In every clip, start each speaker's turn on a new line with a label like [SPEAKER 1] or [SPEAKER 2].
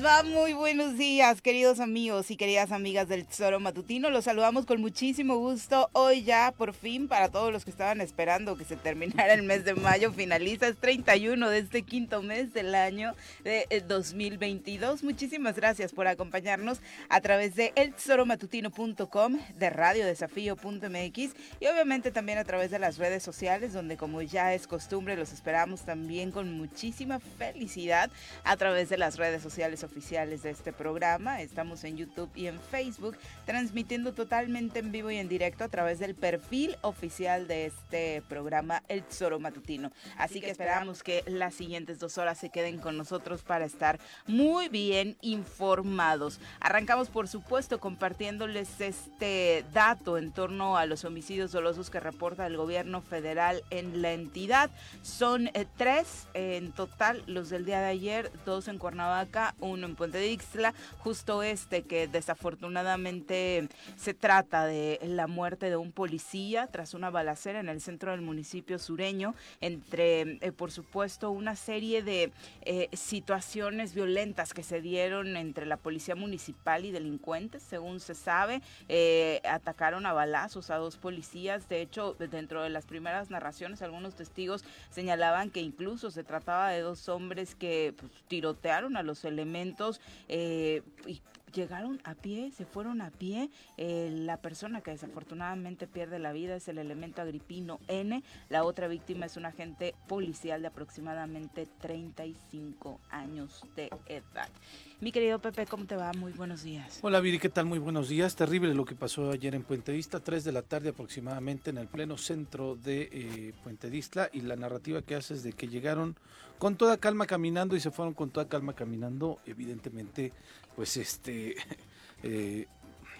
[SPEAKER 1] Muy buenos días, queridos amigos y queridas amigas del Tesoro Matutino. Los saludamos con muchísimo gusto. Hoy ya, por fin, para todos los que estaban esperando que se terminara el mes de mayo, finaliza, es 31 de este quinto mes del año de 2022. Eh, Muchísimas gracias por acompañarnos a través de eltesoromatutino.com, de radiodesafío.mx y obviamente también a través de las redes sociales, donde como ya es costumbre, los esperamos también con muchísima felicidad a través de las redes sociales oficiales de este programa. Estamos en YouTube y en Facebook transmitiendo totalmente en vivo y en directo a través del perfil oficial de este programa El Tesoro Matutino. Así que esperamos que las siguientes dos horas se queden con nosotros para estar muy bien informados. Arrancamos por supuesto compartiéndoles este dato en torno a los homicidios dolosos que reporta el gobierno federal en la entidad. Son eh, tres en total los del día de ayer, dos en Cuernavaca, uno en Puente de Ixtla, justo este que desafortunadamente se trata de la muerte de un policía tras una balacera en el centro del municipio sureño, entre, eh, por supuesto, una serie de eh, situaciones violentas que se dieron entre la policía municipal y delincuentes, según se sabe, eh, atacaron a balazos a dos policías, de hecho, dentro de las primeras narraciones, algunos testigos señalaban que incluso se trataba de dos hombres que pues, tirotearon a los elementos eh, y llegaron a pie, se fueron a pie. Eh, la persona que desafortunadamente pierde la vida es el elemento agripino N. La otra víctima es un agente policial de aproximadamente 35 años de edad. Mi querido Pepe, ¿cómo te va? Muy buenos días.
[SPEAKER 2] Hola Viri, ¿qué tal? Muy buenos días. Terrible lo que pasó ayer en Puente Vista, 3 de la tarde aproximadamente en el pleno centro de eh, Puente Vista y la narrativa que haces de que llegaron con toda calma caminando y se fueron con toda calma caminando, evidentemente, pues este...
[SPEAKER 1] Eh,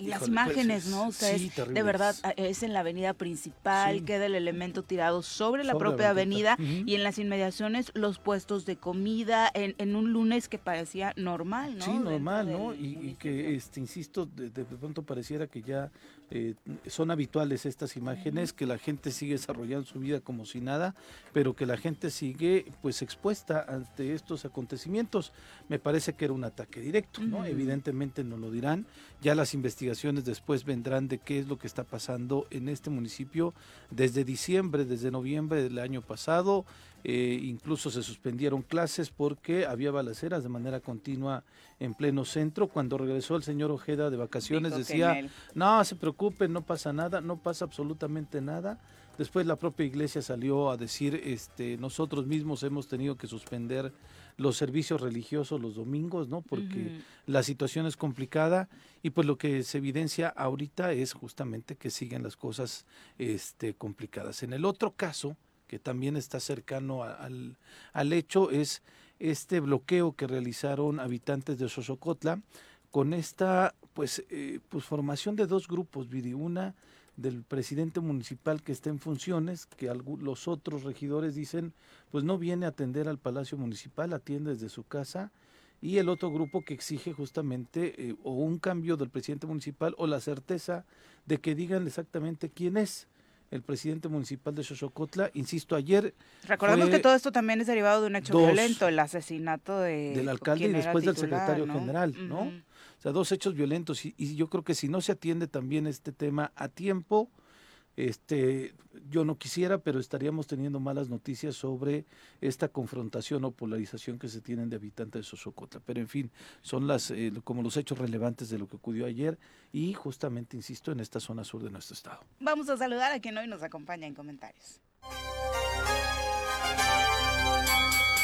[SPEAKER 1] y las imágenes, ¿no? O sea, de verdad, es en la avenida principal, queda el elemento tirado sobre la propia avenida y en las inmediaciones los puestos de comida en, un lunes que parecía normal, ¿no?
[SPEAKER 2] Sí, normal, ¿no? Y, que, este, insisto, de, pronto pareciera que ya eh, son habituales estas imágenes, que la gente sigue desarrollando su vida como si nada, pero que la gente sigue pues expuesta ante estos acontecimientos. Me parece que era un ataque directo, ¿no? Evidentemente no lo dirán, ya las investigaciones después vendrán de qué es lo que está pasando en este municipio desde diciembre, desde noviembre del año pasado, eh, incluso se suspendieron clases porque había balaceras de manera continua en pleno centro. Cuando regresó el señor Ojeda de vacaciones decía, no se preocupen, no pasa nada, no pasa absolutamente nada. Después la propia iglesia salió a decir, este, nosotros mismos hemos tenido que suspender los servicios religiosos los domingos, ¿no? Porque la situación es complicada y pues lo que se evidencia ahorita es justamente que siguen las cosas este, complicadas. En el otro caso, que también está cercano al, al hecho, es este bloqueo que realizaron habitantes de Xochocotla con esta pues, eh, pues formación de dos grupos, Viri, una del presidente municipal que está en funciones, que los otros regidores dicen, pues no viene a atender al Palacio Municipal, atiende desde su casa, y el otro grupo que exige justamente eh, o un cambio del presidente municipal o la certeza de que digan exactamente quién es el presidente municipal de Xochocotla. Insisto, ayer.
[SPEAKER 1] Recordemos que todo esto también es derivado de un hecho violento, el asesinato de.
[SPEAKER 2] Del alcalde y después del secretario general, ¿no? O sea, dos hechos violentos. Y, y, yo creo que si no se atiende también este tema a tiempo, este, yo no quisiera, pero estaríamos teniendo malas noticias sobre esta confrontación o polarización que se tienen de habitantes de Sosocotla. Pero en fin, son las eh, como los hechos relevantes de lo que ocurrió ayer y justamente, insisto, en esta zona sur de nuestro estado.
[SPEAKER 1] Vamos a saludar a quien hoy nos acompaña en comentarios.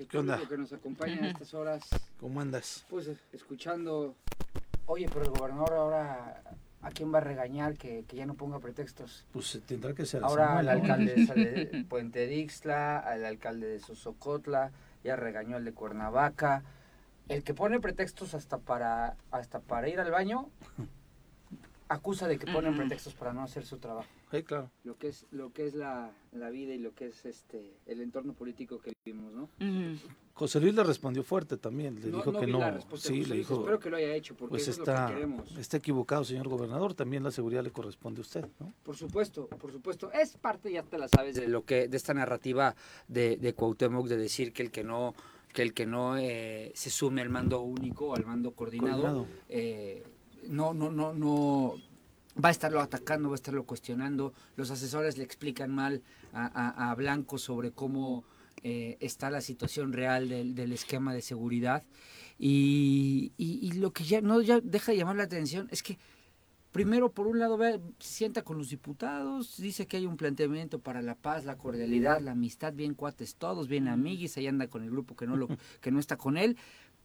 [SPEAKER 3] el ¿Qué onda? que nos acompaña a estas horas.
[SPEAKER 2] ¿Cómo andas?
[SPEAKER 3] Pues escuchando, oye, pero el gobernador ahora, ¿a quién va a regañar que, ya no ponga pretextos?
[SPEAKER 2] Pues tendrá que ser
[SPEAKER 3] Ahora al alcalde de Puente Dixla, al alcalde de Sosocotla, ya regañó al de Cuernavaca. el que pone pretextos hasta para hasta para ir al baño acusa de que ponen pretextos para no hacer su trabajo.
[SPEAKER 2] Sí, claro.
[SPEAKER 3] Lo que es lo que es la, la vida y lo que es este el entorno político que vivimos, ¿no?
[SPEAKER 2] José Luis le respondió fuerte también, le
[SPEAKER 3] No-
[SPEAKER 2] dijo
[SPEAKER 3] no
[SPEAKER 2] que
[SPEAKER 3] vi
[SPEAKER 2] no.
[SPEAKER 3] la respuesta de
[SPEAKER 2] Sí,
[SPEAKER 3] José
[SPEAKER 2] le
[SPEAKER 3] Luis,
[SPEAKER 2] dijo,
[SPEAKER 3] Espero que lo haya hecho porque
[SPEAKER 2] pues
[SPEAKER 3] eso es lo
[SPEAKER 2] está,
[SPEAKER 3] que queremos.
[SPEAKER 2] está equivocado, señor gobernador, también la seguridad le corresponde a usted, ¿no?
[SPEAKER 3] Por supuesto, por supuesto. Es parte, ya te la sabes, de lo que, de esta narrativa de, de Cuauhtémoc de decir que el que no, que el que no eh, se sume al mando único, al mando coordinado,
[SPEAKER 2] Coordinado.
[SPEAKER 3] eh, no, no, no, no va a estarlo atacando, va a estarlo cuestionando. Los asesores le explican mal a, a- a Blanco sobre cómo eh, está la situación real del, del esquema de seguridad. Y, y- y lo que ya no ya deja de llamar la atención es que primero, por un lado, ve, se sienta con los diputados, dice que hay un planteamiento para la paz, la cordialidad, la amistad, bien cuates todos, bien amiguis, ahí anda con el grupo que no, lo, que no está con él,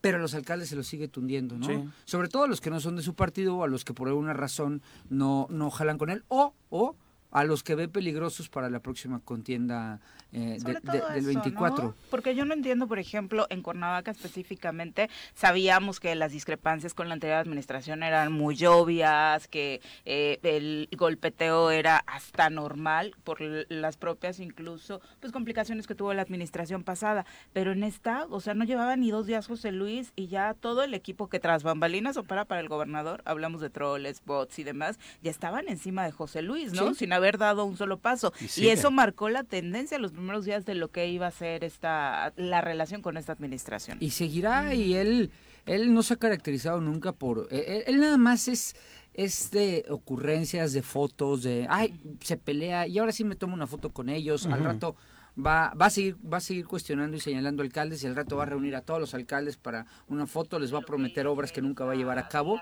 [SPEAKER 3] pero a los alcaldes se los sigue tundiendo, ¿no?
[SPEAKER 2] Sí.
[SPEAKER 3] Sobre todo a los que no son de su partido o a los que por alguna razón no, no jalan con él, o, o a los que ve peligrosos para la próxima contienda eh, de- del
[SPEAKER 1] eso,
[SPEAKER 3] 24.
[SPEAKER 1] ¿no? Porque yo no entiendo, por ejemplo, en Cuernavaca específicamente, sabíamos que las discrepancias con la anterior administración eran muy obvias, que eh, el golpeteo era hasta normal por las propias incluso pues complicaciones que tuvo la administración pasada, pero en esta, o sea, no llevaba ni dos días José Luis y ya todo el equipo que tras bambalinas opera para el gobernador, hablamos de troles, bots y demás, ya estaban encima de José Luis, ¿no?
[SPEAKER 3] Sí.
[SPEAKER 1] Sin haber dado un solo paso.
[SPEAKER 2] Y
[SPEAKER 1] eso marcó la tendencia los primeros días de lo que iba a ser esta la relación con esta administración.
[SPEAKER 3] Y seguirá y él él no se ha caracterizado nunca por él, él- él nada más es es de ocurrencias, de fotos, de ay, se pelea y ahora sí me tomo una foto con ellos, al rato va va a seguir va a seguir cuestionando y señalando alcaldes y al rato va a reunir a todos los alcaldes para una foto, les va a prometer obras que nunca va a llevar a cabo.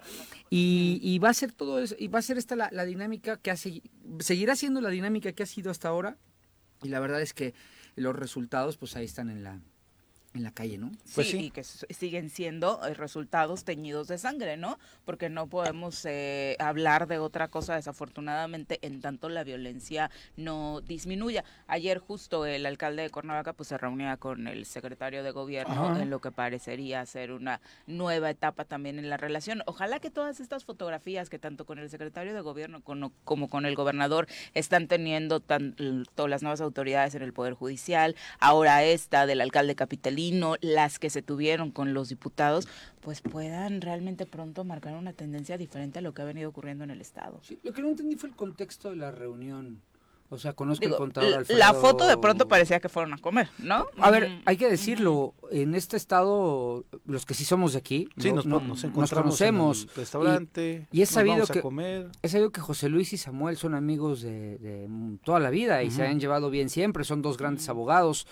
[SPEAKER 3] Y, y va a ser todo eso y va a ser esta la, dinámica que hace seguirá siendo la dinámica que ha sido hasta ahora y la verdad es que los resultados pues ahí están en la en la calle, ¿no?
[SPEAKER 2] Pues
[SPEAKER 1] sí,
[SPEAKER 2] sí.
[SPEAKER 1] y que siguen siendo eh, resultados teñidos de sangre, ¿no? Porque no podemos eh, hablar de otra cosa desafortunadamente en tanto la violencia no disminuya. Ayer justo el alcalde de Cuernavaca pues se reunía con el secretario de gobierno
[SPEAKER 2] Ajá.
[SPEAKER 1] en lo que parecería ser una nueva etapa también en la relación. Ojalá que todas estas fotografías que tanto con el secretario de gobierno como, como con el gobernador están teniendo tanto las nuevas autoridades en el Poder Judicial, ahora esta del alcalde capitalino, las que se tuvieron con los diputados, pues puedan realmente pronto marcar una tendencia diferente a lo que ha venido ocurriendo en el Estado.
[SPEAKER 3] Lo que no entendí fue el contexto de la reunión. O sea, conozco
[SPEAKER 1] Digo,
[SPEAKER 3] el contador Alfredo...
[SPEAKER 1] la foto de pronto parecía que fueron a comer, ¿no?
[SPEAKER 3] A ver,
[SPEAKER 1] Ujú.
[SPEAKER 3] hay que decirlo, en este estado, los que sí somos de aquí,
[SPEAKER 2] Sí,
[SPEAKER 3] no-
[SPEAKER 2] nos,
[SPEAKER 3] no-
[SPEAKER 2] nos encontramos
[SPEAKER 3] conocemos.
[SPEAKER 2] en el restaurante,
[SPEAKER 3] y es
[SPEAKER 2] nos
[SPEAKER 3] sabido
[SPEAKER 2] vamos a
[SPEAKER 3] que-
[SPEAKER 2] comer.
[SPEAKER 3] He sabido que José Luis y Samuel son amigos de, de, mm, toda la vida y se han llevado bien siempre, son dos grandes abogados,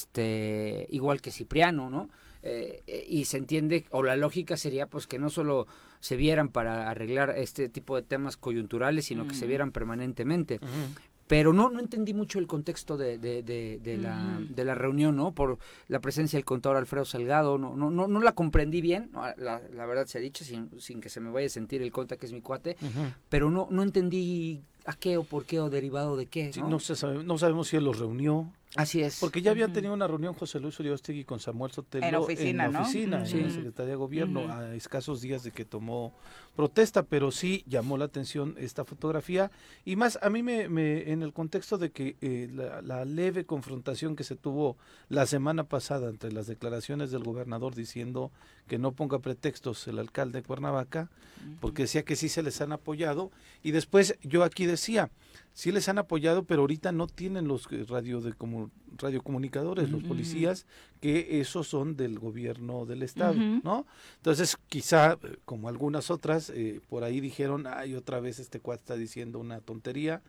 [SPEAKER 3] este, igual que Cipriano, ¿no? Eh, eh, y se entiende, o la lógica sería pues que no solo se vieran para arreglar este tipo de temas coyunturales, sino que se vieran permanentemente. Pero no, no entendí mucho el contexto de, de, de, de la,
[SPEAKER 1] Ujú.
[SPEAKER 3] de la reunión, ¿no? Por la presencia del contador Alfredo Salgado, no, no, no, no la comprendí bien, ¿no? la, la verdad se ha dicho, sin, sin que se me vaya a sentir el conta que es mi cuate, pero no, no entendí a qué o por qué o derivado de qué,
[SPEAKER 2] Sí,
[SPEAKER 3] ¿no?
[SPEAKER 2] no, se sabe- no sabemos si él los reunió,
[SPEAKER 3] Así es.
[SPEAKER 2] porque ya habían tenido una reunión José Luis Uriostegui con Samuel Sotelo
[SPEAKER 1] En oficina,
[SPEAKER 2] en la oficina, en la. Secretaría de Gobierno, a escasos días de que tomó protesta, pero sí llamó la atención esta fotografía y más a mí me, me- en el contexto de que eh, la, la leve confrontación que se tuvo la semana pasada entre las declaraciones del gobernador diciendo que no ponga pretextos el alcalde de Cuernavaca, porque decía que sí se les han apoyado y después yo aquí decía sí les han apoyado pero ahorita no tienen los eh, radio de como radiocomunicadores los policías que esos son del gobierno del estado no entonces quizá eh, como algunas otras eh, por ahí dijeron ay otra vez este cuate está diciendo una tontería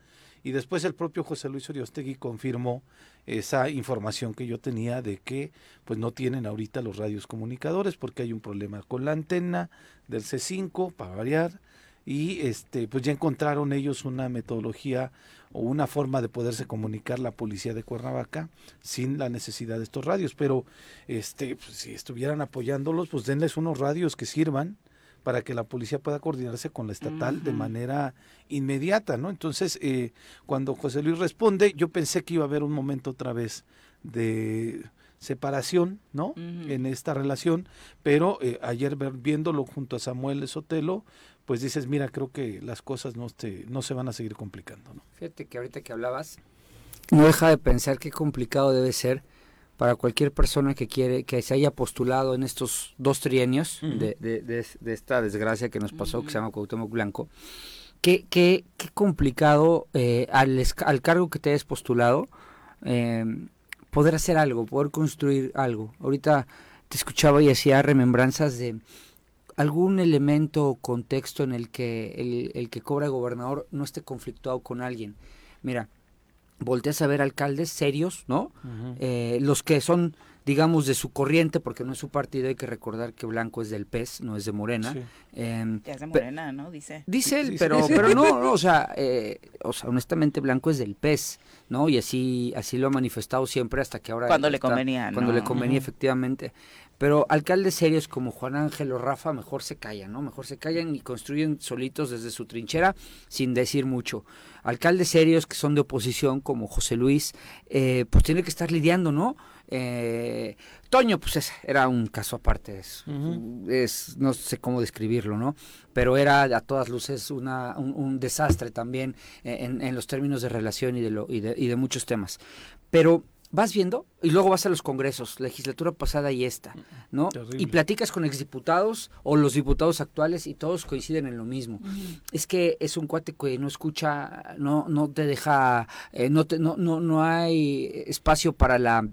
[SPEAKER 2] y después el propio José Luis Oriostegui confirmó esa información que yo tenía de que pues no tienen ahorita los radios comunicadores porque hay un problema con la antena del C5 para variar y este pues ya encontraron ellos una metodología o una forma de poderse comunicar la policía de Cuernavaca sin la necesidad de estos radios. Pero este pues, si estuvieran apoyándolos pues denles unos radios que sirvan para que la policía pueda coordinarse con la estatal de manera inmediata, ¿no? Entonces, eh, cuando José Luis responde, yo pensé que iba a haber un momento otra vez de, separación, ¿no? En esta relación, pero eh, ayer viéndolo junto a Samuel Sotelo, pues dices, mira, creo que las cosas no, te, no se van a seguir complicando, ¿no?
[SPEAKER 3] Fíjate que ahorita que hablabas, no deja de pensar qué complicado debe ser para cualquier persona que quiere que se haya postulado en estos dos trienios de, de, esta desgracia que nos pasó, que se llama Cuauhtémoc Blanco, qué, qué, qué complicado eh, al, al, cargo que te hayas postulado eh, poder hacer algo, poder construir algo. Ahorita te escuchaba y hacía remembranzas de algún elemento o contexto en el que el, el que cobra gobernador no esté conflictuado con alguien. Mira, volteas a ver alcaldes serios, ¿no? eh, los que son, digamos, de su corriente, porque no es su partido, hay que recordar que Blanco es del PES, no es de Morena. Sí.
[SPEAKER 1] Eh, es de Morena, ¿no? Dice.
[SPEAKER 3] Dice él, pero, pero no, no, o sea, eh, o sea, honestamente Blanco es del PES, ¿no? Y así, así lo ha manifestado siempre hasta que ahora...
[SPEAKER 1] Cuando le convenía,
[SPEAKER 3] Cuando le convenía, efectivamente. Pero alcaldes serios como Juan Ángel o Rafa mejor se callan, ¿no? Mejor se callan y construyen solitos desde su trinchera sin decir mucho. Alcaldes serios que son de oposición como José Luis, eh, pues tiene que estar lidiando, ¿no? Eh, Toño, pues era un caso aparte, es, es, no sé cómo describirlo, ¿no? Pero era a todas luces una, un, desastre también en, en, los términos de relación y de, lo, y de, y de muchos temas. Pero vas viendo y luego vas a los congresos, legislatura pasada y esta, ¿no? Y platicas con exdiputados o los diputados actuales y todos coinciden en lo mismo. Es que es un cuate que no escucha, no no te deja, eh, no, te, no no no hay espacio para la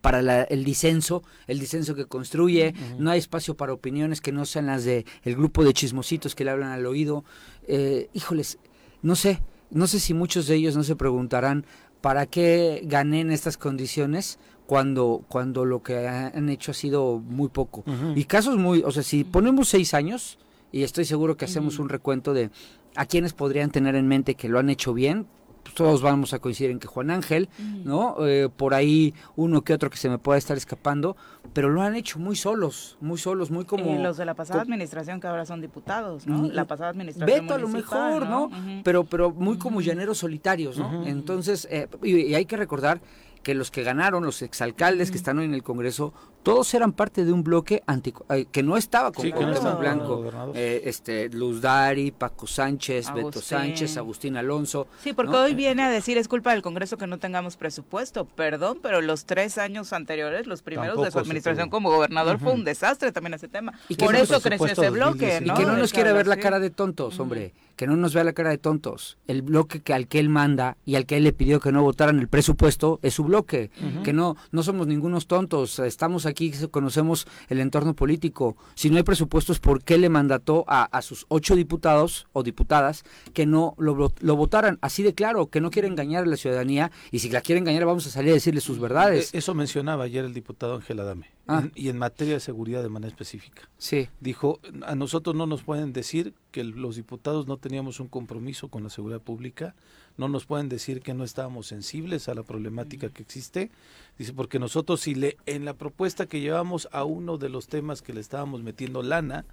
[SPEAKER 3] para la, el disenso, el disenso que construye, no hay espacio para opiniones que no sean las de el grupo de chismositos que le hablan al oído. Eh, híjoles, no sé, no sé si muchos de ellos no se preguntarán ¿para qué gané en estas condiciones cuando, cuando lo que han hecho ha sido muy poco? Y casos muy, o sea, si ponemos seis años, y estoy seguro que hacemos un recuento de a quienes podrían tener en mente que lo han hecho bien, pues todos vamos a coincidir en que Juan Ángel, ¿no? Eh, por ahí uno que otro que se me pueda estar escapando, pero lo han hecho muy solos, muy solos, muy como...
[SPEAKER 1] Y los de la pasada administración que ahora son diputados, ¿no? La pasada administración
[SPEAKER 3] Beto a lo mejor, ¿no? Pero, pero muy como llaneros solitarios, ¿no? Entonces, eh, y, hay que recordar que los que ganaron, los exalcaldes que están hoy en el Congreso, todos eran parte de un bloque anti, eh, que no estaba con sí, Blanco. Eh, este, Luz Dari, Paco Sánchez, Beto Sánchez, Agustín Alonso.
[SPEAKER 1] Sí, porque hoy viene a decir es culpa del Congreso que no tengamos presupuesto. Perdón, pero los tres años anteriores, los primeros de su administración como gobernador, fue un desastre también ese tema. Y Por eso creció ese bloque,
[SPEAKER 3] ¿no? Y que no nos quiere ver la cara de tontos, hombre. Que no nos vea la cara de tontos. El bloque que al que él manda y al que él le pidió que no votaran el presupuesto es su bloque. Que no, no somos ningunos tontos. Estamos aquí aquí conocemos el entorno político. Si no hay presupuestos, ¿por qué le mandató a, sus ocho diputados o diputadas que no lo, lo, votaran? Así de claro, que no quiere engañar a la ciudadanía y si la quiere engañar vamos a salir a decirle sus verdades.
[SPEAKER 2] E, eso mencionaba ayer el diputado Ángel Adame. Ah. y en materia de seguridad de manera específica.
[SPEAKER 3] Sí.
[SPEAKER 2] Dijo, a nosotros no nos pueden decir que los diputados no teníamos un compromiso con la seguridad pública, no nos pueden decir que no estábamos sensibles a la problemática que existe. Dice, porque nosotros si le, en la propuesta que llevamos a uno de los temas que le estábamos metiendo lana,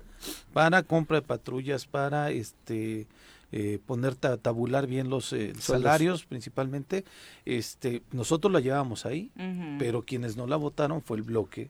[SPEAKER 2] para compra de patrullas, para este eh, poner tabular bien los eh, salarios principalmente, este nosotros la llevamos ahí, pero quienes no la votaron fue el bloque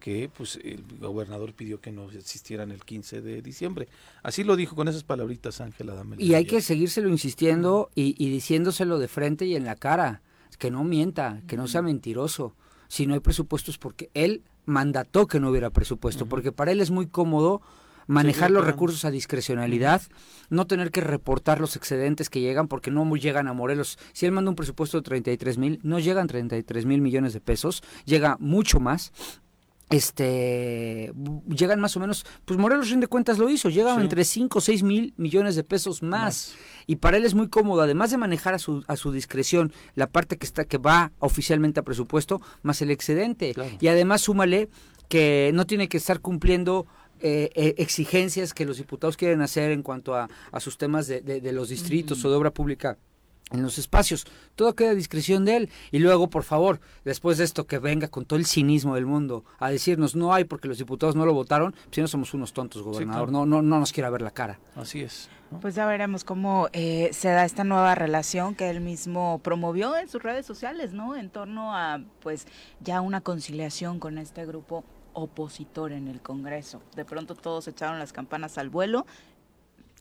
[SPEAKER 2] que pues el gobernador pidió que no existieran el 15 de diciembre. Así lo dijo con esas palabritas Ángela Dame.
[SPEAKER 3] Y hay que seguírselo insistiendo y, y, diciéndoselo de frente y en la cara, que no mienta, que no sea mentiroso. Si no hay presupuestos porque él mandató que no hubiera presupuesto, porque para él es muy cómodo manejar los recursos a discrecionalidad, no tener que reportar los excedentes que llegan porque no llegan a Morelos. Si él manda un presupuesto de 33 mil, no llegan 33 mil millones de pesos, llega mucho más este llegan más o menos, pues Morelos rinde cuentas lo hizo, llegan entre 5 o 6 mil millones de pesos más. Y para él es muy cómodo, además de manejar a su, a su discreción la parte que está que va oficialmente a presupuesto, más el excedente. Y además súmale que no tiene que estar cumpliendo eh, eh, exigencias que los diputados quieren hacer en cuanto a, a sus temas de, de, los distritos o de obra pública en los espacios. Todo queda a discreción de él. Y luego, por favor, después de esto, que venga con todo el cinismo del mundo a decirnos no hay porque los diputados no lo votaron, si no somos unos tontos, gobernador. no, no, no nos quiera ver la cara.
[SPEAKER 2] Así es.
[SPEAKER 1] Pues ya veremos cómo eh, se da esta nueva relación que él mismo promovió en sus redes sociales, ¿no? En torno a, pues, ya una conciliación con este grupo opositor en el Congreso. De pronto todos echaron las campanas al vuelo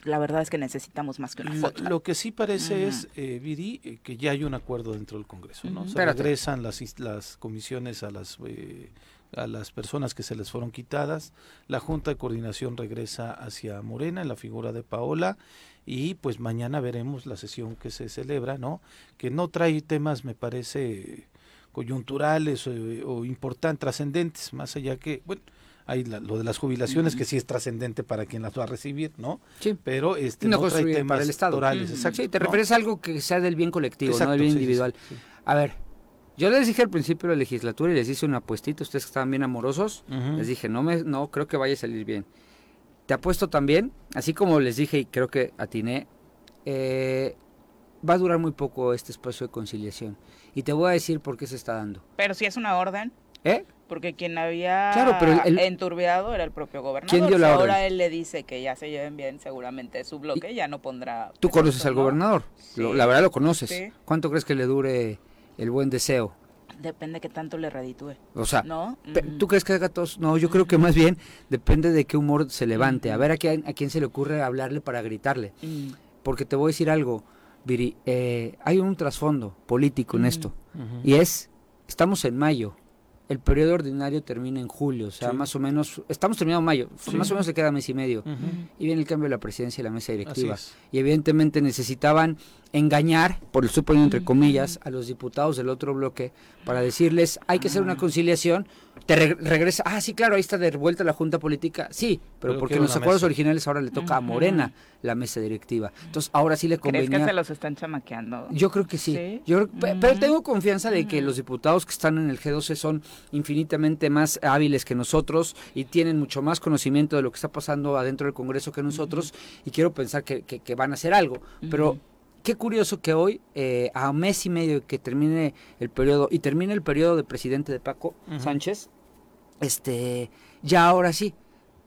[SPEAKER 1] la verdad es que necesitamos más que una foto.
[SPEAKER 2] Lo, que sí parece es, eh, Viri, eh, que ya hay un acuerdo dentro del Congreso, ¿no? Se regresan las, las comisiones a las, eh, a las personas que se les fueron quitadas, la Junta de Coordinación regresa hacia Morena en la figura de Paola y pues mañana veremos la sesión que se celebra, ¿no? Que no trae temas, me parece, coyunturales o, o importantes, trascendentes, más allá que, bueno, hay lo de las jubilaciones que sí es trascendente para quien las va a recibir, ¿no?
[SPEAKER 3] Sí.
[SPEAKER 2] Pero este no, trae temas
[SPEAKER 3] para el Estado.
[SPEAKER 2] exacto,
[SPEAKER 3] sí, te refieres a algo que sea del bien colectivo, no del bien individual. a ver, yo les dije al principio de la legislatura y les hice una apuestita, ustedes que estaban bien amorosos, les dije, no me no creo que vaya a salir bien. Te apuesto también, así como les dije y creo que atiné, eh, va a durar muy poco este espacio de conciliación. Y te voy a decir por qué se está dando.
[SPEAKER 1] Pero si es una orden.
[SPEAKER 3] ¿Eh?
[SPEAKER 1] Porque quien había enturbiado era el propio gobernador.
[SPEAKER 3] ¿Quién dio la
[SPEAKER 1] Ahora él le dice que ya se lleven bien, seguramente su bloque ya no pondrá...
[SPEAKER 3] ¿Tú conoces al gobernador? la verdad lo conoces. ¿Cuánto crees que le dure el buen deseo?
[SPEAKER 1] Depende que tanto le reditúe.
[SPEAKER 3] O sea,
[SPEAKER 1] ¿no?
[SPEAKER 3] ¿tú crees que haga todos? No, yo creo que más bien depende de qué humor se levante. A ver a quién, a quién se le ocurre hablarle para gritarle. Porque te voy a decir algo, Viri, eh, hay un trasfondo político en esto. Y es, estamos en mayo el periodo ordinario termina en julio, o sea, más o menos, estamos terminando mayo, más o menos se queda mes y medio, y viene el cambio de la presidencia y la mesa directiva. Y evidentemente necesitaban engañar, por el supuesto entre comillas, a los diputados del otro bloque para decirles, hay que hacer una conciliación, te regresa, ah, sí, claro, ahí está de vuelta la Junta Política, sí, pero, porque en los acuerdos originales ahora le toca a Morena la mesa directiva. Entonces, ahora sí le convenía...
[SPEAKER 1] ¿Crees que se los están chamaqueando?
[SPEAKER 3] Yo creo que sí. Yo Pero tengo confianza de que los diputados que están en el G12 son infinitamente más hábiles que nosotros y tienen mucho más conocimiento de lo que está pasando adentro del Congreso que nosotros y quiero pensar que, que, van a hacer algo. Pero qué curioso que hoy, eh, a mes y medio que termine el periodo, y termine el periodo de presidente de Paco Sánchez, este, ya ahora sí.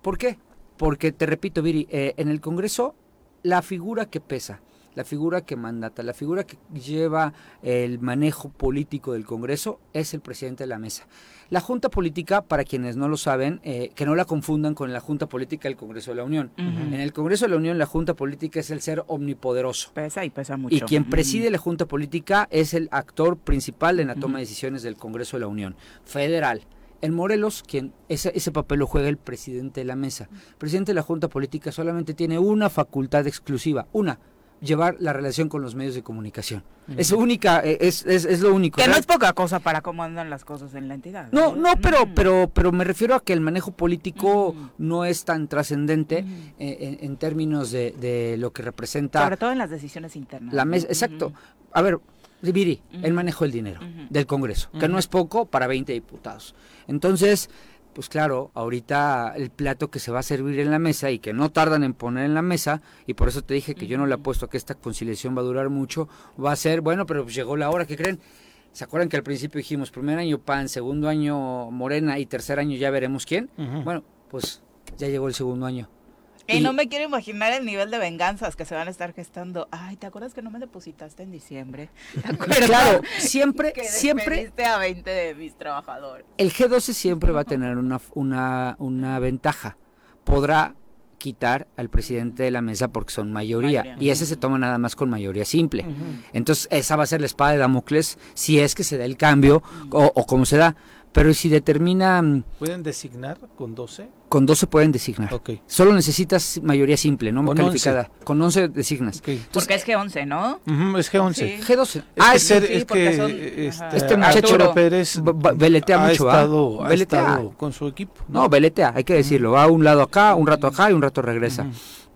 [SPEAKER 3] ¿Por qué? Porque, te repito, Viri, eh, en el Congreso la figura que pesa, la figura que mandata, la figura que lleva el manejo político del Congreso es el presidente de la mesa. La Junta Política, para quienes no lo saben, eh, que no la confundan con la Junta Política del Congreso de la Unión. En el Congreso de la Unión, la Junta Política es el ser omnipoderoso.
[SPEAKER 1] Pesa y pesa mucho.
[SPEAKER 3] Y quien preside la Junta Política es el actor principal en la toma de decisiones del Congreso de la Unión, federal. En Morelos, quien ese, ese papel lo juega el presidente de la mesa. El presidente de la Junta Política solamente tiene una facultad exclusiva, una, llevar la relación con los medios de comunicación. Es única, eh, es, es, es, lo único.
[SPEAKER 1] Que no es poca cosa para cómo andan las cosas en la entidad.
[SPEAKER 3] No, no, pero, pero, pero me refiero a que el manejo político no es tan trascendente eh, en, términos de, de, lo que representa.
[SPEAKER 1] Sobre todo en las decisiones internas.
[SPEAKER 3] La mesa, exacto. A ver, Viri, el manejo del dinero del Congreso, que no es poco para 20 diputados. Entonces, pues claro, ahorita el plato que se va a servir en la mesa y que no tardan en poner en la mesa, y por eso te dije que yo no le apuesto a que esta conciliación va a durar mucho, va a ser, bueno, pero pues llegó la hora, ¿qué creen? ¿Se acuerdan que al principio dijimos, primer año PAN, segundo año Morena y tercer año ya veremos quién? Bueno, pues ya llegó el segundo año.
[SPEAKER 1] Y, no me quiero imaginar el nivel de venganzas que se van a estar gestando. Ay, ¿te acuerdas que no me depositaste en diciembre?
[SPEAKER 3] Claro, siempre, siempre.
[SPEAKER 1] a 20 de mis trabajadores.
[SPEAKER 3] El G12 siempre va a tener una, una, una ventaja. Podrá quitar al presidente de la mesa porque son mayoría, y ese se toma nada más con mayoría simple. Entonces esa va a ser la espada de Damocles si es que se da el cambio o, o como se da. Pero si determina... Mm,
[SPEAKER 2] ¿Pueden designar con 12?
[SPEAKER 3] Con 12 pueden designar.
[SPEAKER 2] Okay.
[SPEAKER 3] Solo necesitas mayoría simple, no calificada. Con 11 designas.
[SPEAKER 1] porque es G11, ¿no?
[SPEAKER 2] es G11.
[SPEAKER 3] G12.
[SPEAKER 2] Ah, es, es que este,
[SPEAKER 3] este muchacho
[SPEAKER 2] Pérez
[SPEAKER 3] veletea mucho,
[SPEAKER 2] ha estado, ha estado con su equipo.
[SPEAKER 3] No, veletea, hay que decirlo. Va a un lado acá, un rato acá y un rato regresa.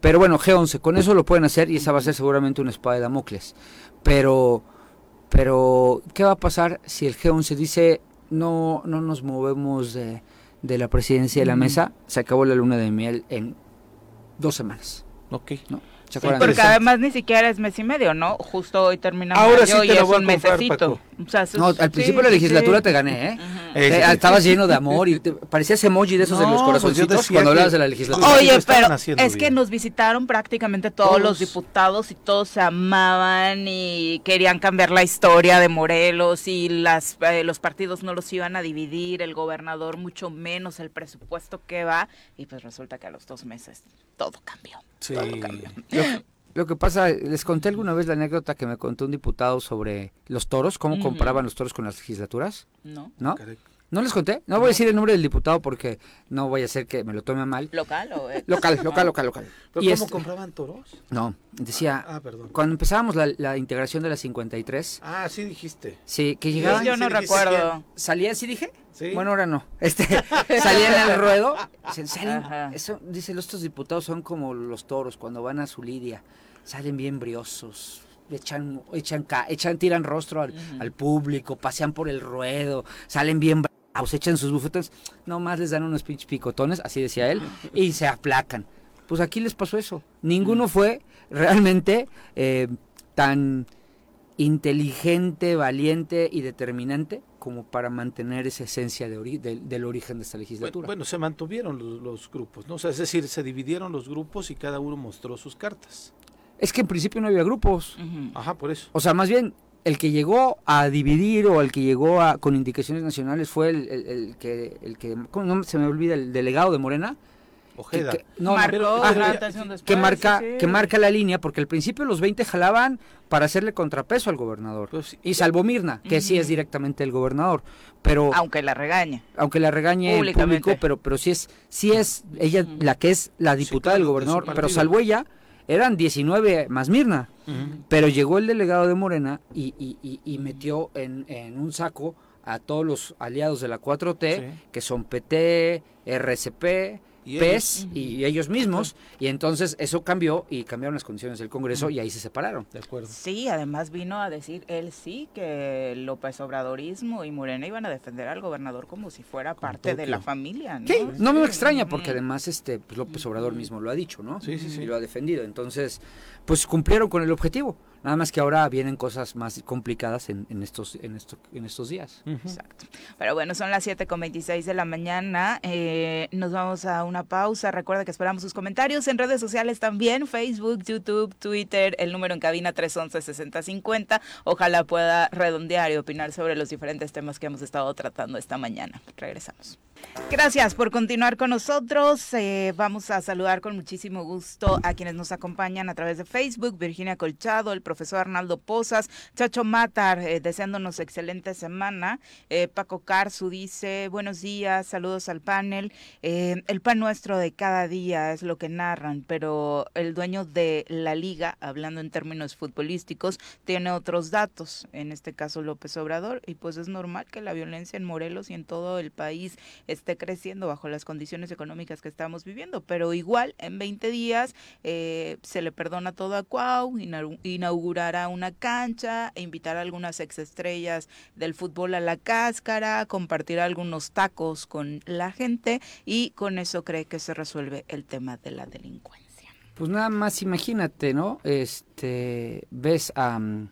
[SPEAKER 3] Pero bueno, G11, con eso lo pueden hacer y esa va a ser seguramente una espada de Damocles. Pero, pero, ¿qué va a pasar si el G11 dice no, no nos movemos de, de la presidencia de la mesa, se acabó la luna de miel en dos semanas.
[SPEAKER 2] Ok.
[SPEAKER 3] ¿no?
[SPEAKER 1] Porque además ni siquiera es mes y medio, ¿no? Justo hoy termina
[SPEAKER 2] Ahora sí te
[SPEAKER 1] y
[SPEAKER 2] la
[SPEAKER 1] es
[SPEAKER 2] voy a
[SPEAKER 1] un
[SPEAKER 2] comprar,
[SPEAKER 1] mesecito.
[SPEAKER 2] Paco.
[SPEAKER 1] O sea, eso
[SPEAKER 3] No, al
[SPEAKER 1] sí,
[SPEAKER 3] principio de la legislatura
[SPEAKER 1] sí.
[SPEAKER 3] te gané, ¿eh?
[SPEAKER 2] Sí,
[SPEAKER 3] estabas lleno de amor y te, parecías emoji de esos de
[SPEAKER 2] No,
[SPEAKER 3] los
[SPEAKER 2] pues
[SPEAKER 3] corazoncitos
[SPEAKER 2] decía
[SPEAKER 3] cuando
[SPEAKER 2] que-
[SPEAKER 3] hablabas de la legislatura.
[SPEAKER 2] Oye,
[SPEAKER 1] pero es que
[SPEAKER 2] bien.
[SPEAKER 1] nos visitaron prácticamente todos,
[SPEAKER 2] Todos.
[SPEAKER 1] los diputados y todos se amaban y querían cambiar la historia de Morelos y las eh, los partidos no los iban a dividir, el gobernador mucho menos el presupuesto que va y pues resulta que a los dos meses todo cambió.
[SPEAKER 2] Sí.
[SPEAKER 3] Lo que pasa, les conté alguna vez la anécdota que me contó un diputado sobre los toros, cómo comparaban los toros con las legislaturas,
[SPEAKER 1] ¿No?
[SPEAKER 3] ¿no? ¿No les conté? No voy a decir el nombre del diputado porque no vaya a ser que me lo tome mal.
[SPEAKER 1] ¿Local o ex?
[SPEAKER 3] Local, local, local, local.
[SPEAKER 2] ¿Pero
[SPEAKER 3] Y
[SPEAKER 2] cómo
[SPEAKER 3] este-
[SPEAKER 2] compraban toros?
[SPEAKER 3] No, decía,
[SPEAKER 2] Ah, perdón.
[SPEAKER 3] cuando empezábamos la, la integración de las 53,
[SPEAKER 2] Ah, sí dijiste.
[SPEAKER 3] sí, que llegaban,
[SPEAKER 1] Yo no
[SPEAKER 2] sí, dijiste
[SPEAKER 1] recuerdo.
[SPEAKER 3] salía, ¿sí dije?
[SPEAKER 2] Sí.
[SPEAKER 3] Bueno, ahora no. Este, salía en el ruedo. dicen, salen-
[SPEAKER 1] Ajá.
[SPEAKER 3] eso, dice, los estos diputados son como los toros cuando van a su lidia. Salen bien briosos. Echan, echan, ca- echan, tiran rostro al, al público, pasean por el ruedo, salen bien bravos, echan sus bufetones, nomás les dan unos pinches picotones, así decía él, y se aplacan. Pues aquí les pasó eso. Ninguno fue realmente eh, tan inteligente, valiente y determinante como para mantener esa esencia de ori- del- del origen de esta legislatura.
[SPEAKER 2] bueno, se mantuvieron los, los grupos, ¿no? O sea, es decir, se dividieron los grupos y cada uno mostró sus cartas.
[SPEAKER 3] Es que en principio no había grupos.
[SPEAKER 2] Ajá, por eso.
[SPEAKER 3] O sea, más bien, el que llegó a dividir o el que llegó a, con indicaciones nacionales fue el, el- el que, el que ¿cómo no se me olvida? El delegado de Morena.
[SPEAKER 2] Ojeda.
[SPEAKER 3] que- no,
[SPEAKER 1] Marcó
[SPEAKER 3] marca,
[SPEAKER 1] sí, sí.
[SPEAKER 3] que marca la línea, porque al principio los 20 jalaban para hacerle contrapeso al gobernador.
[SPEAKER 2] Pues
[SPEAKER 3] y salvo Mirna, que sí es directamente el gobernador. Pero
[SPEAKER 1] Aunque la regaña.
[SPEAKER 3] aunque la regañe el
[SPEAKER 1] Públicamente.
[SPEAKER 3] público, pero, pero sí es, sí es ella la que es la diputada del
[SPEAKER 2] claro,
[SPEAKER 3] gobernador, pero salvo ella, eran 19 más Mirna. Pero llegó el delegado de Morena y, y- y- y metió en, en un saco a todos los aliados de la 4T,
[SPEAKER 2] Sí.
[SPEAKER 3] que son PT, RCP,
[SPEAKER 2] Y
[SPEAKER 3] PES y ellos mismos, y entonces eso cambió y cambiaron las condiciones del Congreso y ahí se separaron.
[SPEAKER 2] De acuerdo.
[SPEAKER 1] Sí, además vino a decir él sí que López Obradorismo y Morena iban a defender al gobernador como si fuera parte de la familia, ¿no?
[SPEAKER 3] Sí, no me extraña porque además este pues, López Obrador mismo lo ha dicho, ¿no?
[SPEAKER 2] Sí, sí, sí.
[SPEAKER 3] Y lo ha defendido. Entonces, pues cumplieron con el objetivo. Nada más que ahora vienen cosas más complicadas en, en estos en estos en estos días.
[SPEAKER 1] Exacto. Pero bueno, son las 7 con 26 de la mañana. Eh, nos vamos a una pausa. Recuerda que esperamos sus comentarios en redes sociales también: Facebook, YouTube, Twitter, el número en cabina 311-6050. Ojalá pueda redondear y opinar sobre los diferentes temas que hemos estado tratando esta mañana. Regresamos. Gracias por continuar con nosotros. Eh, vamos a saludar con muchísimo gusto a quienes nos acompañan a través de Facebook. Virginia Colchado, el profesor Arnaldo Pozas, Chacho Matar, eh, deseándonos excelente semana. Eh, Paco Carzu dice, buenos días, saludos al panel. El pan nuestro de cada día es lo que narran, pero el dueño de la liga, hablando en términos futbolísticos, tiene otros datos, en este caso López Obrador, y pues es normal que la violencia en Morelos y en todo el país esté creciendo bajo las condiciones económicas que estamos viviendo, pero igual en 20 días eh, se le perdona todo a Cuau, inau- inaugurará una cancha, invitará algunas exestrellas del fútbol a la cáscara, compartirá algunos tacos con la gente y con eso cree que se resuelve el tema de la delincuencia.
[SPEAKER 3] Pues nada más imagínate, ¿no? Este, ves a mm,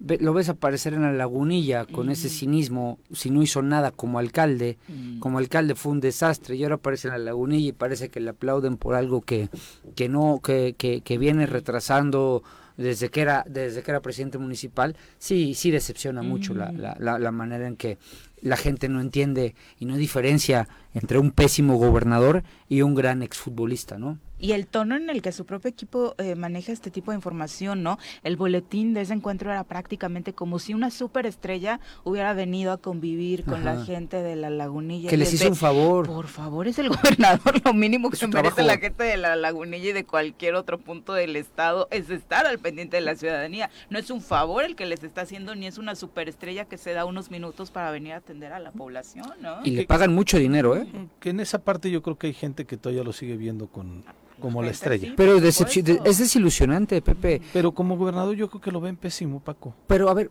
[SPEAKER 3] lo ves aparecer en la lagunilla con ese cinismo, si no hizo nada como alcalde, como alcalde fue un desastre y ahora aparece en la lagunilla y parece que le aplauden por algo que, que no, que, que, que viene retrasando desde que era, desde que era presidente municipal, sí, sí decepciona mucho la, la, la, la manera en que la gente no entiende y no diferencia entre un pésimo gobernador y un gran exfutbolista, ¿no?
[SPEAKER 1] Y el tono en el que su propio equipo eh, maneja este tipo de información, ¿no? El boletín de ese encuentro era prácticamente como si una superestrella hubiera venido a convivir con la gente de la lagunilla.
[SPEAKER 3] Que les
[SPEAKER 1] es
[SPEAKER 3] hizo
[SPEAKER 1] de,
[SPEAKER 3] un favor.
[SPEAKER 1] Por favor, es el gobernador. Lo mínimo que
[SPEAKER 3] su
[SPEAKER 1] merece
[SPEAKER 3] trabajo.
[SPEAKER 1] la gente de la lagunilla y de cualquier otro punto del estado es estar al pendiente de la ciudadanía. No es un favor el que les está haciendo, ni es una superestrella que se da unos minutos para venir a atender a la población, ¿no?
[SPEAKER 3] Y le pagan mucho dinero, ¿eh?
[SPEAKER 2] Que en esa parte yo creo que hay gente que todavía lo sigue viendo con como la
[SPEAKER 1] Gente,
[SPEAKER 2] estrella.
[SPEAKER 3] Pero es desilusionante, Pepe.
[SPEAKER 2] Pero como gobernador yo creo que lo ven pésimo, Paco.
[SPEAKER 3] Pero a ver,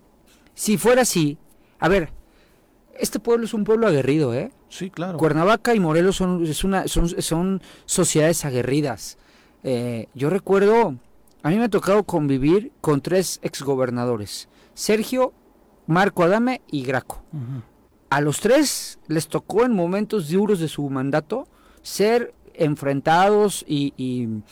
[SPEAKER 3] si fuera así, a ver, este pueblo es un pueblo aguerrido, ¿eh?
[SPEAKER 2] Sí, claro.
[SPEAKER 3] Cuernavaca y Morelos son, es una, son, son sociedades aguerridas. Eh, yo recuerdo A mí me ha tocado convivir con tres exgobernadores, Sergio, Marco Adame y Graco. A los tres les tocó en momentos duros de su mandato ser enfrentados y,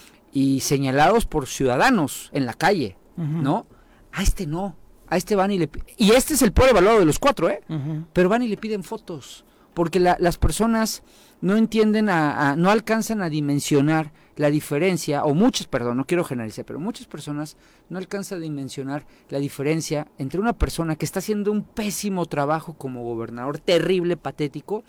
[SPEAKER 3] señalados por ciudadanos en la calle, ¿no? A este no, a este van y le... Y este es el pobre evaluado de los cuatro, ¿eh? Pero van y le piden fotos, porque las personas no entienden, a, no alcanzan a dimensionar la diferencia, o muchas, perdón, no quiero generalizar, pero muchas personas no alcanzan a dimensionar la diferencia entre una persona que está haciendo un pésimo trabajo como gobernador, terrible, patético,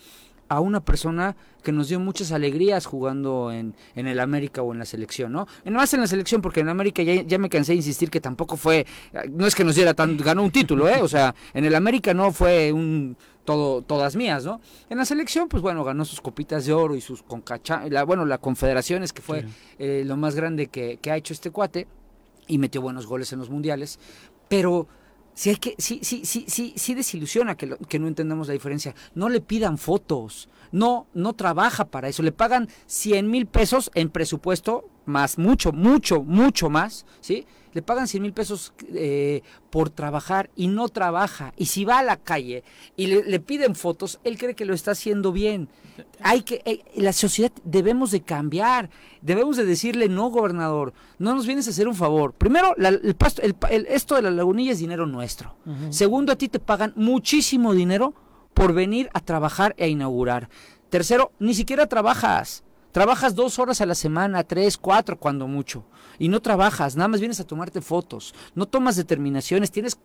[SPEAKER 3] a una persona que nos dio muchas alegrías jugando en, en el América o en la selección, ¿no? Y más en la selección, porque en América ya, ya, me cansé de insistir que tampoco fue, no es que nos diera tan, ganó un título, ¿eh? O sea, en el América no fue un todo, todas mías, ¿no? En la selección, pues bueno, ganó sus copitas de oro y sus concacha, la, bueno, la confederaciones, que fue eh, lo más grande que, que ha hecho este cuate, y metió buenos goles en los mundiales, pero sí hay que, sí, sí, sí, sí, sí desilusiona que, que no entendamos la diferencia. No le pidan fotos, no, no trabaja para eso. Le pagan 100 mil pesos en presupuesto, más, mucho, mucho, mucho más, ¿sí? Le pagan 100 mil pesos eh, por trabajar y no trabaja. Y si va a la calle y le, piden fotos, él cree que lo está haciendo bien. Hay que, eh, la sociedad debemos de cambiar. Debemos de decirle, no, gobernador, no nos vienes a hacer un favor. Primero, el, pasto, el, esto de la lagunilla es dinero nuestro. Segundo, a ti te pagan muchísimo dinero por venir a trabajar e inaugurar. Tercero, ni siquiera trabajas. Trabajas dos horas a la semana, tres, cuatro, cuando mucho. Y no trabajas, nada más vienes a tomarte fotos. No tomas determinaciones, tienes,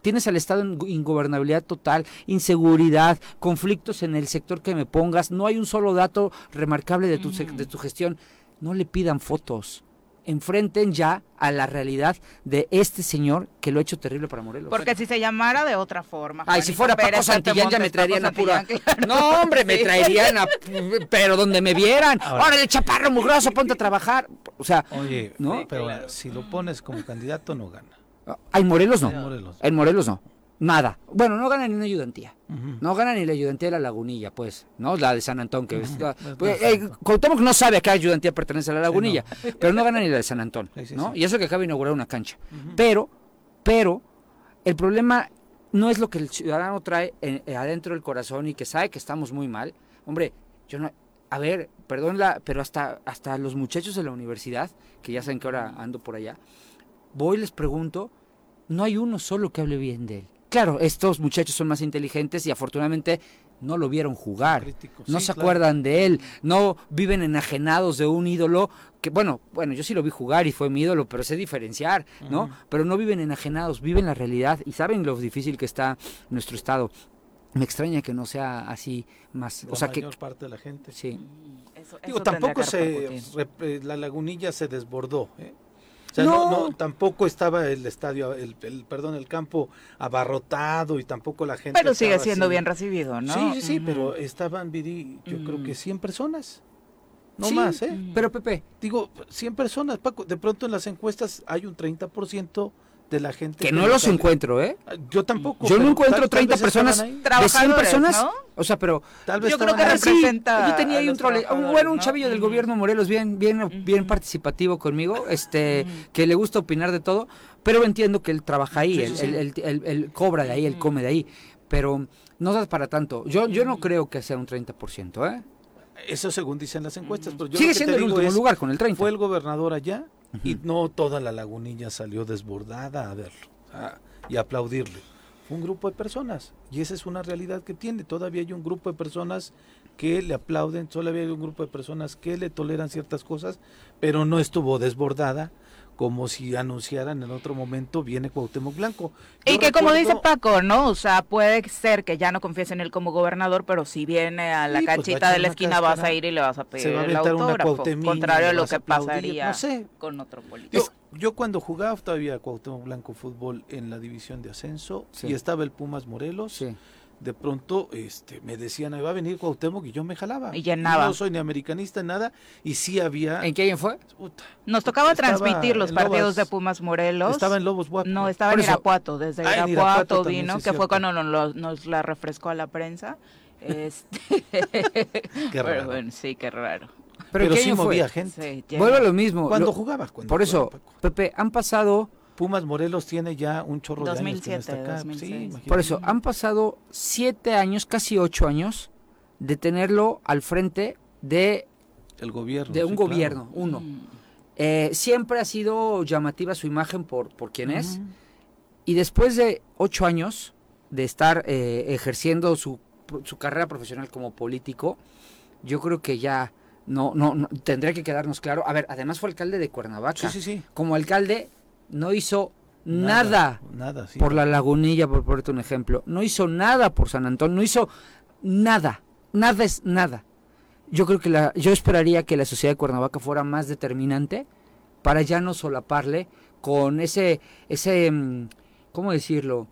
[SPEAKER 3] tienes al Estado en ingobernabilidad total, inseguridad, conflictos en el sector que me pongas. No hay un solo dato remarcable de tu, de tu gestión. No le pidan fotos enfrenten ya a la realidad de este señor que lo ha hecho terrible para Morelos.
[SPEAKER 1] Porque si se llamara de otra forma.
[SPEAKER 3] Ay, si fuera Paco Santillán ya me traerían a pura... No, hombre, me traerían a... Pero donde me vieran. Ahora el chaparro mugroso, ponte a trabajar. O sea,
[SPEAKER 2] Oye, ¿no? pero si lo pones como candidato no gana.
[SPEAKER 3] Ay, Morelos no. En Morelos. En Morelos no nada. Bueno, no gana ni una ayudantía. No gana ni la ayudantía de la lagunilla, pues, ¿no? La de San Antón, que pues, eh, no sabe a qué ayudantía pertenece a la lagunilla, pero no gana ni la de San Antón, ¿no? Y eso que acaba de inaugurar una cancha. Pero, pero, el problema no es lo que el ciudadano trae eh, adentro del corazón y que sabe que estamos muy mal. Hombre, yo no, a ver, perdón, la, pero hasta, hasta los muchachos de la universidad, que ya saben que ahora ando por allá, voy y les pregunto, no hay uno solo que hable bien de él. Claro, estos muchachos son más inteligentes y afortunadamente no lo vieron jugar, no se acuerdan de él, no viven enajenados de un ídolo que bueno, bueno, yo sí lo vi jugar y fue mi ídolo, pero sé diferenciar, ¿no? Pero no viven enajenados, viven la realidad y saben lo difícil que está nuestro estado. Me extraña que no sea así más,
[SPEAKER 2] o
[SPEAKER 3] sea
[SPEAKER 2] que parte de la gente.
[SPEAKER 3] Sí.
[SPEAKER 2] Digo, tampoco se la lagunilla se desbordó, ¿eh? No. tampoco estaba el estadio, el, perdón, el campo abarrotado y tampoco la gente.
[SPEAKER 1] Pero sigue siendo bien recibido, ¿no?
[SPEAKER 2] Sí, sí, sí, pero estaban, Viri, yo creo que 100 personas. No más, ¿eh?
[SPEAKER 3] Pero Pepe.
[SPEAKER 2] Digo, 100 personas, Paco. De pronto en las encuestas hay un 30% de la gente.
[SPEAKER 3] Que, no los encuentro, ¿eh?
[SPEAKER 2] Ah, yo tampoco.
[SPEAKER 3] Yo no encuentro 30 personas, de 100 personas. O sea, pero
[SPEAKER 1] tal vez yo creo que representa.
[SPEAKER 3] yo tenía ahí un trole, un, bueno, un chavillo del gobierno Morelos bien bien bien participativo conmigo, este que le gusta opinar de todo, pero entiendo que él trabaja ahí, él, cobra de ahí, él come de ahí, pero no da para tanto. Yo yo no creo que sea un 30%, ¿eh?
[SPEAKER 2] Eso según dicen las encuestas. Pero yo
[SPEAKER 3] Sigue siendo el último lugar con el 30.
[SPEAKER 2] Fue el gobernador allá y no toda la lagunilla salió desbordada a verlo y aplaudirle. Fue un grupo de personas y esa es una realidad que tiene. Todavía hay un grupo de personas que le aplauden, todavía hay un grupo de personas que le toleran ciertas cosas, pero no estuvo desbordada como si anunciaran en otro momento viene Cuauhtémoc Blanco.
[SPEAKER 1] y que como dice Paco, ¿no? O sea, puede ser que ya no confíes en él como gobernador, pero si viene a la pues, canchita de la esquina vas a ir y le vas a pedir el autógrafo, contrario a lo que pasaría con otro político.
[SPEAKER 2] Yo, cuando jugaba todavía Cuauhtémoc Blanco fútbol en la división de ascenso y estaba el Pumas Morelos, sí de pronto este, me decían, va a venir Cuauhtémoc y yo me jalaba.
[SPEAKER 1] Y llenaba.
[SPEAKER 2] No soy ni americanista, nada, y sí había...
[SPEAKER 3] ¿En qué año fue?
[SPEAKER 1] Nos tocaba transmitir los partidos de Pumas Morelos.
[SPEAKER 2] Estaba en Lobos Guapo.
[SPEAKER 1] No, estaba en Irapuato, desde ah, Irapuato, vino, que fue cuando nos, la refrescó a la prensa. Este...
[SPEAKER 2] qué raro.
[SPEAKER 1] Bueno, sí, qué raro.
[SPEAKER 2] pero,
[SPEAKER 3] ¿qué
[SPEAKER 2] sí
[SPEAKER 3] año fue?
[SPEAKER 2] movía gente.
[SPEAKER 1] Sí,
[SPEAKER 3] Vuelvo a lo mismo.
[SPEAKER 2] Cuando
[SPEAKER 3] Lo-
[SPEAKER 2] jugaba, cuando
[SPEAKER 3] por eso,
[SPEAKER 2] jugaba.
[SPEAKER 3] Pepe, han pasado,
[SPEAKER 2] Pumas Morelos tiene ya un chorro de años que no
[SPEAKER 1] 2007,
[SPEAKER 2] está acá.
[SPEAKER 1] 2006.
[SPEAKER 2] Sí, imagínate.
[SPEAKER 3] por eso, han pasado siete años, casi ocho años, de tenerlo al frente de,
[SPEAKER 2] el gobierno.
[SPEAKER 3] de un
[SPEAKER 2] sí, claro.
[SPEAKER 3] gobierno, uno.
[SPEAKER 1] Mm.
[SPEAKER 3] Eh, siempre ha sido llamativa su imagen por, por quién es. Y después de ocho años de estar eh, ejerciendo su, su carrera profesional como político, yo creo que ya no, no, no- tendría que quedarnos claro. A ver, además fue alcalde de Cuernavaca.
[SPEAKER 2] Sí, sí, sí.
[SPEAKER 3] Como alcalde no hizo nada,
[SPEAKER 2] Nada, sí.
[SPEAKER 3] por la lagunilla, por ponerte un ejemplo. No hizo nada por San Antonio, no hizo nada. Nada es nada. Yo creo que la, yo esperaría que la sociedad de Cuernavaca fuera más determinante para ya no solaparle con ese, ese, mm, ¿cómo decirlo?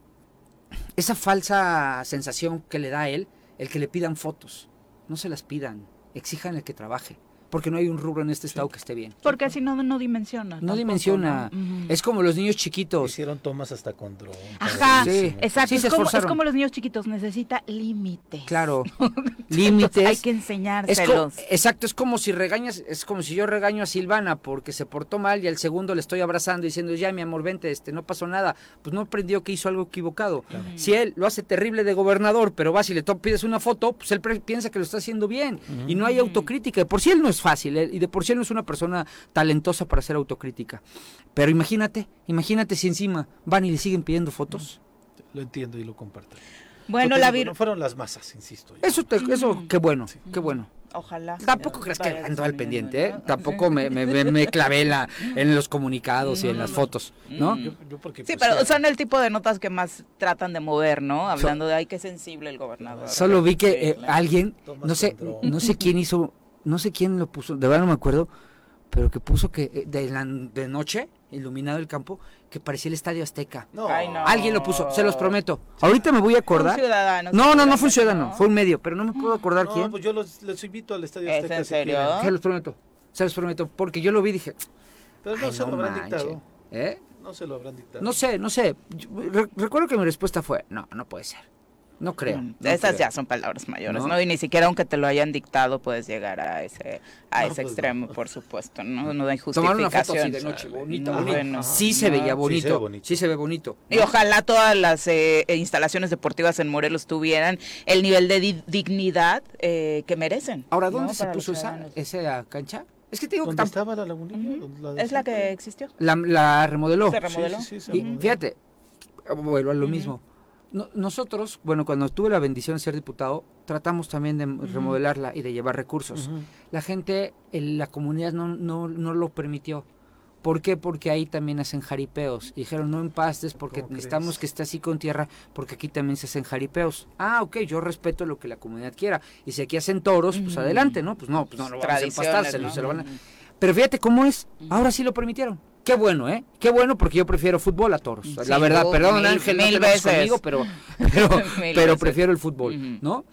[SPEAKER 3] Esa falsa sensación que le da a él, el que le pidan fotos. No se las pidan, exijan el que trabaje, porque no hay un rubro en este estado que esté bien.
[SPEAKER 1] Porque si no, no dimensiona.
[SPEAKER 3] No
[SPEAKER 1] tampoco,
[SPEAKER 3] dimensiona. Es como los niños chiquitos.
[SPEAKER 2] Hicieron tomas hasta con dron.
[SPEAKER 1] Ajá,
[SPEAKER 3] Sí.
[SPEAKER 1] exacto.
[SPEAKER 3] Sí, se
[SPEAKER 1] es, como, es los niños chiquitos, necesita límites.
[SPEAKER 3] Claro,
[SPEAKER 1] Hay
[SPEAKER 3] límites.
[SPEAKER 1] que
[SPEAKER 3] Es co-
[SPEAKER 1] enseñárselos.
[SPEAKER 3] exacto, es como si regañas, es como si yo regaño a Silvana porque se portó mal y al segundo le estoy abrazando diciendo, ya mi amor, vente, este, no pasó nada. Pues no aprendió que hizo algo equivocado. Si él lo hace terrible de gobernador, pero vas y le pides una foto, pues él piensa que lo está haciendo bien. Y no hay autocrítica. Por sí él no es fácil, él- y de por sí no es una persona talentosa para hacer autocrítica. Pero imagínate, imagínate si encima van y le siguen pidiendo fotos.
[SPEAKER 2] Lo entiendo y lo comparto.
[SPEAKER 1] Bueno, la vir...
[SPEAKER 2] no fueron las masas, insisto.
[SPEAKER 3] Eso, te- eso, qué bueno, qué bueno.
[SPEAKER 1] Ojalá.
[SPEAKER 3] Tampoco
[SPEAKER 1] eh,
[SPEAKER 3] crees que ando al pendiente, ¿eh? Tampoco me, me, me- me clavé en, la- en los comunicados y en las fotos, ¿no?
[SPEAKER 2] Yo, yo porque,
[SPEAKER 1] Sí,
[SPEAKER 2] pues,
[SPEAKER 1] pero son el tipo de notas que más tratan de mover, ¿no? Hablando de, ay, qué sensible el gobernador.
[SPEAKER 3] Solo vi que
[SPEAKER 1] Sí,
[SPEAKER 3] eh,
[SPEAKER 1] claro.
[SPEAKER 3] alguien, no sé, no sé quién hizo, no sé quién lo puso, de verdad no me acuerdo, pero que puso que eh, de, la, de noche, iluminado el campo, que parecía el Estadio Azteca.
[SPEAKER 2] No,
[SPEAKER 1] Ay, no.
[SPEAKER 3] Alguien lo puso, se los prometo. Ahorita me voy a acordar.
[SPEAKER 1] Un ciudadano.
[SPEAKER 3] No, no, no fue un ciudadano,
[SPEAKER 1] ¿no?
[SPEAKER 3] fue un medio, pero no me puedo acordar
[SPEAKER 2] no,
[SPEAKER 3] quién.
[SPEAKER 2] pues yo los, los invito al Estadio
[SPEAKER 1] ¿Es
[SPEAKER 2] Azteca.
[SPEAKER 1] en serio?
[SPEAKER 3] Se los prometo, se los prometo, porque yo lo vi y dije,
[SPEAKER 2] Pero no
[SPEAKER 3] "Ay,
[SPEAKER 2] se lo habrán
[SPEAKER 3] manche".
[SPEAKER 2] dictado.
[SPEAKER 3] ¿Eh?
[SPEAKER 2] No se lo habrán dictado.
[SPEAKER 3] No sé, no sé. Yo- re- recuerdo que mi respuesta fue, no, no puede ser. No creo.
[SPEAKER 1] Mm,
[SPEAKER 3] no
[SPEAKER 1] Esas
[SPEAKER 3] creo".
[SPEAKER 1] ya son palabras mayores,
[SPEAKER 3] ¿No?
[SPEAKER 1] ¿no? Y ni siquiera aunque te lo hayan dictado puedes llegar a ese a
[SPEAKER 2] No,
[SPEAKER 1] ese
[SPEAKER 2] pues
[SPEAKER 1] extremo,
[SPEAKER 2] no.
[SPEAKER 1] por supuesto, ¿no? No hay
[SPEAKER 3] Tomar una foto
[SPEAKER 1] justificación.
[SPEAKER 3] así de noche, bonita,
[SPEAKER 1] bueno.
[SPEAKER 3] Sí se veía
[SPEAKER 2] Sí se ve
[SPEAKER 3] bonito. Sí se ve bonito.
[SPEAKER 1] Y ojalá todas las eh, instalaciones deportivas en Morelos tuvieran el nivel de di- dignidad eh, que merecen.
[SPEAKER 3] Ahora,
[SPEAKER 1] ¿no?
[SPEAKER 3] ¿dónde se
[SPEAKER 1] Para
[SPEAKER 3] puso esa, cancha? Es que te digo que
[SPEAKER 2] ¿Dónde
[SPEAKER 3] tam-
[SPEAKER 2] estaba la lagunilla? ¿Dónde la de
[SPEAKER 1] Es la que existió.
[SPEAKER 3] la, la remodeló.
[SPEAKER 1] Se remodeló.
[SPEAKER 2] Sí, sí, sí, se
[SPEAKER 3] Y
[SPEAKER 2] remodeló.
[SPEAKER 3] fíjate, vuelvo a lo mismo. No- nosotros, bueno, cuando tuve la bendición de ser diputado, tratamos también de remodelarla y de llevar recursos. La gente, el- la comunidad no, no, no lo permitió. ¿Por qué? Porque ahí también hacen jaripeos. Y dijeron, no empastes porque
[SPEAKER 2] ¿Cómo
[SPEAKER 3] necesitamos
[SPEAKER 2] crees?
[SPEAKER 3] que esté así con tierra, porque aquí también se hacen jaripeos. Ah, ok, yo respeto lo que la comunidad quiera. Y si aquí hacen toros, pues adelante, ¿no? Pues no, pues no, no vamos a empastar, lo-
[SPEAKER 1] ¿no?
[SPEAKER 3] se lo van a- Pero fíjate cómo es. Ahora sí lo permitieron. Qué bueno, ¿eh? Qué bueno porque yo prefiero fútbol a toros.
[SPEAKER 1] Sí,
[SPEAKER 3] la verdad,
[SPEAKER 1] uh,
[SPEAKER 3] perdón
[SPEAKER 1] mil-
[SPEAKER 3] Ángel, no
[SPEAKER 1] mil veces.
[SPEAKER 3] conmigo, pero, pero,
[SPEAKER 1] Mil
[SPEAKER 3] pero
[SPEAKER 1] veces.
[SPEAKER 3] prefiero el fútbol. ¿no?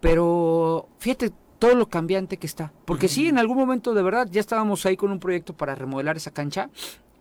[SPEAKER 3] Pero fíjate todo lo cambiante que está. Porque sí, en algún momento de verdad ya estábamos ahí con un proyecto para remodelar esa cancha,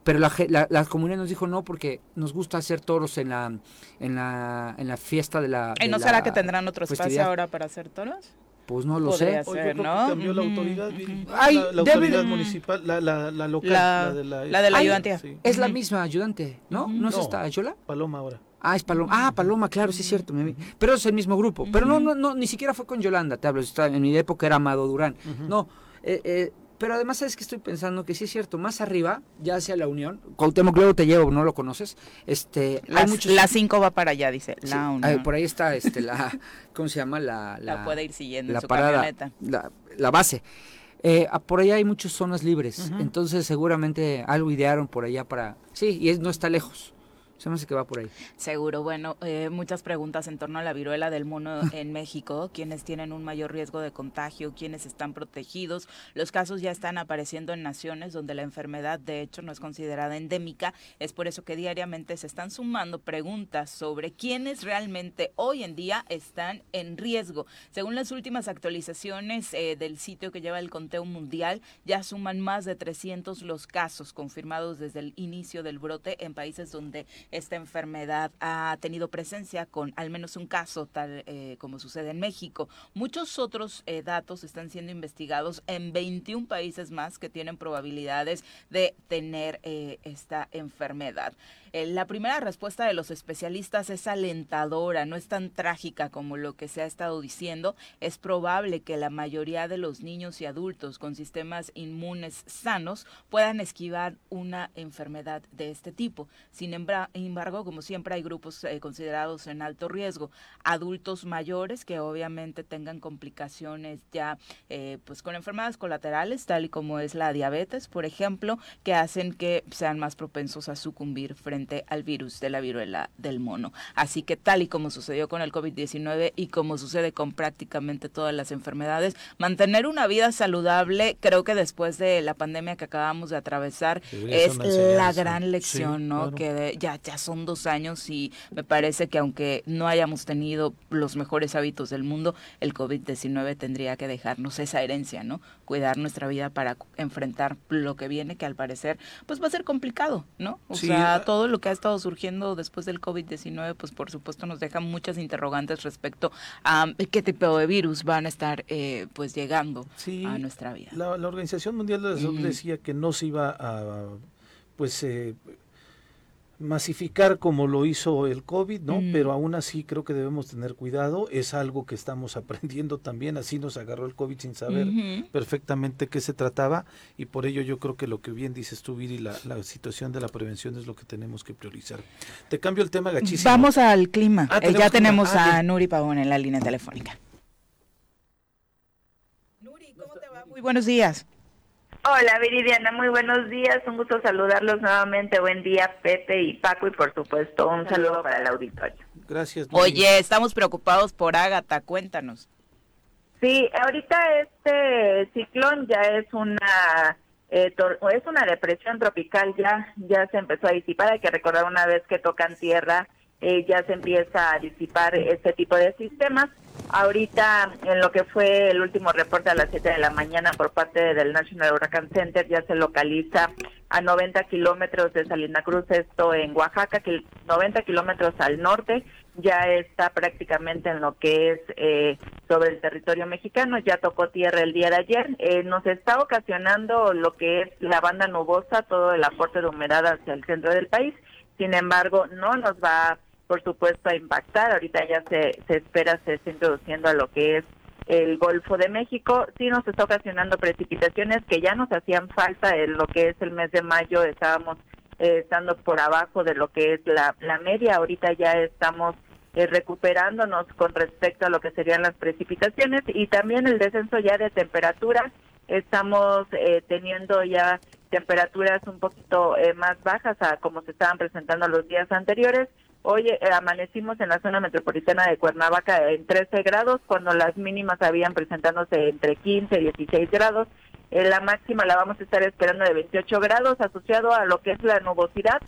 [SPEAKER 3] pero la, la, la comunidad nos dijo no porque nos gusta hacer toros en la en la, en la fiesta de la...
[SPEAKER 1] ¿Y
[SPEAKER 3] de
[SPEAKER 1] no
[SPEAKER 3] la
[SPEAKER 1] será que tendrán otro espacio ahora para hacer toros?
[SPEAKER 3] Pues no lo
[SPEAKER 1] Podría
[SPEAKER 3] sé.
[SPEAKER 1] Ser, ¿no?
[SPEAKER 2] cambió la autoridad.
[SPEAKER 3] Ay,
[SPEAKER 2] la, autoridad municipal, la, la, la local,
[SPEAKER 1] La-
[SPEAKER 2] la de la,
[SPEAKER 1] la de la
[SPEAKER 2] Ay,
[SPEAKER 1] ayudantía.
[SPEAKER 2] sí.
[SPEAKER 3] Es la misma ayudante, ¿no? ¿No es
[SPEAKER 2] No.
[SPEAKER 3] esta Yola?
[SPEAKER 2] Paloma ahora.
[SPEAKER 3] Ah, es Paloma. Ah, Paloma, claro, sí es cierto. me- Pero es el mismo grupo. Pero no, no, no, ni siquiera fue con Yolanda, te hablo. En mi época era Amado Durán. No, eh, eh, pero además sabes que estoy pensando que sí es cierto, más arriba, ya hacia la Unión, Cuauhtémoc luego te llevo, no lo conoces, este, hay
[SPEAKER 1] Las-
[SPEAKER 3] muchos...
[SPEAKER 1] La 5 va para allá, dice.
[SPEAKER 3] sí,
[SPEAKER 1] La
[SPEAKER 3] ah,
[SPEAKER 1] Unión.
[SPEAKER 3] por ahí está, este, la, ¿cómo se llama? La,
[SPEAKER 1] La puede ir siguiendo en
[SPEAKER 3] la
[SPEAKER 1] su
[SPEAKER 3] parada,
[SPEAKER 1] camioneta.
[SPEAKER 3] la, la base. Eh, por ahí hay muchas zonas libres, entonces seguramente algo idearon por allá para... Sí, y es, no está lejos, se me hace que va por ahí.
[SPEAKER 1] Seguro, bueno, eh, muchas preguntas en torno a la viruela del mono en México, quiénes tienen un mayor riesgo de contagio, quiénes están protegidos. Los casos ya están apareciendo en naciones donde la enfermedad de hecho no es considerada endémica, es por eso que diariamente se están sumando preguntas sobre quiénes realmente hoy en día están en riesgo. Según las últimas actualizaciones eh, del sitio que lleva el conteo mundial, ya suman más de 300 los casos confirmados desde el inicio del brote en países donde esta enfermedad ha tenido presencia con al menos un caso, tal eh, como sucede en México. Muchos otros eh, datos están siendo investigados en 21 países más que tienen probabilidades de tener eh, esta enfermedad. Eh, la primera respuesta de los especialistas es alentadora, no es tan trágica como lo que se ha estado diciendo. Es probable que la mayoría de los niños y adultos con sistemas inmunes sanos puedan esquivar una enfermedad de este tipo. Sin embargo, como siempre hay grupos eh, considerados en alto riesgo, adultos mayores que obviamente tengan complicaciones ya eh, pues con enfermedades colaterales, tal y como es la diabetes, por ejemplo, que hacen que sean más propensos a sucumbir frente al virus de la viruela del mono. Así que tal y como sucedió con el COVID-19 y como sucede con prácticamente todas las enfermedades, mantener una vida saludable, creo que después de la pandemia que acabamos de atravesar, es la gran lección, ¿no? Que ya, ya son dos años y me parece que aunque no hayamos tenido los mejores hábitos del mundo, el COVID-19 tendría que dejarnos esa herencia, ¿no? Cuidar nuestra vida para enfrentar lo que viene, que al parecer, pues va a ser complicado, ¿no? O sea, todo lo lo que ha estado surgiendo después del COVID-19, pues por supuesto nos deja muchas interrogantes respecto a qué tipo de virus van a estar eh, pues llegando a nuestra vida.
[SPEAKER 2] La, Organización Mundial de la Salud decía que no se iba a pues eh, masificar como lo hizo el COVID, ¿no? Pero aún así creo que debemos tener cuidado, es algo que estamos aprendiendo también, así nos agarró el COVID sin saber perfectamente qué se trataba y por ello yo creo que lo que bien dices tú, Viri, la, la situación de la prevención es lo que tenemos que priorizar. Te cambio el tema gachísimo.
[SPEAKER 1] Vamos al clima, ah, eh, ya tenemos ah, a Nuri Pavón en la línea telefónica. Nuri, ¿cómo te va? Muy buenos días.
[SPEAKER 4] Hola Viridiana, muy buenos días, un gusto saludarlos nuevamente, buen día Pepe y Paco y por supuesto un saludo para el auditorio.
[SPEAKER 2] Gracias.
[SPEAKER 1] Oye, estamos preocupados por Ágata, cuéntanos.
[SPEAKER 4] Sí, ahorita este ciclón ya es una eh, es una depresión tropical, ya ya se empezó a disipar, hay que recordar una vez que tocan tierra eh, ya se empieza a disipar este tipo de sistemas. Ahorita, en lo que fue el último reporte a las 7 de la mañana por parte del National Hurricane Center, ya se localiza a 90 kilómetros de Salina Cruz, esto en Oaxaca, que 90 kilómetros al norte, ya está prácticamente en lo que es eh, sobre el territorio mexicano, ya tocó tierra el día de ayer, eh, nos está ocasionando lo que es la banda nubosa, todo el aporte de humedad hacia el centro del país, sin embargo, no nos va por supuesto, a impactar. Ahorita ya se, se espera, se está introduciendo a lo que es el Golfo de México. Sí nos está ocasionando precipitaciones que ya nos hacían falta en lo que es el mes de mayo. Estábamos eh, estando por abajo de lo que es la, la media. Ahorita ya estamos eh, recuperándonos con respecto a lo que serían las precipitaciones y también el descenso ya de temperaturas. Estamos eh, teniendo ya temperaturas un poquito más bajas a como se estaban presentando los días anteriores Hoy eh, amanecimos en la zona metropolitana de Cuernavaca en 13 grados, cuando las mínimas habían presentándose entre 15 y 16 grados. Eh, la máxima la vamos a estar esperando de 28 grados, asociado a lo que es la nubosidad.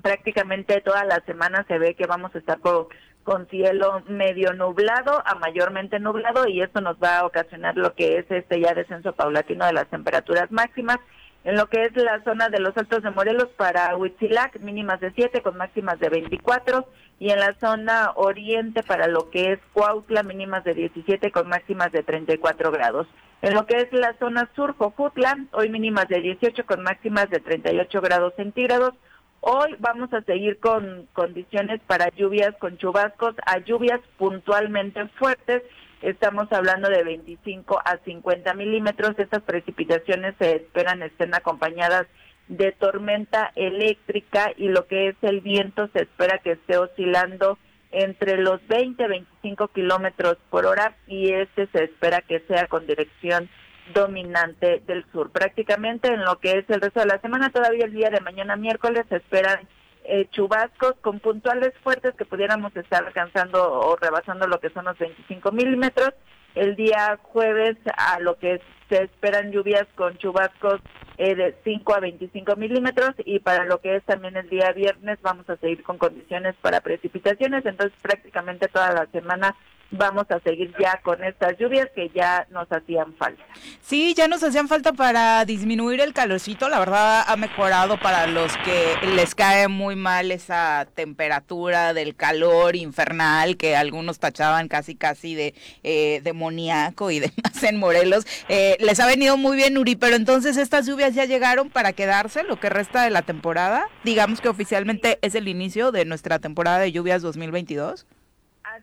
[SPEAKER 4] Prácticamente toda la semana se ve que vamos a estar con, con cielo medio nublado a mayormente nublado y esto nos va a ocasionar lo que es este ya descenso paulatino de las temperaturas máximas en lo que es la zona de los Altos de Morelos para Huitzilac, mínimas de 7 con máximas de 24, y en la zona oriente para lo que es Cuautla, mínimas de 17 con máximas de 34 grados. En lo que es la zona sur, Jojutla, hoy mínimas de 18 con máximas de 38 grados centígrados. Hoy vamos a seguir con condiciones para lluvias con chubascos a lluvias puntualmente fuertes Estamos hablando de 25 a 50 milímetros. Estas precipitaciones se esperan estén acompañadas de tormenta eléctrica y lo que es el viento se espera que esté oscilando entre los 20 y 25 kilómetros por hora y este se espera que sea con dirección dominante del sur. Prácticamente en lo que es el resto de la semana, todavía el día de mañana miércoles se esperan eh, chubascos con puntuales fuertes que pudiéramos estar alcanzando o rebasando lo que son los 25 milímetros. El día jueves a lo que se esperan lluvias con chubascos eh, de 5 a 25 milímetros y para lo que es también el día viernes vamos a seguir con condiciones para precipitaciones. Entonces prácticamente toda la semana vamos a seguir ya con estas lluvias que ya nos hacían falta.
[SPEAKER 1] Sí, ya nos hacían falta para disminuir el calorcito, la verdad ha mejorado para los que les cae muy mal esa temperatura del calor infernal que algunos tachaban casi casi de eh, demoníaco y demás en Morelos. Eh, les ha venido muy bien Uri, pero entonces estas lluvias ya llegaron para quedarse lo que resta de la temporada. Digamos que oficialmente es el inicio de nuestra temporada de lluvias 2022.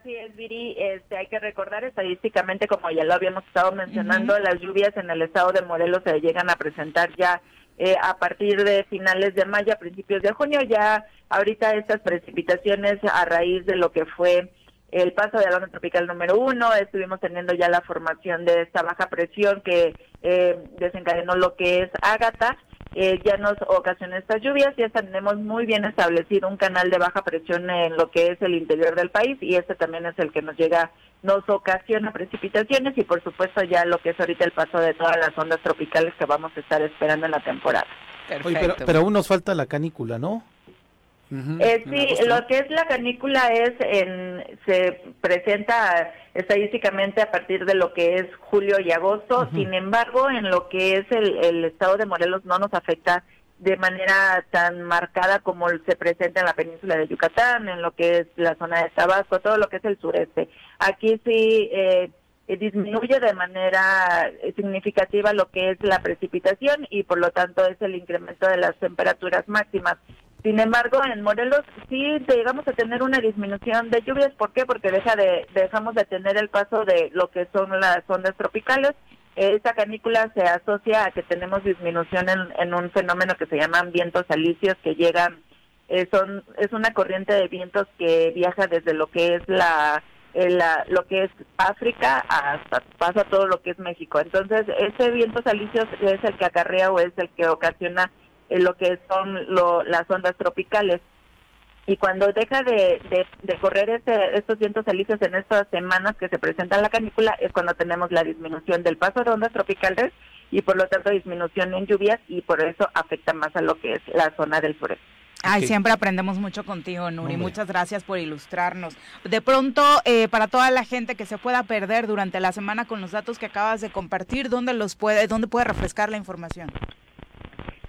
[SPEAKER 4] Así es, Viri. Este, hay que recordar estadísticamente, como ya lo habíamos estado mencionando, las lluvias en el estado de Morelos se llegan a presentar ya eh, a partir de finales de mayo, a principios de junio. Ya ahorita estas precipitaciones a raíz de lo que fue el paso de la onda tropical número uno, estuvimos teniendo ya la formación de esta baja presión que eh, desencadenó lo que es Ágata eh, ya nos ocasionó estas lluvias, ya tenemos muy bien establecido un canal de baja presión en lo que es el interior del país y este también es el que nos llega, nos ocasiona precipitaciones y por supuesto ya lo que es ahorita el paso de todas las ondas tropicales que vamos a estar esperando en la temporada.
[SPEAKER 2] pero, pero aún nos falta la canícula, ¿no?
[SPEAKER 4] Eh, sí, lo que es la canícula es en, se presenta estadísticamente a partir de lo que es julio y agosto. Sin embargo, en lo que es el, estado de Morelos no nos afecta de manera tan marcada como se presenta en la península de Yucatán, en lo que es la zona de Tabasco, todo lo que es el sureste. Aquí sí eh, disminuye de manera significativa lo que es la precipitación y por lo tanto es el incremento de las temperaturas máximas. Sin embargo, en Morelos sí llegamos a tener una disminución de lluvias. ¿Por qué? Porque deja de, dejamos de tener el paso de lo que son las ondas tropicales. Esta canícula se asocia a que tenemos disminución en, un fenómeno que se llaman vientos alisios que llegan, eh, son es una corriente de vientos que viaja desde lo que es la, eh, la, lo que es África hasta pasa todo lo que es México. Entonces, ese viento alisios es el que acarrea o es el que ocasiona en lo que son las ondas tropicales. Y cuando deja de, correr este, estos vientos alisios en estas semanas que se presenta la canícula, es cuando tenemos la disminución del paso de ondas tropicales y por lo tanto disminución en lluvias y por eso afecta más a lo que es la zona del sureste.
[SPEAKER 1] Ay, siempre aprendemos mucho contigo, Nuri. Muchas gracias por ilustrarnos. De pronto, eh, para toda la gente que se pueda perder durante la semana con los datos que acabas de compartir, ¿dónde los puede, dónde puede refrescar la información?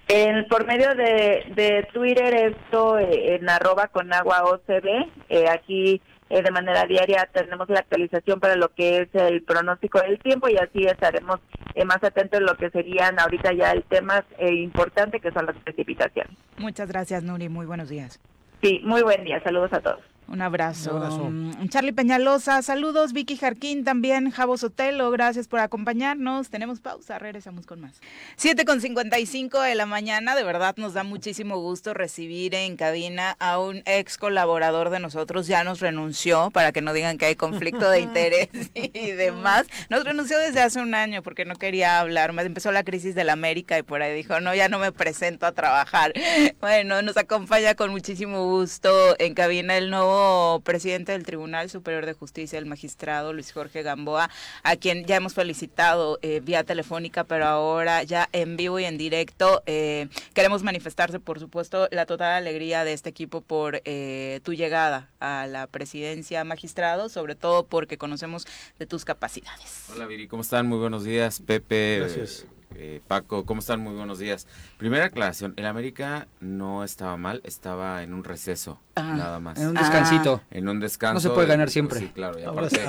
[SPEAKER 4] En, por medio de, Twitter, esto eh, en arroba con agua OCB, eh, aquí eh, de manera diaria tenemos la actualización para lo que es el pronóstico del tiempo y así estaremos más atentos en lo que serían ahorita ya el tema importante que son las precipitaciones.
[SPEAKER 1] Muchas gracias, Nuri. Muy buenos días.
[SPEAKER 4] Sí, muy buen día. Saludos a todos.
[SPEAKER 1] Un abrazo. Mm, Charlie Peñalosa, saludos. Vicky Jarquín también. Javo Sotelo, gracias por acompañarnos. Tenemos pausa, regresamos con más. 7 con 55 de la mañana. De verdad nos da muchísimo gusto recibir en cabina a un ex colaborador de nosotros. Ya nos renunció para que no digan que hay conflicto de interés y demás. Nos renunció desde hace un año porque no quería hablar. Más empezó la crisis de la América y por ahí dijo, no, ya no me presento a trabajar. Bueno, nos acompaña con muchísimo gusto en cabina el nuevo presidente del Tribunal Superior de Justicia, el magistrado Luis Jorge Gamboa, a quien ya hemos felicitado eh, vía telefónica, pero ahora ya en vivo y en directo. Eh, queremos manifestarse, por supuesto, la total alegría de este equipo por eh, tu llegada a la presidencia, magistrado, sobre todo porque conocemos de tus capacidades.
[SPEAKER 5] Hola Viri, ¿cómo están? Muy buenos días, Pepe.
[SPEAKER 2] Gracias.
[SPEAKER 5] Eh, Paco, ¿cómo están? Muy buenos días. Primera aclaración, el América no estaba mal, estaba en un receso, ah. nada más.
[SPEAKER 3] En un descansito.
[SPEAKER 5] Ah. En un descanso.
[SPEAKER 3] No se puede ganar siempre.
[SPEAKER 5] Sí, claro.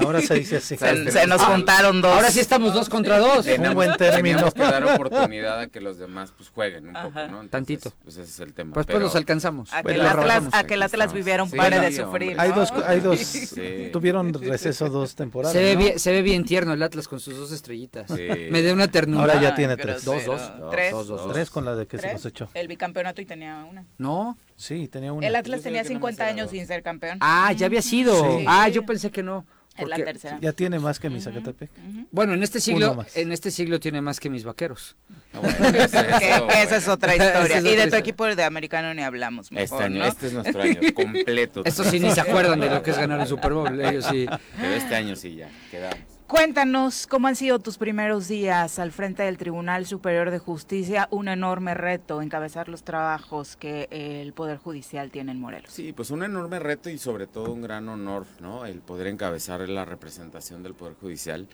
[SPEAKER 2] ahora, se dice así.
[SPEAKER 1] Se, nos juntaron dos.
[SPEAKER 3] Ahora sí estamos dos contra dos.
[SPEAKER 5] un buen término. Tenemos que dar oportunidad a que los demás pues jueguen un poco, ¿no?
[SPEAKER 3] Tantito.
[SPEAKER 5] Pues ese es el tema.
[SPEAKER 3] Pues después los alcanzamos.
[SPEAKER 1] A que, el Atlas, a que el Atlas viviera un par de sufrir.
[SPEAKER 2] Hay dos, hay dos tuvieron receso dos temporadas.
[SPEAKER 3] Se ve, bien, se ve bien tierno el Atlas con sus dos estrellitas. Me da una ternura.
[SPEAKER 2] Ahora ya tiene tres.
[SPEAKER 3] Dos, dos.
[SPEAKER 1] Tres.
[SPEAKER 2] Tres con la de que se cosechó.
[SPEAKER 1] El bicampeonato y tenía una.
[SPEAKER 3] No.
[SPEAKER 2] Sí, tenía una.
[SPEAKER 1] El Atlas tenía 50 años sin ser campeón.
[SPEAKER 3] Ah, ya había sido. Ah, yo pensé que no.
[SPEAKER 1] Es la tercera.
[SPEAKER 2] Ya tiene más que mi Zacatepec.
[SPEAKER 3] Bueno, en este siglo, en este siglo tiene más que mis vaqueros.
[SPEAKER 1] esa es otra historia. y de tu equipo de americano ni hablamos.
[SPEAKER 5] este año, este es nuestro año completo.
[SPEAKER 3] Estos sí ni se acuerdan de lo que es ganar el Super Bowl. Ellos sí.
[SPEAKER 5] Pero este año sí ya, quedamos.
[SPEAKER 1] Cuéntanos cómo han sido tus primeros días al frente del Tribunal Superior de Justicia, un enorme reto encabezar los trabajos que el Poder Judicial tiene en Morelos.
[SPEAKER 5] Sí, pues un enorme reto y sobre todo un gran honor, ¿no? El poder encabezar la representación del Poder Judicial.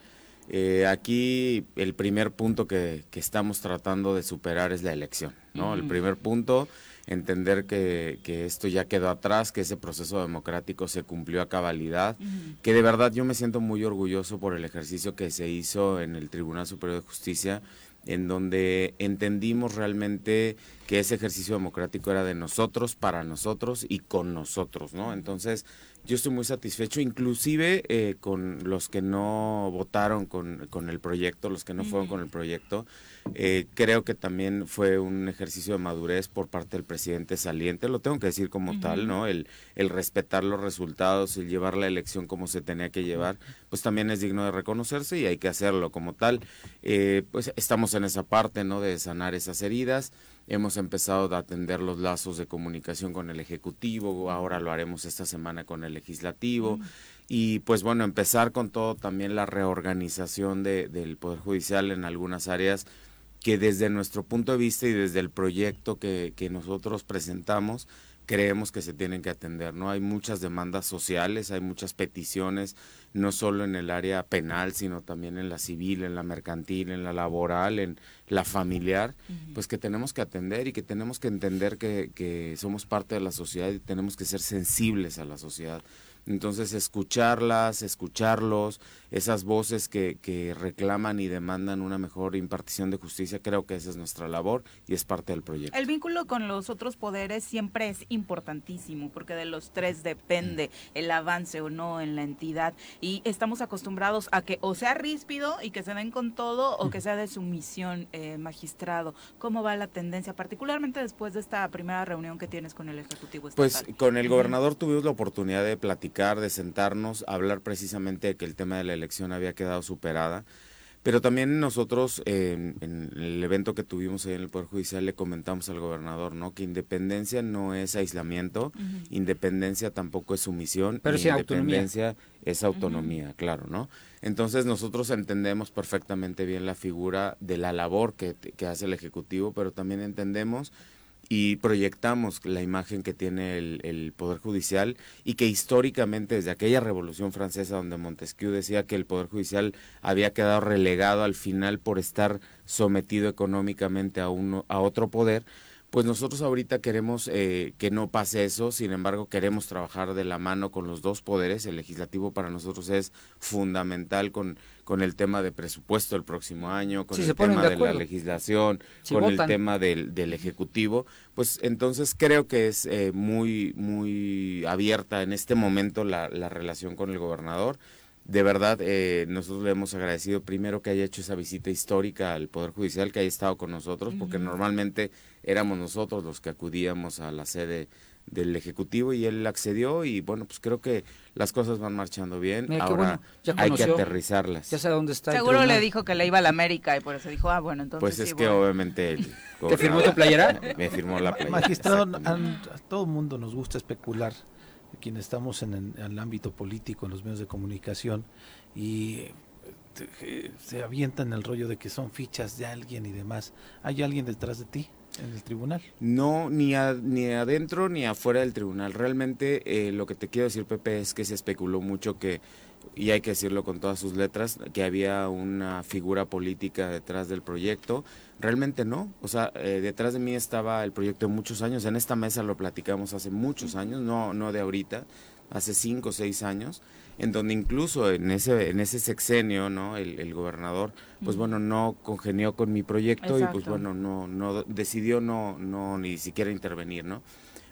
[SPEAKER 5] Eh, aquí el primer punto que, que, estamos tratando de superar es la elección, ¿no? El primer punto entender que, que, esto ya quedó atrás, que ese proceso democrático se cumplió a cabalidad, que de verdad yo me siento muy orgulloso por el ejercicio que se hizo en el Tribunal Superior de Justicia, en donde entendimos realmente que ese ejercicio democrático era de nosotros, para nosotros y con nosotros, ¿no? Entonces, yo estoy muy satisfecho, inclusive eh, con los que no votaron con, con, el proyecto, los que no fueron con el proyecto. Eh, creo que también fue un ejercicio de madurez por parte del presidente saliente, lo tengo que decir como tal, ¿no? El, el respetar los resultados, el llevar la elección como se tenía que llevar, pues también es digno de reconocerse y hay que hacerlo como tal. Eh, pues estamos en esa parte, ¿no? De sanar esas heridas. Hemos empezado a atender los lazos de comunicación con el Ejecutivo, ahora lo haremos esta semana con el Legislativo. Y pues bueno, empezar con todo también la reorganización de, del Poder Judicial en algunas áreas que desde nuestro punto de vista y desde el proyecto que, que nosotros presentamos, creemos que se tienen que atender. No hay muchas demandas sociales, hay muchas peticiones, no solo en el área penal, sino también en la civil, en la mercantil, en la laboral, en la familiar, pues que tenemos que atender y que tenemos que entender que, que somos parte de la sociedad y tenemos que ser sensibles a la sociedad. Entonces, escucharlas, escucharlos, esas voces que, que, reclaman y demandan una mejor impartición de justicia, creo que esa es nuestra labor y es parte del proyecto.
[SPEAKER 1] El vínculo con los otros poderes siempre es importantísimo, porque de los tres depende mm. el avance o no en la entidad. Y estamos acostumbrados a que o sea ríspido y que se den con todo, o que sea de sumisión, eh, magistrado. ¿Cómo va la tendencia, particularmente después de esta primera reunión que tienes con el Ejecutivo
[SPEAKER 5] Estatal? Pues con el gobernador tuvimos la oportunidad de platicar de sentarnos, hablar precisamente de que el tema de la elección había quedado superada. Pero también nosotros, en el evento que tuvimos ahí en el Poder Judicial, le comentamos al gobernador, ¿no? Que independencia no es aislamiento, independencia tampoco es sumisión,
[SPEAKER 3] Pero
[SPEAKER 5] independencia es autonomía, claro, ¿no? Entonces nosotros entendemos perfectamente bien la figura de la labor que, que hace el Ejecutivo, pero también entendemos y proyectamos la imagen que tiene el, Poder Judicial y que históricamente desde aquella Revolución Francesa donde Montesquieu decía que el Poder Judicial había quedado relegado al final por estar sometido económicamente a, uno, a otro poder, pues nosotros ahorita queremos eh, que no pase eso, sin embargo queremos trabajar de la mano con los dos poderes, el legislativo para nosotros es fundamental con, con el tema de presupuesto el próximo año, con el tema de, la legislación, con el tema del, del, ejecutivo, pues entonces creo que es eh, muy, muy abierta en este momento la, la relación con el gobernador. De verdad, eh, nosotros le hemos agradecido primero que haya hecho esa visita histórica al Poder Judicial, que haya estado con nosotros, porque normalmente éramos nosotros los que acudíamos a la sede del Ejecutivo y él accedió y bueno, pues creo que las cosas van marchando bien. Ahora hay que aterrizarlas.
[SPEAKER 3] Ya sé dónde está.
[SPEAKER 1] Seguro le dijo que le iba a la América y por eso dijo, ah, bueno, entonces.
[SPEAKER 5] Pues es que obviamente.
[SPEAKER 3] ¿Te firmó tu playera?
[SPEAKER 5] Me firmó la playera.
[SPEAKER 2] Magistrado, a todo el mundo nos gusta especular quienes estamos en el, ámbito político, en los medios de comunicación, y eh, se avientan el rollo de que son fichas de alguien y demás. ¿Hay alguien detrás de ti? En el tribunal.
[SPEAKER 5] No, ni, ni adentro ni afuera del tribunal. Realmente eh, lo que te quiero decir, Pepe, es que se especuló mucho que, y hay que decirlo con todas sus letras, que había una figura política detrás del proyecto. Realmente no. O sea, eh, detrás de mí estaba el proyecto de muchos años. En esta mesa lo platicamos hace muchos años, no, no de ahorita, hace cinco o seis años, en donde incluso en ese, en ese sexenio, ¿no? El, gobernador, pues bueno, no congenió con mi proyecto y pues bueno, no, no decidió no, no ni siquiera intervenir, ¿no?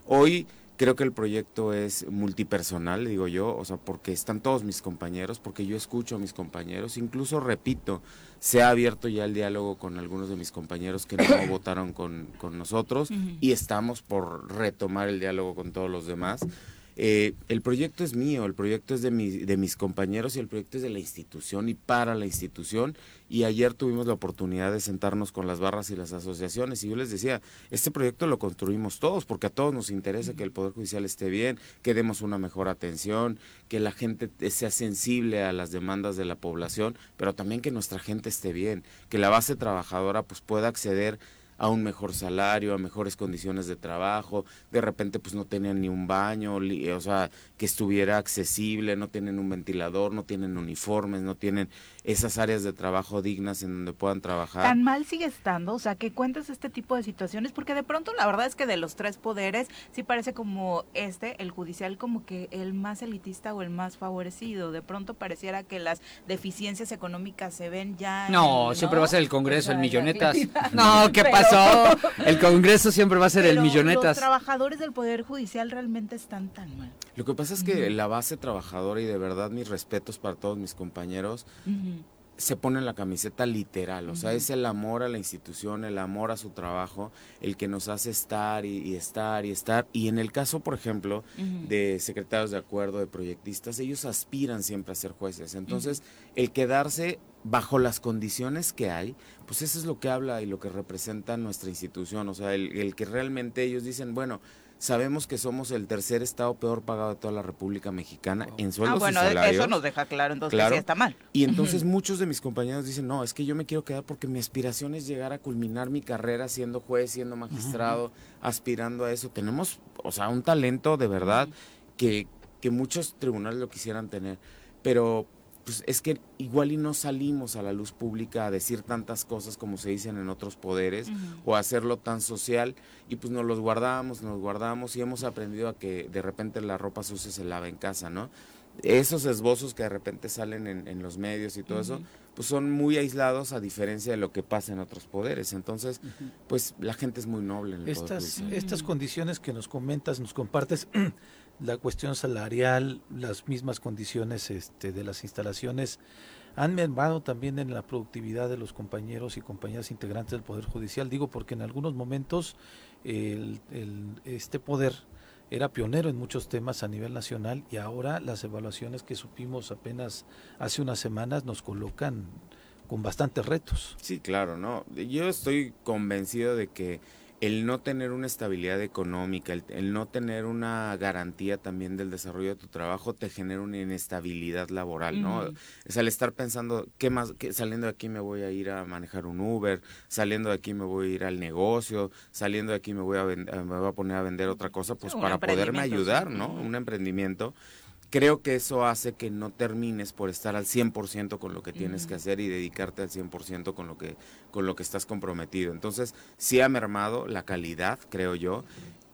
[SPEAKER 5] Hoy creo que el proyecto es multipersonal, digo yo, o sea, porque están todos mis compañeros, porque yo escucho a mis compañeros, incluso repito, se ha abierto ya el diálogo con algunos de mis compañeros que no votaron con, con nosotros y estamos por retomar el diálogo con todos los demás. Eh, el proyecto es mío, el proyecto es de, de mis compañeros y el proyecto es de la institución y para la institución. Y ayer tuvimos la oportunidad de sentarnos con las barras y las asociaciones y yo les decía, este proyecto lo construimos todos porque a todos nos interesa que el Poder Judicial esté bien, que demos una mejor atención, que la gente sea sensible a las demandas de la población, pero también que nuestra gente esté bien, que la base trabajadora pues pueda acceder a un mejor salario, a mejores condiciones de trabajo, de repente pues no tenían ni un baño, o sea, que estuviera accesible, no tienen un ventilador, no tienen uniformes, no tienen esas áreas de trabajo dignas en donde puedan trabajar.
[SPEAKER 1] Tan mal sigue estando, o sea, que cuentes este tipo de situaciones, porque de pronto la verdad es que de los tres poderes sí parece como este, el judicial, como que el más elitista o el más favorecido. De pronto pareciera que las deficiencias económicas se ven ya.
[SPEAKER 3] No, siempre va a ser el Congreso, el millonetas. No, ¿qué El Congreso siempre va a ser el millonetas. Los
[SPEAKER 1] trabajadores del Poder Judicial realmente están tan mal.
[SPEAKER 5] Lo que pasa es que la base trabajadora, y de verdad mis respetos para todos mis compañeros, se pone la camiseta literal, o sea, es el amor a la institución, el amor a su trabajo, el que nos hace estar y, estar y estar. Y en el caso, por ejemplo, de secretarios de acuerdo, de proyectistas, ellos aspiran siempre a ser jueces. Entonces, el quedarse bajo las condiciones que hay, pues eso es lo que habla y lo que representa nuestra institución, o sea, el, el que realmente ellos dicen, bueno, Sabemos que somos el tercer estado peor pagado de toda la República Mexicana en sueldos ah, bueno,
[SPEAKER 1] eso nos deja claro entonces que sí está mal.
[SPEAKER 5] Y entonces muchos de mis compañeros dicen, no, es que yo me quiero quedar porque mi aspiración es llegar a culminar mi carrera siendo juez, siendo magistrado, aspirando a eso. Tenemos, o sea, un talento de verdad que, que muchos tribunales lo quisieran tener. Pero pues es que igual y no salimos a la luz pública a decir tantas cosas como se dicen en otros poderes o a hacerlo tan social y pues nos los guardamos, nos guardamos y hemos aprendido a que de repente la ropa sucia se lava en casa, ¿no? Esos esbozos que de repente salen en, los medios y todo eso, pues son muy aislados a diferencia de lo que pasa en otros poderes. Entonces, pues la gente es muy noble. En el
[SPEAKER 2] estas, estas condiciones que nos comentas, nos compartes, la cuestión salarial, las mismas condiciones este, de las instalaciones han mermado también en la productividad de los compañeros y compañeras integrantes del Poder Judicial. Digo porque en algunos momentos el, este poder era pionero en muchos temas a nivel nacional y ahora las evaluaciones que supimos apenas hace unas semanas nos colocan con bastantes retos.
[SPEAKER 5] Sí, claro, no. Yo estoy convencido de que el no tener una estabilidad económica, el, no tener una garantía también del desarrollo de tu trabajo te genera una inestabilidad laboral, ¿no? Es al estar pensando, ¿qué más? saliendo de aquí me voy a ir a manejar un Uber, saliendo de aquí me voy a ir al negocio, saliendo de aquí me voy a, me voy a poner a vender otra cosa, pues para poderme ayudar, ¿no? Un emprendimiento creo que eso hace que no termines por estar al 100% con lo que tienes que hacer y dedicarte al 100% con lo que con lo que estás comprometido. Entonces, sí ha mermado la calidad, creo yo,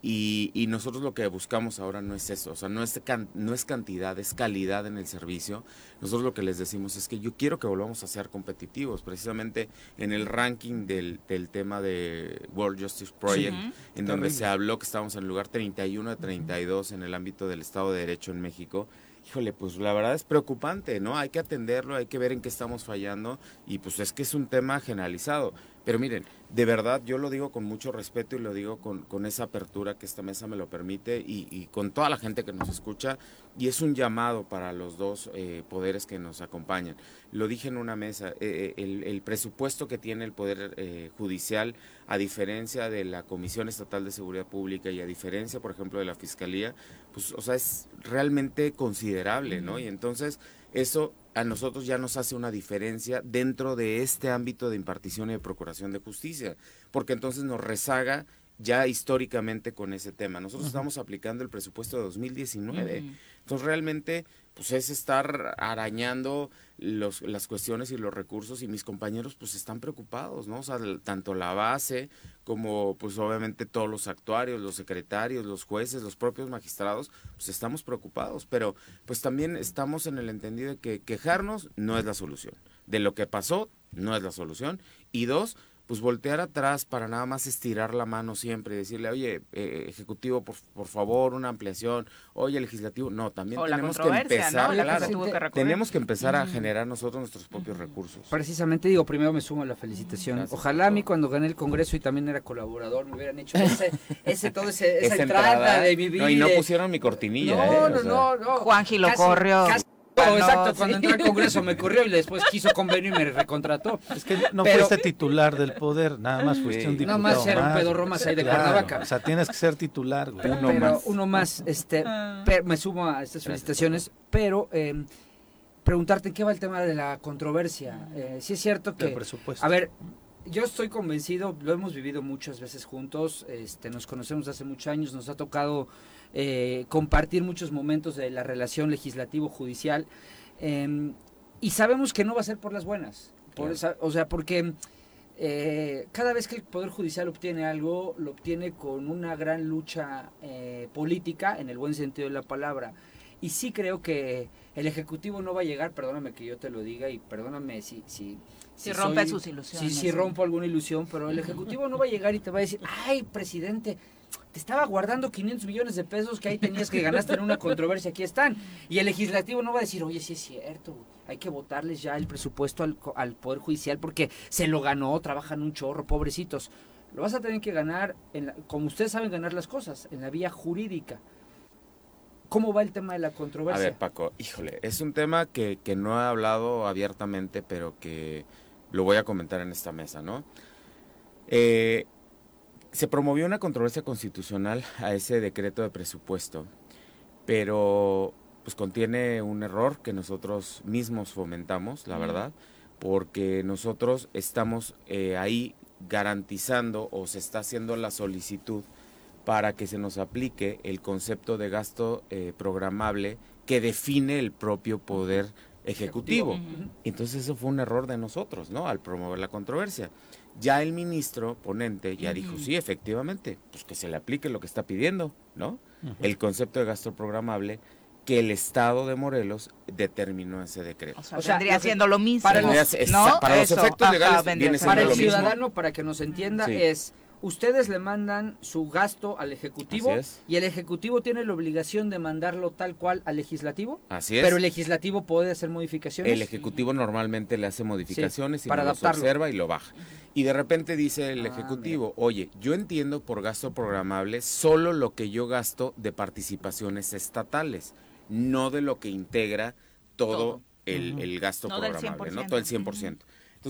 [SPEAKER 5] y, nosotros lo que buscamos ahora no es eso, o sea, no es, no es cantidad, es calidad en el servicio. Nosotros lo que les decimos es que yo quiero que volvamos a ser competitivos, precisamente en el ranking del, del tema de World Justice Project, en donde se habló que estábamos en el lugar 31 de 32 en el ámbito del Estado de Derecho en México híjole, pues la verdad es preocupante, ¿no? Hay que atenderlo, hay que ver en qué estamos fallando y pues es que es un tema generalizado. Pero miren, de verdad yo lo digo con mucho respeto y lo digo con, con esa apertura que esta mesa me lo permite y, con toda la gente que nos escucha y es un llamado para los dos eh, poderes que nos acompañan. Lo dije en una mesa, eh, eh, el, presupuesto que tiene el Poder Judicial, a diferencia de la Comisión Estatal de Seguridad Pública y a diferencia, por ejemplo, de la Fiscalía, pues, o sea, es realmente considerable, ¿no? Y entonces eso a nosotros ya nos hace una diferencia dentro de este ámbito de impartición y de procuración de justicia, porque entonces nos rezaga ya históricamente con ese tema. Nosotros estamos aplicando el presupuesto de 2019. Entonces realmente pues es estar arañando los, las cuestiones y los recursos y mis compañeros pues están preocupados, ¿no? O sea, tanto la base como pues obviamente todos los actuarios, los secretarios, los jueces, los propios magistrados, pues estamos preocupados, pero pues también estamos en el entendido de que quejarnos no es la solución. De lo que pasó no es la solución y dos, pues voltear atrás para nada más estirar la mano siempre y decirle, oye, eh, ejecutivo, por, por, favor, una ampliación, oye, legislativo. No, también tenemos que empezar, tenemos que empezar a generar nosotros nuestros propios recursos.
[SPEAKER 3] Precisamente digo, primero me sumo a la felicitación. Ojalá a mí cuando gané el Congreso y también era colaborador, me hubieran hecho ese, ese todo ese, esa, entrada, de mi vida.
[SPEAKER 5] y no pusieron mi cortinilla.
[SPEAKER 3] No, ¿eh? no, no,
[SPEAKER 1] Juan Gilo corrió.
[SPEAKER 3] Oh, exacto, cuando entré al Congreso me corrió y después quiso convenio y me recontrató.
[SPEAKER 2] Es que no fuiste titular del poder, nada más fuiste un diputado.
[SPEAKER 3] Nada más ser un pedorro más ahí de Cuernavaca.
[SPEAKER 2] O sea, tienes que ser titular,
[SPEAKER 3] güey. Uno más. Uno más, este, ah. me sumo a estas felicitaciones, pero eh, preguntarte en qué va el tema de la controversia. Eh, si es cierto que...
[SPEAKER 2] presupuesto.
[SPEAKER 3] A ver, yo estoy convencido, lo hemos vivido muchas veces juntos, este, nos conocemos hace muchos años, nos ha tocado eh, compartir muchos momentos de la relación legislativo-judicial em, y sabemos que no va a ser por las buenas. o sea, porque eh, cada vez que el Poder Judicial obtiene algo, lo obtiene con una gran lucha eh, política, en el buen sentido de la palabra. Y sí creo que el Ejecutivo no va a llegar, perdóname que yo te lo diga y perdóname si...
[SPEAKER 1] si si, rompe sus ilusiones.
[SPEAKER 3] Si, si rompo alguna ilusión, pero el Ejecutivo no va a llegar y te va a decir, ay, presidente, te estaba guardando 500 millones de pesos que ahí tenías que ganaste en una controversia, aquí están. Y el legislativo no va a decir, oye, sí es cierto, hay que votarles ya el presupuesto al, Poder Judicial porque se lo ganó, trabajan un chorro, pobrecitos. Lo vas a tener que ganar, como ustedes saben ganar las cosas, en la vía jurídica. ¿Cómo va el tema de la controversia?
[SPEAKER 5] A ver, Paco, híjole, es un tema que, que no he hablado abiertamente, pero que lo voy a comentar en esta mesa, ¿no? Eh, se promovió una controversia constitucional a ese decreto de presupuesto, pero pues contiene un error que nosotros mismos fomentamos, la verdad, porque nosotros estamos eh, ahí garantizando o se está haciendo la solicitud para que se nos aplique el concepto de gasto eh, programable que define el propio poder ejecutivo. Entonces eso fue un error de nosotros, ¿no? Al promover la controversia. Ya el ministro ponente ya dijo, sí, efectivamente, pues que se le aplique lo que está pidiendo, ¿no? El concepto de gasto programable que el Estado de Morelos determinó ese decreto.
[SPEAKER 1] O sea, vendría siendo lo mismo.
[SPEAKER 3] Para
[SPEAKER 1] los,
[SPEAKER 3] efectos legales viene Para el ciudadano, para que nos entienda, es ustedes le mandan su gasto al Ejecutivo y el Ejecutivo tiene la obligación de mandarlo tal cual al Legislativo.
[SPEAKER 5] Así es.
[SPEAKER 3] Pero el Legislativo puede hacer modificaciones.
[SPEAKER 5] El Ejecutivo normalmente le hace modificaciones y para lo observa y lo baja. Y de repente dice el ah, Ejecutivo, oye, yo entiendo por gasto programable solo lo que yo gasto de participaciones estatales, no de lo que integra todo, El, gasto programable, ¿no? Todo el 100%.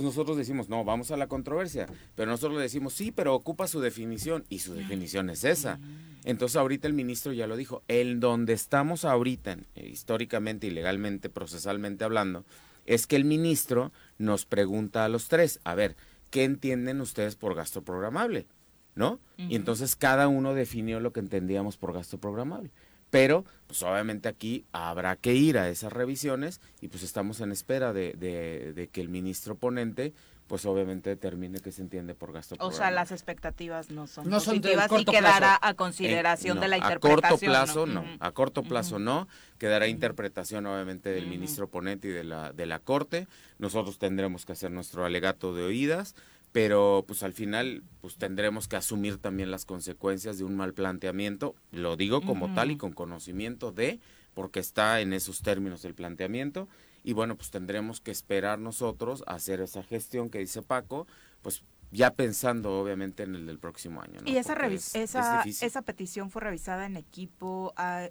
[SPEAKER 5] Nosotros decimos, no, vamos a la controversia, pero nosotros le decimos, sí, pero ocupa su definición y su definición es esa. Entonces ahorita el ministro ya lo dijo, el donde estamos ahorita, eh, históricamente y legalmente, procesalmente hablando, es que el ministro nos pregunta a los tres, a ver, ¿qué entienden ustedes por gasto programable? ¿No? Y entonces cada uno definió lo que entendíamos por gasto programable. Pero, pues obviamente aquí habrá que ir a esas revisiones y pues estamos en espera de, de, que el ministro ponente pues obviamente determine que se entiende por gasto
[SPEAKER 1] O sea, las expectativas no son no positivas y quedará a consideración de la interpretación.
[SPEAKER 5] A corto plazo no, a corto plazo no, quedará interpretación obviamente del ministro ponente y de la, de la Corte. Nosotros tendremos que hacer nuestro alegato de oídas pero pues al final pues tendremos que asumir también las consecuencias de un mal planteamiento, lo digo como tal y con conocimiento de, porque está en esos términos el planteamiento, y bueno, pues tendremos que esperar nosotros a hacer esa gestión que dice Paco, pues ya pensando obviamente en el del próximo año.
[SPEAKER 1] ¿Y esa, esa, esa petición fue revisada en equipo? Ah,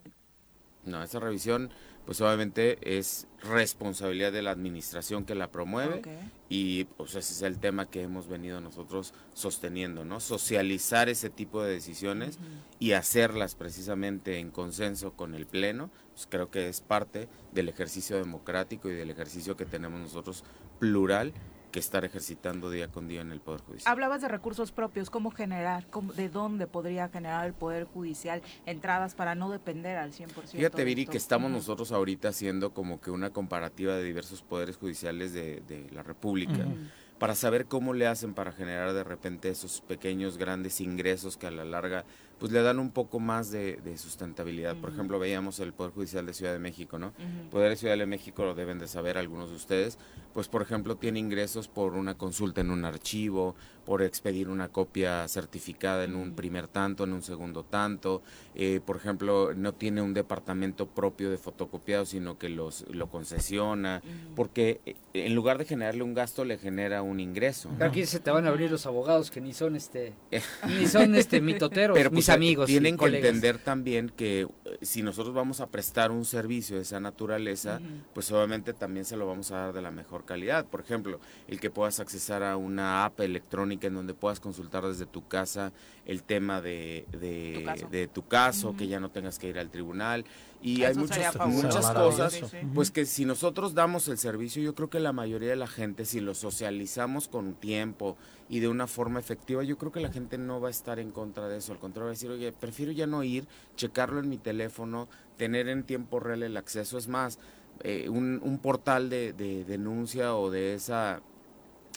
[SPEAKER 5] no, esa revisión pues obviamente es responsabilidad de la administración que la promueve y pues ese es el tema que hemos venido nosotros sosteniendo, ¿no? Socializar ese tipo de decisiones y hacerlas precisamente en consenso con el Pleno, pues creo que es parte del ejercicio democrático y del ejercicio que tenemos nosotros plural que estar ejercitando día con día en el Poder Judicial.
[SPEAKER 1] Hablabas de recursos propios, ¿cómo generar, de dónde podría generar el Poder Judicial entradas para no depender al 100%?
[SPEAKER 5] Fíjate, Viri, que estamos nosotros ahorita haciendo como que una comparativa de diversos poderes judiciales de, la República. para saber cómo le hacen para generar de repente esos pequeños, grandes ingresos que a la larga pues le dan un poco más de, sustentabilidad. Por ejemplo, veíamos el Poder Judicial de Ciudad de México, ¿no? El Poder de Ciudad de México lo deben de saber algunos de ustedes, pues por ejemplo tiene ingresos por una consulta en un archivo, por expedir una copia certificada en un primer tanto, en un segundo tanto, eh, por ejemplo no tiene un departamento propio de fotocopiado, sino que los, lo concesiona, porque eh, en lugar de generarle un gasto le genera un ingreso.
[SPEAKER 3] Aquí se te van a abrir los abogados que ni son este, ni son este mitoteros,
[SPEAKER 5] Pero
[SPEAKER 3] mis
[SPEAKER 5] pues,
[SPEAKER 3] amigos.
[SPEAKER 5] Tienen que
[SPEAKER 3] colegas.
[SPEAKER 5] entender también que si nosotros vamos a prestar un servicio de esa naturaleza, pues obviamente también se lo vamos a dar de la mejor calidad. Por ejemplo, el que puedas accesar a una app electrónica en donde puedas consultar desde tu casa el tema de, de,
[SPEAKER 1] Tu caso.
[SPEAKER 5] de tu caso, que ya no tengas que ir al tribunal. Y
[SPEAKER 1] Eso
[SPEAKER 5] hay muchas, muchas cosas,
[SPEAKER 1] Sí, sí.
[SPEAKER 5] pues que si nosotros damos el servicio, yo creo que la mayoría de la gente, si lo socializamos con tiempo y de una forma efectiva, yo creo que la gente no va a estar en contra de eso. Al contrario, va a decir, oye, prefiero ya no ir, checarlo en mi teléfono, tener en tiempo real el acceso. Es más, eh, un, portal de, de denuncia o de esa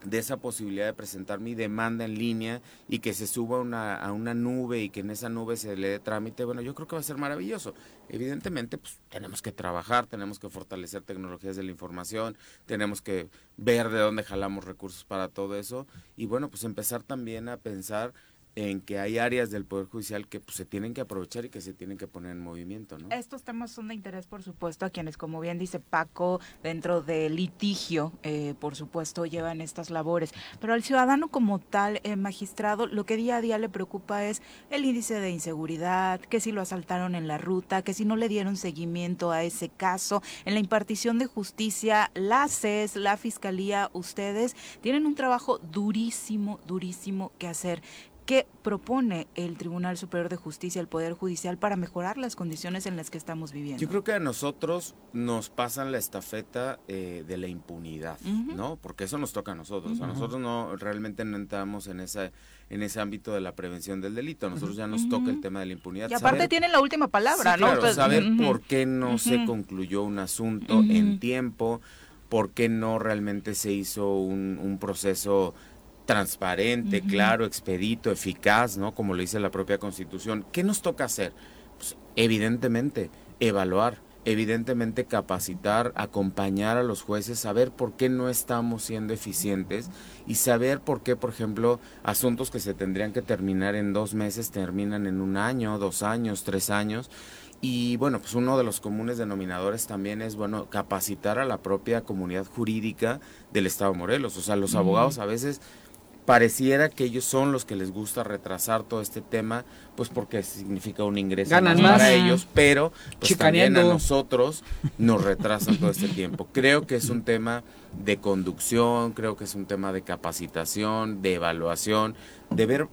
[SPEAKER 5] de esa posibilidad de presentar mi demanda en línea y que se suba a una, a una nube y que en esa nube se le dé trámite, bueno, yo creo que va a ser maravilloso. Evidentemente, pues tenemos que trabajar, tenemos que fortalecer tecnologías de la información, tenemos que ver de dónde jalamos recursos para todo eso y bueno, pues empezar también a pensar en que hay áreas del Poder Judicial que pues, se tienen que aprovechar y que se tienen que poner en movimiento, ¿no?
[SPEAKER 1] Estos temas son de interés, por supuesto, a quienes, como bien dice Paco, dentro del litigio, eh, por supuesto, llevan estas labores. Pero al ciudadano como tal, eh, magistrado, lo que día a día le preocupa es el índice de inseguridad, que si lo asaltaron en la ruta, que si no le dieron seguimiento a ese caso. En la impartición de justicia, la CES, la Fiscalía, ustedes tienen un trabajo durísimo, durísimo que hacer. ¿Qué propone el Tribunal Superior de Justicia, el Poder Judicial, para mejorar las condiciones en las que estamos viviendo?
[SPEAKER 5] Yo creo que a nosotros nos pasan la estafeta eh, de la impunidad. ¿no? Porque eso nos toca a nosotros. A nosotros no realmente no entramos en esa en ese ámbito de la prevención del delito. A nosotros ya nos toca el tema de la impunidad.
[SPEAKER 1] Y aparte
[SPEAKER 5] Saber-
[SPEAKER 1] tienen la última palabra,
[SPEAKER 5] Sí,
[SPEAKER 1] ¿no?
[SPEAKER 5] claro,
[SPEAKER 1] Pues,
[SPEAKER 5] saber por qué no se concluyó un asunto en tiempo, por qué no realmente se hizo un, un proceso transparente, claro, expedito, eficaz, ¿no? Como lo dice la propia Constitución. ¿Qué nos toca hacer? Pues, evidentemente, evaluar, evidentemente capacitar, acompañar a los jueces, saber por qué no estamos siendo eficientes y saber por qué, por ejemplo, asuntos que se tendrían que terminar en dos meses terminan en un año, dos años, tres años. Y bueno, pues uno de los comunes denominadores también es, bueno, capacitar a la propia comunidad jurídica del Estado de Morelos. O sea, los abogados a veces pareciera que ellos son los que les gusta retrasar todo este tema, pues porque significa un ingreso
[SPEAKER 3] Ganan
[SPEAKER 5] más para ellos, pero pues también a nosotros nos retrasan todo este tiempo. Creo que es un tema de conducción, creo que es un tema de capacitación, de evaluación, de ver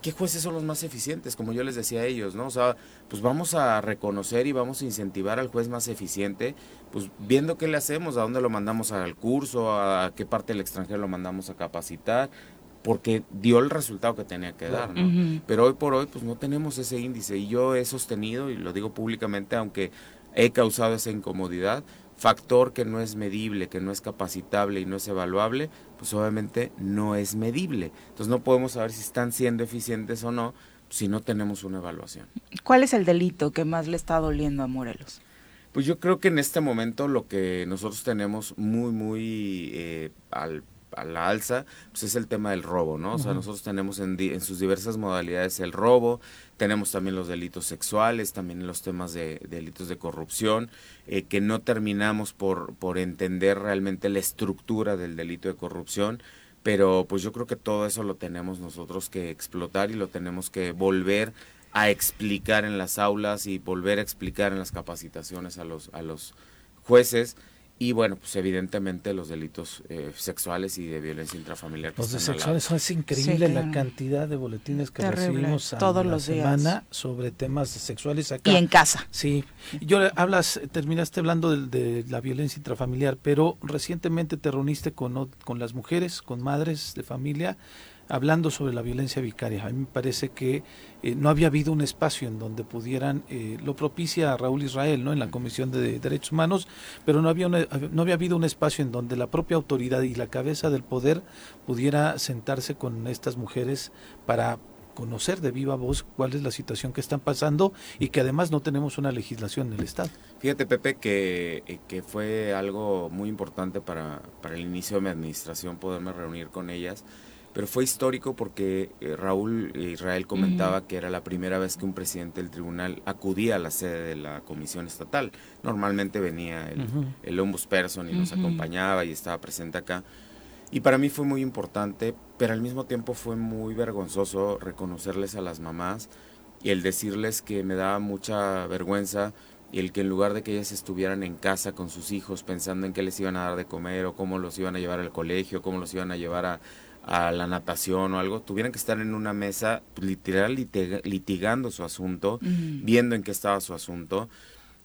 [SPEAKER 5] qué jueces son los más eficientes, como yo les decía a ellos, ¿no? O sea, pues vamos a reconocer y vamos a incentivar al juez más eficiente, pues viendo qué le hacemos, a dónde lo mandamos al curso, a qué parte del extranjero lo mandamos a capacitar, porque dio el resultado que tenía que dar, ¿no? Pero hoy por hoy pues no tenemos ese índice y yo he sostenido y lo digo públicamente aunque he causado esa incomodidad, factor que no es medible, que no es capacitable y no es evaluable, pues obviamente no es medible. Entonces no podemos saber si están siendo eficientes o no si no tenemos una evaluación.
[SPEAKER 1] ¿Cuál es el delito que más le está doliendo a Morelos?
[SPEAKER 5] Pues yo creo que en este momento lo que nosotros tenemos muy, muy eh, al, a la alza, pues es el tema del robo, ¿no? O sea, nosotros tenemos en, di- en sus diversas modalidades el robo, tenemos también los delitos sexuales, también los temas de, delitos de corrupción, eh, que no terminamos por, por entender realmente la estructura del delito de corrupción, pero pues yo creo que todo eso lo tenemos nosotros que explotar y lo tenemos que volver a explicar en las aulas y volver a explicar en las capacitaciones a los, a los jueces. Y bueno, pues evidentemente los delitos eh, sexuales y de violencia intrafamiliar.
[SPEAKER 2] Los de sexuales es increíble
[SPEAKER 1] Sí,
[SPEAKER 2] la cantidad de boletines que
[SPEAKER 1] Terrible,
[SPEAKER 2] recibimos a
[SPEAKER 1] todos
[SPEAKER 2] la
[SPEAKER 1] los días.
[SPEAKER 2] semana sobre temas sexuales acá.
[SPEAKER 1] Y en casa.
[SPEAKER 2] Sí, yo le- hablas, terminaste hablando del- de, la violencia intrafamiliar, pero recientemente te reuniste con, con las mujeres, con madres de familia, hablando sobre la violencia vicaria. A mí me parece que eh, no había habido un espacio en donde pudieran, eh, lo propicia Raúl Israel, ¿no? En la Comisión de Derechos Humanos, pero no había, una- no había habido un espacio en donde la propia autoridad y la cabeza del poder pudiera sentarse con estas mujeres para conocer de viva voz cuál es la situación que están pasando y que además no tenemos una legislación en el Estado.
[SPEAKER 5] Fíjate, Pepe, que, eh, que fue algo muy importante para, para el inicio de mi administración poderme reunir con ellas pero fue histórico porque eh, Raúl Israel comentaba que era la primera vez que un presidente del tribunal acudía a la sede de la comisión estatal. Normalmente venía el, el ombudsperson y nos acompañaba y estaba presente acá. Y para mí fue muy importante, pero al mismo tiempo fue muy vergonzoso reconocerles a las mamás y el decirles que me daba mucha vergüenza y el que en lugar de que ellas estuvieran en casa con sus hijos pensando en qué les iban a dar de comer o cómo los iban a llevar al colegio, cómo los iban a llevar a, a la natación o algo, tuvieran que estar en una mesa pues, literal litigando su asunto, viendo en qué estaba su asunto.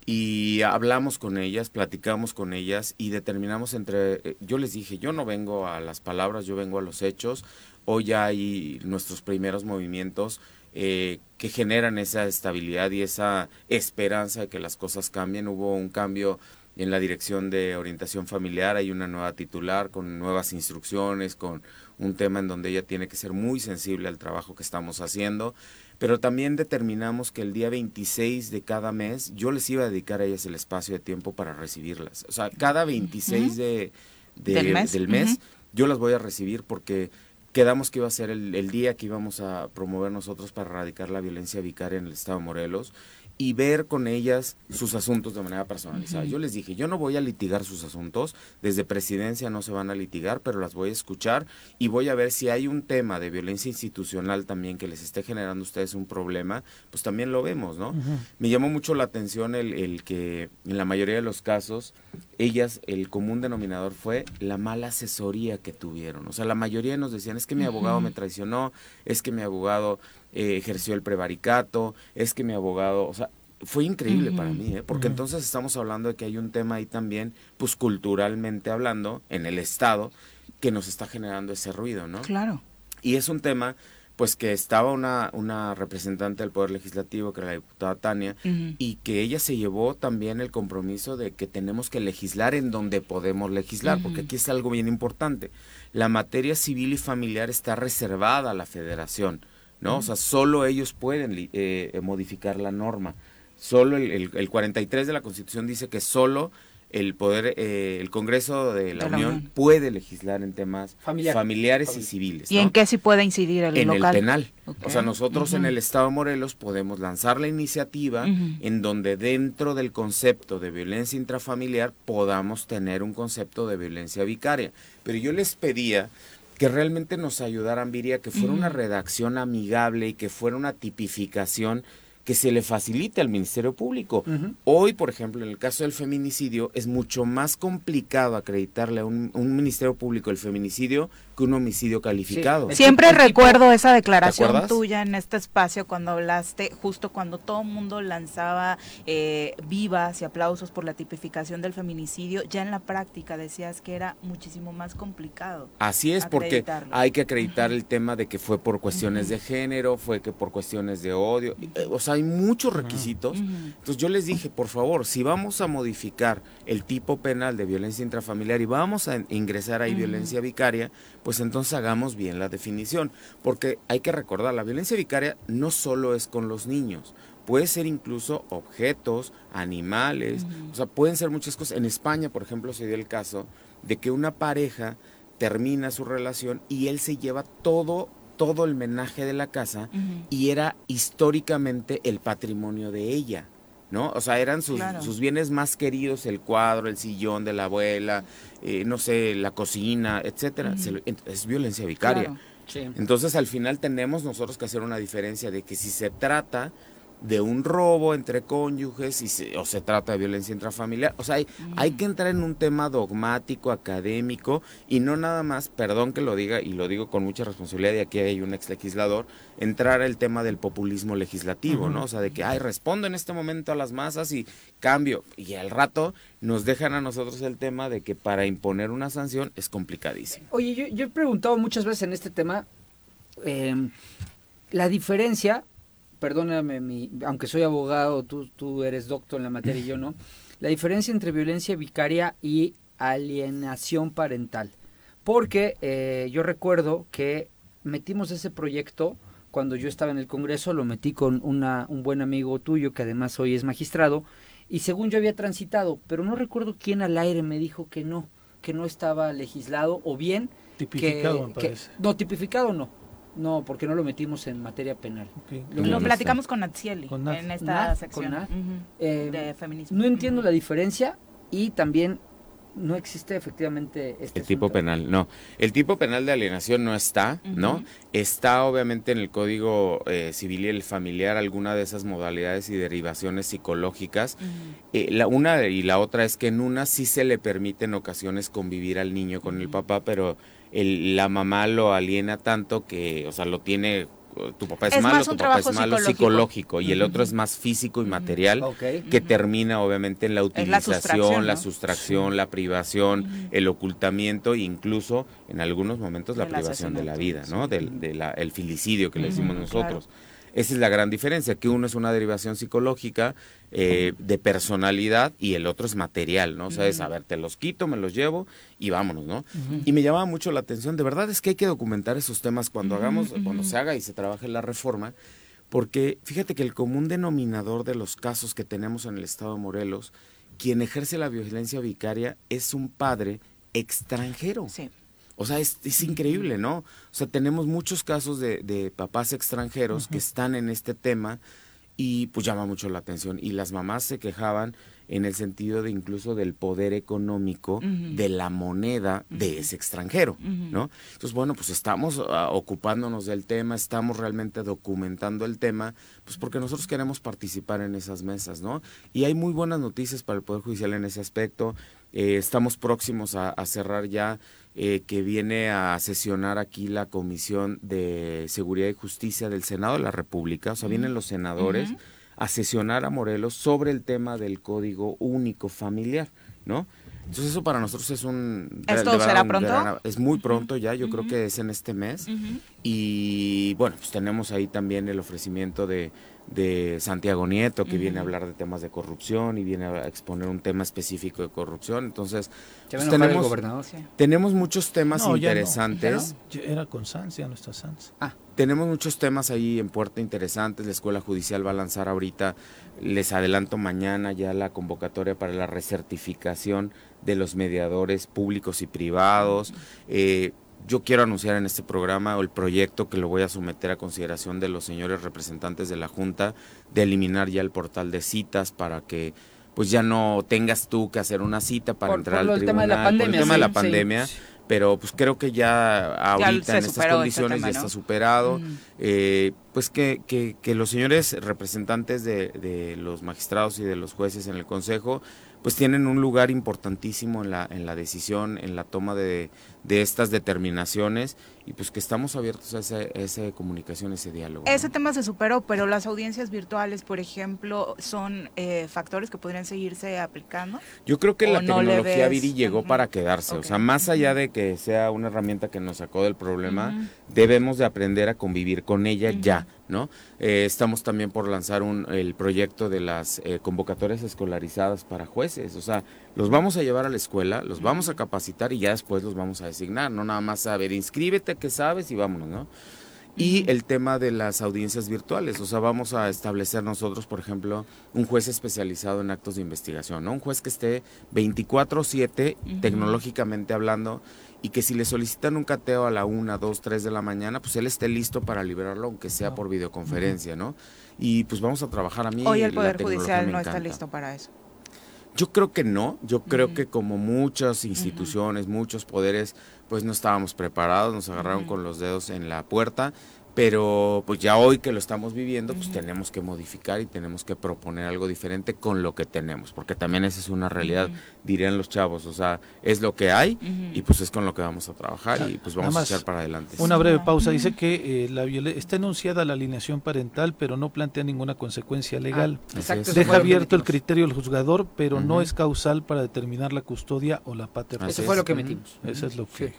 [SPEAKER 5] Y hablamos con ellas, platicamos con ellas y determinamos entre, eh, yo les dije, yo no vengo a las palabras, yo vengo a los hechos. Hoy ya hay nuestros primeros movimientos eh, que generan esa estabilidad y esa esperanza de que las cosas cambien. Hubo un cambio en la dirección de orientación familiar, hay una nueva titular con nuevas instrucciones, con un tema en donde ella tiene que ser muy sensible al trabajo que estamos haciendo, pero también determinamos que el día 26 de cada mes yo les iba a dedicar a ellas el espacio de tiempo para recibirlas. O sea, cada 26 de, ¿Del mes, yo las voy a recibir porque quedamos que iba a ser el, el, día que íbamos a promover nosotros para erradicar la violencia vicaria en el estado de Morelos y ver con ellas sus asuntos de manera personalizada. Yo les dije, yo no voy a litigar sus asuntos, desde presidencia no se van a litigar, pero las voy a escuchar y voy a ver si hay un tema de violencia institucional también que les esté generando a ustedes un problema, pues también lo vemos, ¿no? Me llamó mucho la atención el, el, que en la mayoría de los casos, ellas, el común denominador fue la mala asesoría que tuvieron. O sea, la mayoría nos decían, es que mi abogado me traicionó, es que mi abogado eh, ejerció el prevaricato, es que mi abogado, o sea, fue increíble para mí, ¿eh? porque entonces estamos hablando de que hay un tema ahí también, pues culturalmente hablando, en el Estado, que nos está generando ese ruido, ¿no?
[SPEAKER 1] Claro.
[SPEAKER 5] Y es un tema, pues que estaba una, una representante del Poder Legislativo, que era la diputada Tania, y que ella se llevó también el compromiso de que tenemos que legislar en donde podemos legislar, porque aquí es algo bien importante. La materia civil y familiar está reservada a la federación ¿no? O sea, solo ellos pueden eh, eh, modificar la norma. Solo el, el, 43 de la Constitución dice que solo el poder, eh, el Congreso de la, Unión, puede legislar en temas familiares y civiles.
[SPEAKER 1] ¿Y en qué sí puede incidir el
[SPEAKER 5] en
[SPEAKER 1] local?
[SPEAKER 5] el penal. O sea, nosotros en el Estado de Morelos podemos lanzar la iniciativa en donde dentro del concepto de violencia intrafamiliar podamos tener un concepto de violencia vicaria. Pero yo les pedía que realmente nos ayudaran, Viria, que fuera una redacción amigable y que fuera una tipificación que se le facilite al Ministerio Público. Hoy, por ejemplo, en el caso del feminicidio, es mucho más complicado acreditarle a un, un Ministerio Público el feminicidio que un homicidio calificado.
[SPEAKER 1] Siempre recuerdo esa declaración tuya en este espacio cuando hablaste, justo cuando todo el mundo lanzaba eh, vivas y aplausos por la tipificación del feminicidio, ya en la práctica decías que era muchísimo más complicado.
[SPEAKER 5] Así es, porque hay que acreditar el tema de que fue por cuestiones de género, fue que por cuestiones de odio, eh, o sea, hay muchos requisitos. Entonces yo les dije, por favor, si vamos a modificar el tipo penal de violencia intrafamiliar y vamos a ingresar ahí violencia vicaria, pues entonces hagamos bien la definición, porque hay que recordar, la violencia vicaria no solo es con los niños, puede ser incluso objetos, animales, o sea, pueden ser muchas cosas. En España, por ejemplo, se dio el caso de que una pareja termina su relación y él se lleva todo todo el menaje de la casa y era históricamente el patrimonio de ella. ¿no? O sea, eran sus, sus, bienes más queridos, el cuadro, el sillón de la abuela, eh, no sé, la cocina, etcétera. es violencia vicaria. Entonces, al final tenemos nosotros que hacer una diferencia de que si se trata de un robo entre cónyuges y o se trata de violencia intrafamiliar. O sea, hay, hay, que entrar en un tema dogmático, académico y no nada más, perdón que lo diga y lo digo con mucha responsabilidad y aquí hay un ex legislador, entrar al tema del populismo legislativo, ¿no? O sea, de que, ay, respondo en este momento a las masas y cambio. Y al rato nos dejan a nosotros el tema de que para imponer una sanción es complicadísimo.
[SPEAKER 3] Oye, yo, yo he preguntado muchas veces en este tema eh, la diferencia perdóname, mi, aunque soy abogado, tú, tú eres doctor en la materia y yo no, la diferencia entre violencia vicaria y alienación parental. Porque eh, yo recuerdo que metimos ese proyecto cuando yo estaba en el Congreso, lo metí con una, un buen amigo tuyo que además hoy es magistrado, y según yo había transitado, pero no recuerdo quién al aire me dijo que no, que no estaba legislado, o bien...
[SPEAKER 2] Tipificado,
[SPEAKER 3] me parece. no, tipificado no. No, porque no lo metimos en materia penal.
[SPEAKER 1] Lo, platicamos con Natsieli en esta sección
[SPEAKER 3] eh, de feminismo. No entiendo la diferencia y también no existe efectivamente este
[SPEAKER 5] el tipo penal no. El tipo penal de alienación no está no está obviamente en el código eh, civil y el familiar alguna de esas modalidades y derivaciones psicológicas. Eh, la una y la otra es que en una sí se le permite en ocasiones convivir al niño con el papá pero el, la mamá lo aliena tanto que o sea lo tiene tu papá es, malo, tu papá es malo psicológico, y el otro es más físico y material que termina obviamente en la utilización, la sustracción, la, privación, el ocultamiento e incluso en algunos momentos la privación de la vida, ¿no? Del de el filicidio que le decimos nosotros. Esa es la gran diferencia, que uno es una derivación psicológica eh, de personalidad y el otro es material, ¿no? O sea, es, a ver, te los quito, me los llevo y vámonos, ¿no? Y me llamaba mucho la atención, de verdad es que hay que documentar esos temas cuando hagamos, cuando se haga y se trabaje la reforma, porque fíjate que el común denominador de los casos que tenemos en el estado de Morelos, quien ejerce la violencia vicaria es un padre extranjero. Sí. O sea, es, es, increíble, ¿no? O sea, tenemos muchos casos de, de papás extranjeros que están en este tema y pues llama mucho la atención. Y las mamás se quejaban en el sentido de incluso del poder económico de la moneda de ese extranjero, ¿no? Entonces, bueno, pues estamos ah, ocupándonos del tema, estamos realmente documentando el tema, pues porque nosotros queremos participar en esas mesas, ¿no? Y hay muy buenas noticias para el Poder Judicial en ese aspecto. Eh, estamos próximos a, cerrar ya eh, que viene a sesionar aquí la Comisión de Seguridad y Justicia del Senado de la República, o sea, vienen los senadores a sesionar a Morelos sobre el tema del Código Único Familiar, ¿no? Entonces eso para nosotros es un...
[SPEAKER 1] ¿Esto será pronto?
[SPEAKER 5] es muy pronto ya, yo creo que es en este mes. Y bueno, pues tenemos ahí también el ofrecimiento de, de Santiago Nieto, que viene a hablar de temas de corrupción y viene a exponer un tema específico de corrupción. Entonces, pues tenemos, tenemos muchos temas interesantes.
[SPEAKER 2] Era con Sanz, ya no está Sanz.
[SPEAKER 5] Ah. Tenemos muchos temas ahí en puerta interesantes. La Escuela Judicial va a lanzar ahorita, les adelanto mañana ya la convocatoria para la recertificación de los mediadores públicos y privados. Eh, yo quiero anunciar en este programa el proyecto que lo voy a someter a consideración de los señores representantes de la Junta de eliminar ya el portal de citas para que pues ya no tengas tú que hacer una cita para entrar al tribunal tema de la pandemia, por el tema de la pandemia. Pero pues creo que ya ahorita en estas condiciones ya está superado. Eh, pues que, que, que, los señores representantes de, de los magistrados y de los jueces en el Consejo pues tienen un lugar importantísimo en la, en la decisión, en la toma de, de estas determinaciones y pues que estamos abiertos a esa, esa comunicación, ese diálogo.
[SPEAKER 1] Ese tema se superó, pero las audiencias virtuales, por ejemplo, son eh, factores que podrían seguirse aplicando.
[SPEAKER 5] Yo creo que la tecnología Viri llegó para quedarse, o sea, más allá de que sea una herramienta que nos sacó del problema, debemos de aprender a convivir con ella ya, ¿no? Eh, estamos también por lanzar un, el proyecto de las eh, convocatorias escolarizadas para jueces, o sea, los vamos a llevar a la escuela, los vamos a capacitar y ya después los vamos a designar, no nada más a ver, inscríbete que sabes y vámonos, ¿no? Y el tema de las audiencias virtuales, o sea, vamos a establecer nosotros, por ejemplo, un juez especializado en actos de investigación, ¿no? Un juez que esté 24/7, tecnológicamente hablando, y que si le solicitan un cateo a la 1, 2, 3 de la mañana, pues él esté listo para liberarlo, aunque sea por videoconferencia, ¿no? Y pues vamos a trabajar a mí.
[SPEAKER 1] Hoy el Poder Judicial no está listo para eso.
[SPEAKER 5] Yo creo que no, yo creo que como muchas instituciones, muchos poderes, pues no estábamos preparados, nos agarraron con los dedos en la puerta pero pues ya hoy que lo estamos viviendo, pues tenemos que modificar y tenemos que proponer algo diferente con lo que tenemos, porque también esa es una realidad, dirían los chavos, o sea, es lo que hay y pues es con lo que vamos a trabajar y pues vamos a echar para adelante.
[SPEAKER 2] Una breve pausa, dice que eh, la está enunciada la alineación parental, pero no plantea ninguna consecuencia legal. Ah, Deja abierto el criterio del juzgador, pero no es causal para determinar la custodia o la paternidad.
[SPEAKER 3] Eso fue lo que metimos.
[SPEAKER 2] Eso es lo que...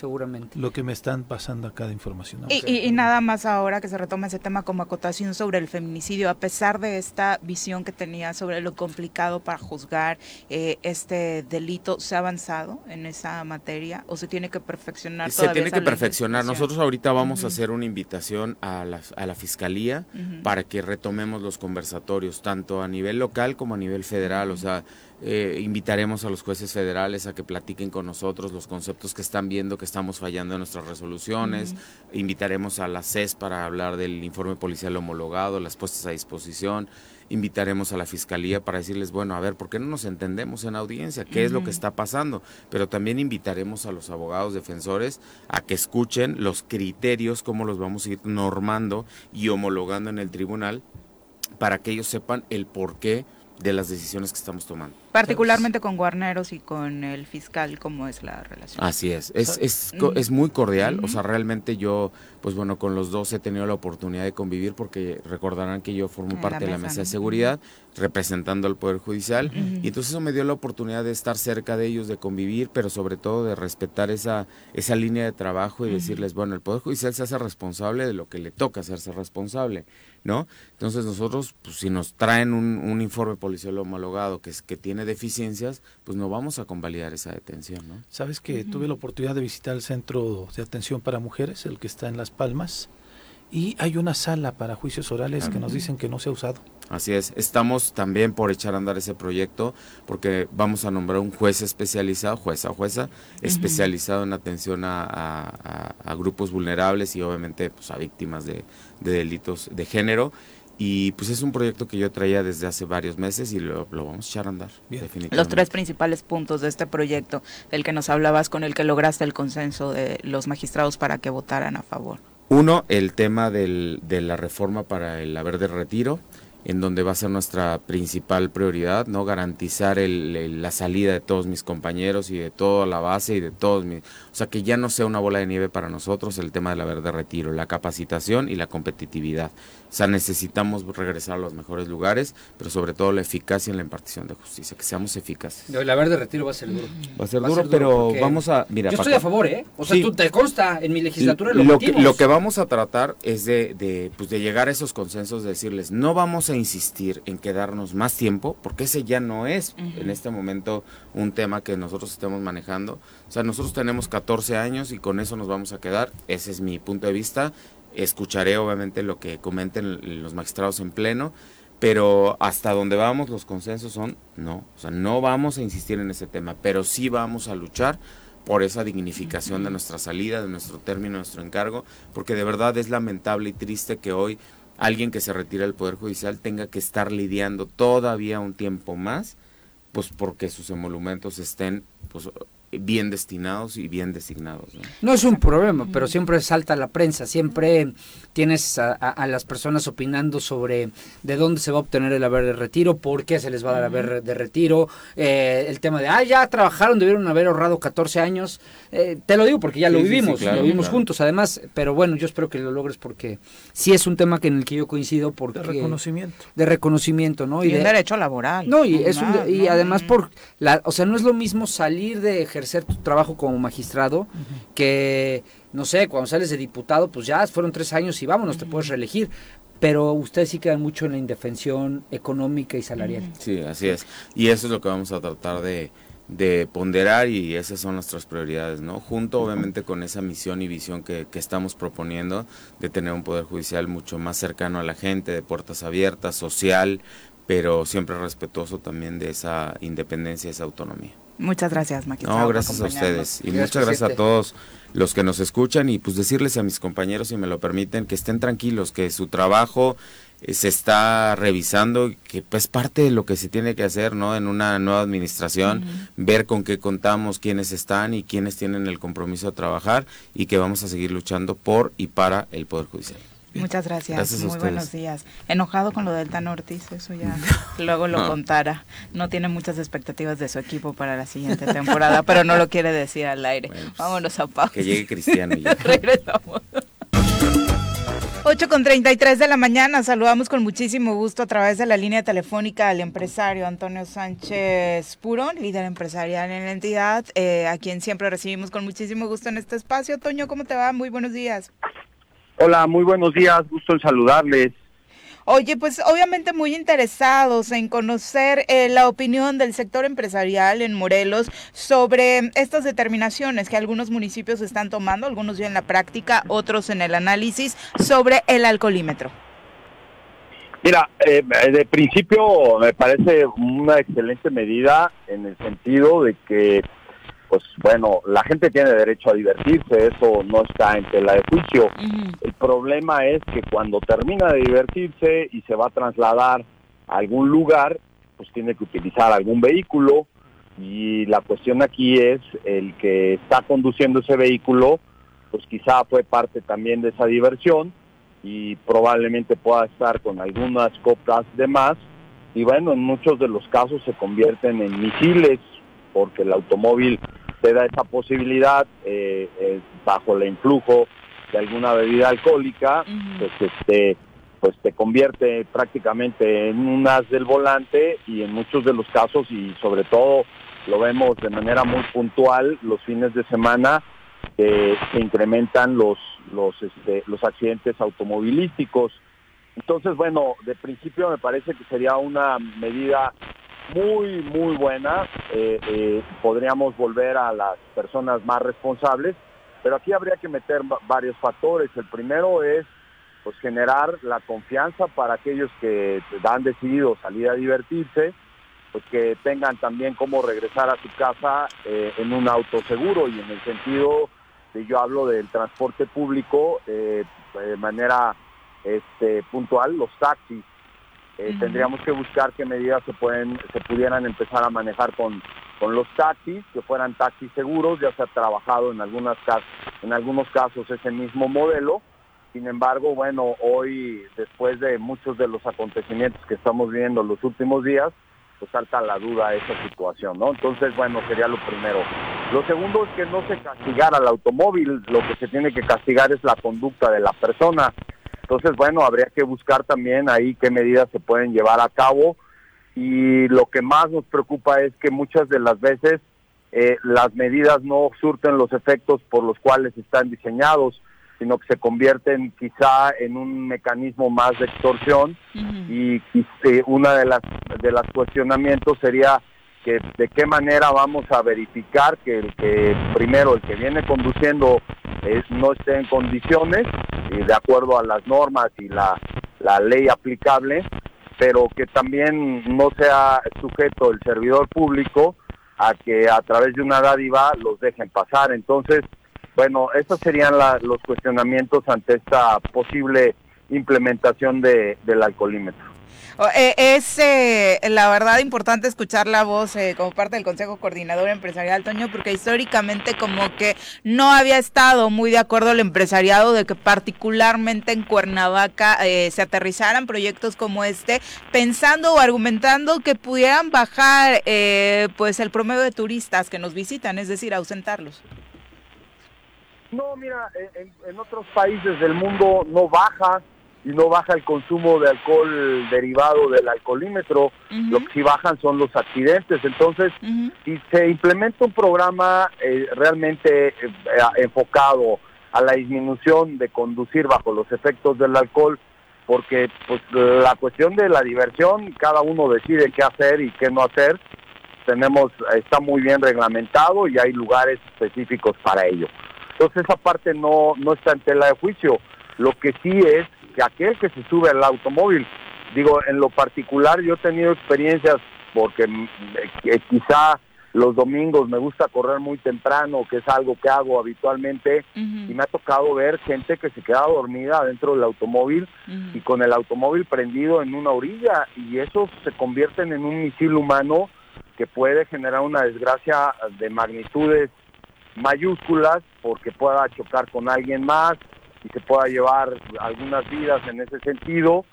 [SPEAKER 3] seguramente.
[SPEAKER 2] Lo que me están pasando acá de información.
[SPEAKER 1] Y, nada más ahora que se retoma ese tema como acotación sobre el feminicidio, a pesar de esta visión que tenía sobre lo complicado para juzgar eh, este delito, ¿se ha avanzado en esa materia o se tiene que perfeccionar?
[SPEAKER 5] Se tiene que perfeccionar. Nosotros ahorita vamos a hacer una invitación a la, a la Fiscalía para que retomemos los conversatorios, tanto a nivel local como a nivel federal. O sea, eh, invitaremos a los jueces federales a que platiquen con nosotros los conceptos que están viendo que estamos fallando en nuestras resoluciones. Invitaremos a la CES para hablar del informe policial homologado, las puestas a disposición. Invitaremos a la fiscalía para decirles, bueno, a ver, ¿por qué no nos entendemos en audiencia? ¿Qué es lo que está pasando? Pero también invitaremos a los abogados defensores a que escuchen los criterios, cómo los vamos a ir normando y homologando en el tribunal para que ellos sepan el por qué de las decisiones que estamos tomando.
[SPEAKER 1] Particularmente con Guarneros y con el fiscal, ¿cómo es la relación?
[SPEAKER 5] Así es, es, es, es muy cordial, o sea, realmente yo, pues bueno, con los dos he tenido la oportunidad de convivir porque recordarán que yo formo parte de la mesa de seguridad, representando al Poder Judicial, y entonces eso me dio la oportunidad de estar cerca de ellos, de convivir, pero sobre todo de respetar esa, esa línea de trabajo y decirles, bueno, el Poder Judicial se hace responsable de lo que le toca hacerse responsable, ¿no? Entonces nosotros, pues si nos traen un, un informe policial homologado que, es, que tiene deficiencias, pues no vamos a convalidar esa detención, ¿no?
[SPEAKER 2] Sabes que tuve la oportunidad de visitar el centro de atención para mujeres, el que está en Las Palmas, y hay una sala para juicios orales que nos dicen que no se ha usado.
[SPEAKER 5] Así es, estamos también por echar a andar ese proyecto porque vamos a nombrar un juez especializado, jueza o jueza, especializado en atención a, grupos vulnerables y obviamente pues, a víctimas de, de delitos de género y pues es un proyecto que yo traía desde hace varios meses y lo, vamos a echar a andar. Definitivamente.
[SPEAKER 1] Los tres principales puntos de este proyecto, del que nos hablabas, con el que lograste el consenso de los magistrados para que votaran a favor.
[SPEAKER 5] Uno, el tema del, de la reforma para el haber de retiro en donde va a ser nuestra principal prioridad, no garantizar el, la salida de todos mis compañeros y de toda la base y de todos mis, o sea que ya no sea una bola de nieve para nosotros el tema del haber de retiro, la capacitación y la competitividad. O sea, necesitamos regresar a los mejores lugares, pero sobre todo la eficacia en la impartición de justicia, que seamos eficaces.
[SPEAKER 3] El haber de retiro va a ser duro.
[SPEAKER 5] Va a ser duro, pero vamos a, mira,
[SPEAKER 3] yo estoy a favor, ¿eh? O sea, tú te consta en mi legislatura
[SPEAKER 5] lo, lo que, lo que vamos a tratar es de, de, pues de llegar a esos consensos, de decirles, no vamos a insistir en quedarnos más tiempo, porque ese ya no es en este momento un tema que nosotros estemos manejando. O sea, nosotros tenemos 14 años y con eso nos vamos a quedar. Ese es mi punto de vista. Escucharé obviamente lo que comenten los magistrados en pleno, pero hasta donde vamos los consensos son no. O sea, no vamos a insistir en ese tema, pero sí vamos a luchar por esa dignificación de nuestra salida, de nuestro término, de nuestro encargo, porque de verdad es lamentable y triste que hoy alguien que se retira del Poder Judicial tenga que estar lidiando todavía un tiempo más, pues porque sus emolumentos estén pues, bien destinados y bien designados.
[SPEAKER 3] ¿no? es un problema, pero siempre salta la prensa, siempre tienes a, las personas opinando sobre de dónde se va a obtener el haber de retiro, por qué se les va a dar haber de retiro, eh, el tema de, ah, ya trabajaron, debieron haber ahorrado 14 años, eh, te lo digo porque ya lo vivimos, lo vivimos juntos además, pero bueno, yo espero que lo logres porque sí es un tema que en el que yo coincido porque...
[SPEAKER 2] De reconocimiento.
[SPEAKER 3] De reconocimiento, ¿no?
[SPEAKER 1] Y, de, derecho laboral.
[SPEAKER 3] No, y, es y además por, la, o sea, no es lo mismo salir de ejercer tu trabajo como magistrado, que, no sé, cuando sales de diputado, pues ya fueron tres años y vámonos, te puedes reelegir. Pero ustedes sí quedan mucho en la indefensión económica y salarial.
[SPEAKER 5] Sí, así es. Y eso es lo que vamos a tratar de, de ponderar y esas son nuestras prioridades, ¿no? Junto obviamente con esa misión y visión que, que, estamos proponiendo de tener un poder judicial mucho más cercano a la gente, de puertas abiertas, social, pero siempre respetuoso también de esa independencia, esa autonomía.
[SPEAKER 1] Muchas gracias, magistrado.
[SPEAKER 5] No, gracias a ustedes. Y muchas gracias a todos los que nos escuchan y pues decirles a mis compañeros, si me lo permiten, que estén tranquilos, que su trabajo se está revisando, que pues parte de lo que se tiene que hacer, ¿no? En una nueva administración, ver con qué contamos, quiénes están y quiénes tienen el compromiso de trabajar y que vamos a seguir luchando por y para el Poder Judicial.
[SPEAKER 1] Muchas gracias. Muy buenos días. Enojado con lo del Tan Ortiz, eso ya luego lo contara. No tiene muchas expectativas de su equipo para la siguiente temporada, pero no lo quiere decir al aire. Pues, Vámonos a pausa.
[SPEAKER 5] Que llegue Cristiano
[SPEAKER 1] ya. Regresamos. 8 con 33 de la mañana, saludamos con muchísimo gusto a través de la línea telefónica al empresario Antonio Sánchez Purón, líder empresarial en la entidad, eh, a quien siempre recibimos con muchísimo gusto en este espacio. Toño, ¿cómo te va? Muy buenos días.
[SPEAKER 6] Hola, muy buenos días, gusto en saludarles.
[SPEAKER 1] Oye, pues obviamente muy interesados en conocer eh, la opinión del sector empresarial en Morelos sobre estas determinaciones que algunos municipios están tomando, algunos ya en la práctica, otros en el análisis, sobre el alcoholímetro.
[SPEAKER 6] Mira, eh, de principio me parece una excelente medida en el sentido de que pues bueno, la gente tiene derecho a divertirse, eso no está en tela de juicio. El problema es que cuando termina de divertirse y se va a trasladar a algún lugar, pues tiene que utilizar algún vehículo. Y la cuestión aquí es el que está conduciendo ese vehículo, pues quizá fue parte también de esa diversión y probablemente pueda estar con algunas copas de más. Y bueno, en muchos de los casos se convierten en misiles porque el automóvil te da esa posibilidad eh, eh, bajo el influjo de alguna bebida alcohólica, pues este pues te convierte prácticamente en un as del volante y en muchos de los casos y sobre todo lo vemos de manera muy puntual los fines de semana se incrementan los los este, los accidentes automovilísticos. Entonces, bueno, de principio me parece que sería una medida muy, muy buena. Eh, eh, podríamos volver a las personas más responsables, pero aquí habría que meter varios factores. El primero es pues generar la confianza para aquellos que han decidido salir a divertirse, pues que tengan también cómo regresar a su casa eh, en un auto seguro y en el sentido de yo hablo del transporte público de manera este, puntual, los taxis eh, tendríamos que buscar qué medidas se pueden se pudieran empezar a manejar con, con los taxis, que fueran taxis seguros, ya se ha trabajado en algunas en algunos casos ese mismo modelo. Sin embargo, bueno, hoy después de muchos de los acontecimientos que estamos viendo los últimos días, pues salta la duda esa situación, ¿no? Entonces, bueno, sería lo primero. Lo segundo es que no se castigara al automóvil, lo que se tiene que castigar es la conducta de la persona. Entonces, bueno, habría que buscar también ahí qué medidas se pueden llevar a cabo. Y lo que más nos preocupa es que muchas de las veces eh, las medidas no surten los efectos por los cuales están diseñados, sino que se convierten quizá en un mecanismo más de extorsión. Y, y una de las de los cuestionamientos sería que de qué manera vamos a verificar que el que primero el que viene conduciendo es, no esté en condiciones de acuerdo a las normas y la, la ley aplicable, pero que también no sea sujeto el servidor público a que a través de una dádiva los dejen pasar. Entonces, bueno, esos serían los cuestionamientos ante esta posible implementación de, del alcoholímetro.
[SPEAKER 1] Eh, es eh, la verdad importante escuchar la voz eh, como parte del Consejo Coordinador Empresarial, Toño, porque históricamente como que no había estado muy de acuerdo el empresariado de que particularmente en Cuernavaca se aterrizaran proyectos como este, pensando o argumentando que pudieran bajar pues el promedio de turistas que nos visitan, es decir, ausentarlos.
[SPEAKER 6] No, mira, en otros países del mundo no baja, y no baja el consumo de alcohol derivado del alcoholímetro, lo que sí bajan son los accidentes. Entonces, si se implementa un programa eh, realmente eh, enfocado a la disminución de conducir bajo los efectos del alcohol, porque pues la cuestión de la diversión, cada uno decide qué hacer y qué no hacer, tenemos está muy bien reglamentado y hay lugares específicos para ello. Entonces esa parte no no está en tela de juicio. Lo que sí es que aquel que se sube al automóvil. Digo, en lo particular yo he tenido experiencias porque mm, eh, quizá los domingos me gusta correr muy temprano, que es algo que hago habitualmente, y me ha tocado ver gente que se queda dormida dentro del automóvil y con el automóvil prendido en una orilla, y eso se convierten en un misil humano que puede generar una desgracia de magnitudes mayúsculas porque pueda chocar con alguien más, y se pueda llevar algunas vidas en ese sentido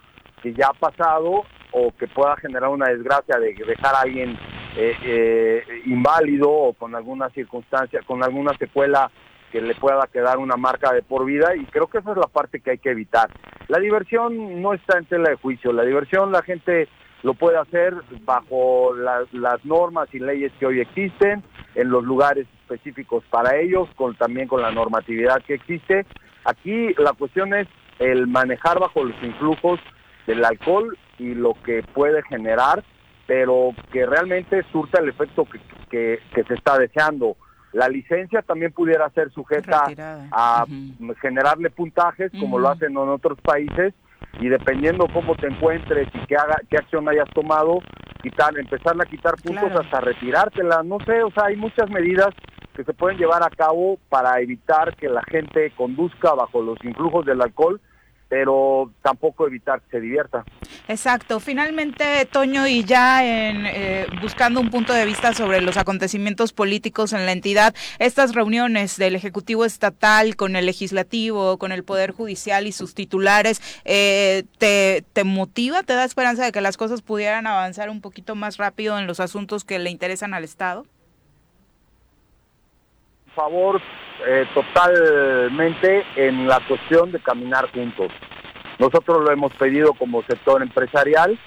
[SPEAKER 6] que ya ha pasado o que pueda generar una desgracia de dejar a alguien eh, eh, inválido o con alguna circunstancia, con alguna secuela que le pueda quedar una marca de por vida y creo que esa es la parte que hay que evitar. La diversión no está en tela de juicio, la diversión la gente lo puede hacer bajo las normas y leyes que hoy existen, en los lugares específicos para ellos, con, también con la normatividad que existe. Aquí la cuestión es el manejar bajo los influjos del alcohol y lo que puede generar, pero que realmente surta el efecto que, que se está deseando. La licencia también pudiera ser sujeta a generarle puntajes, como lo hacen en otros países, y dependiendo cómo te encuentres y qué, haga, qué acción hayas tomado, quitar, empezar a quitar puntos hasta retirártela. No sé, o sea, hay muchas medidas que se pueden llevar a cabo para evitar que la gente conduzca bajo los influjos del alcohol pero tampoco evitar que se divierta.
[SPEAKER 1] Exacto. Finalmente, Toño, y ya en, eh, buscando un punto de vista sobre los acontecimientos políticos en la entidad, estas reuniones del Ejecutivo Estatal con el Legislativo, con el Poder Judicial y sus titulares, eh, te, ¿te motiva, te da esperanza de que las cosas pudieran avanzar un poquito más rápido en los asuntos que le interesan al Estado?
[SPEAKER 6] Favor eh, totalmente en la cuestión de caminar juntos. Nosotros lo hemos pedido como sector empresarial,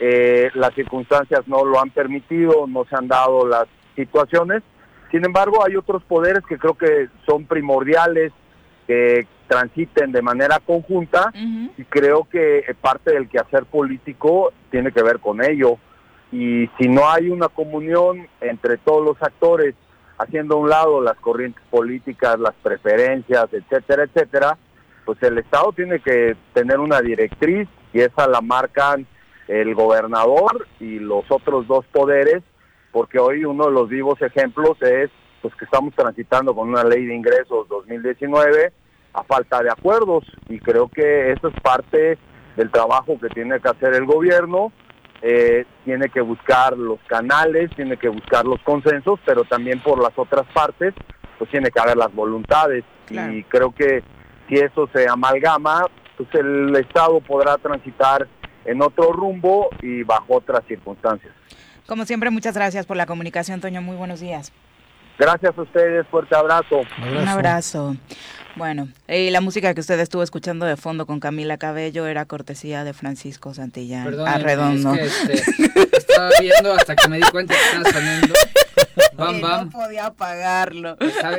[SPEAKER 6] eh, las circunstancias no lo han permitido, no se han dado las situaciones. Sin embargo, hay otros poderes que creo que son primordiales, que transiten de manera conjunta y creo que parte del quehacer político tiene que ver con ello. Y si no hay una comunión entre todos los actores haciendo a un lado las corrientes políticas, las preferencias, etcétera, etcétera, pues el Estado tiene que tener una directriz y esa la marcan el gobernador y los otros dos poderes, porque hoy uno de los vivos ejemplos es pues que estamos transitando con una ley de ingresos 2019 a falta de acuerdos. Y creo que eso es parte del trabajo que tiene que hacer el gobierno eh, tiene que buscar los canales, tiene que buscar los consensos, pero también por las otras partes, pues tiene que haber las voluntades. Y creo que si eso se amalgama, pues el Estado podrá transitar en otro rumbo y bajo otras circunstancias.
[SPEAKER 1] Como siempre, muchas gracias por la comunicación, Toño. Muy buenos días.
[SPEAKER 6] Gracias a ustedes, fuerte abrazo.
[SPEAKER 1] Un abrazo. Bueno, y la música que usted estuvo escuchando de fondo con Camila Cabello era cortesía de Francisco Santillán.
[SPEAKER 3] Perdón, Arredondo. Es que, este, estaba viendo hasta que me di cuenta que estaba sonando.
[SPEAKER 1] Bam, bam. No podía apagarlo.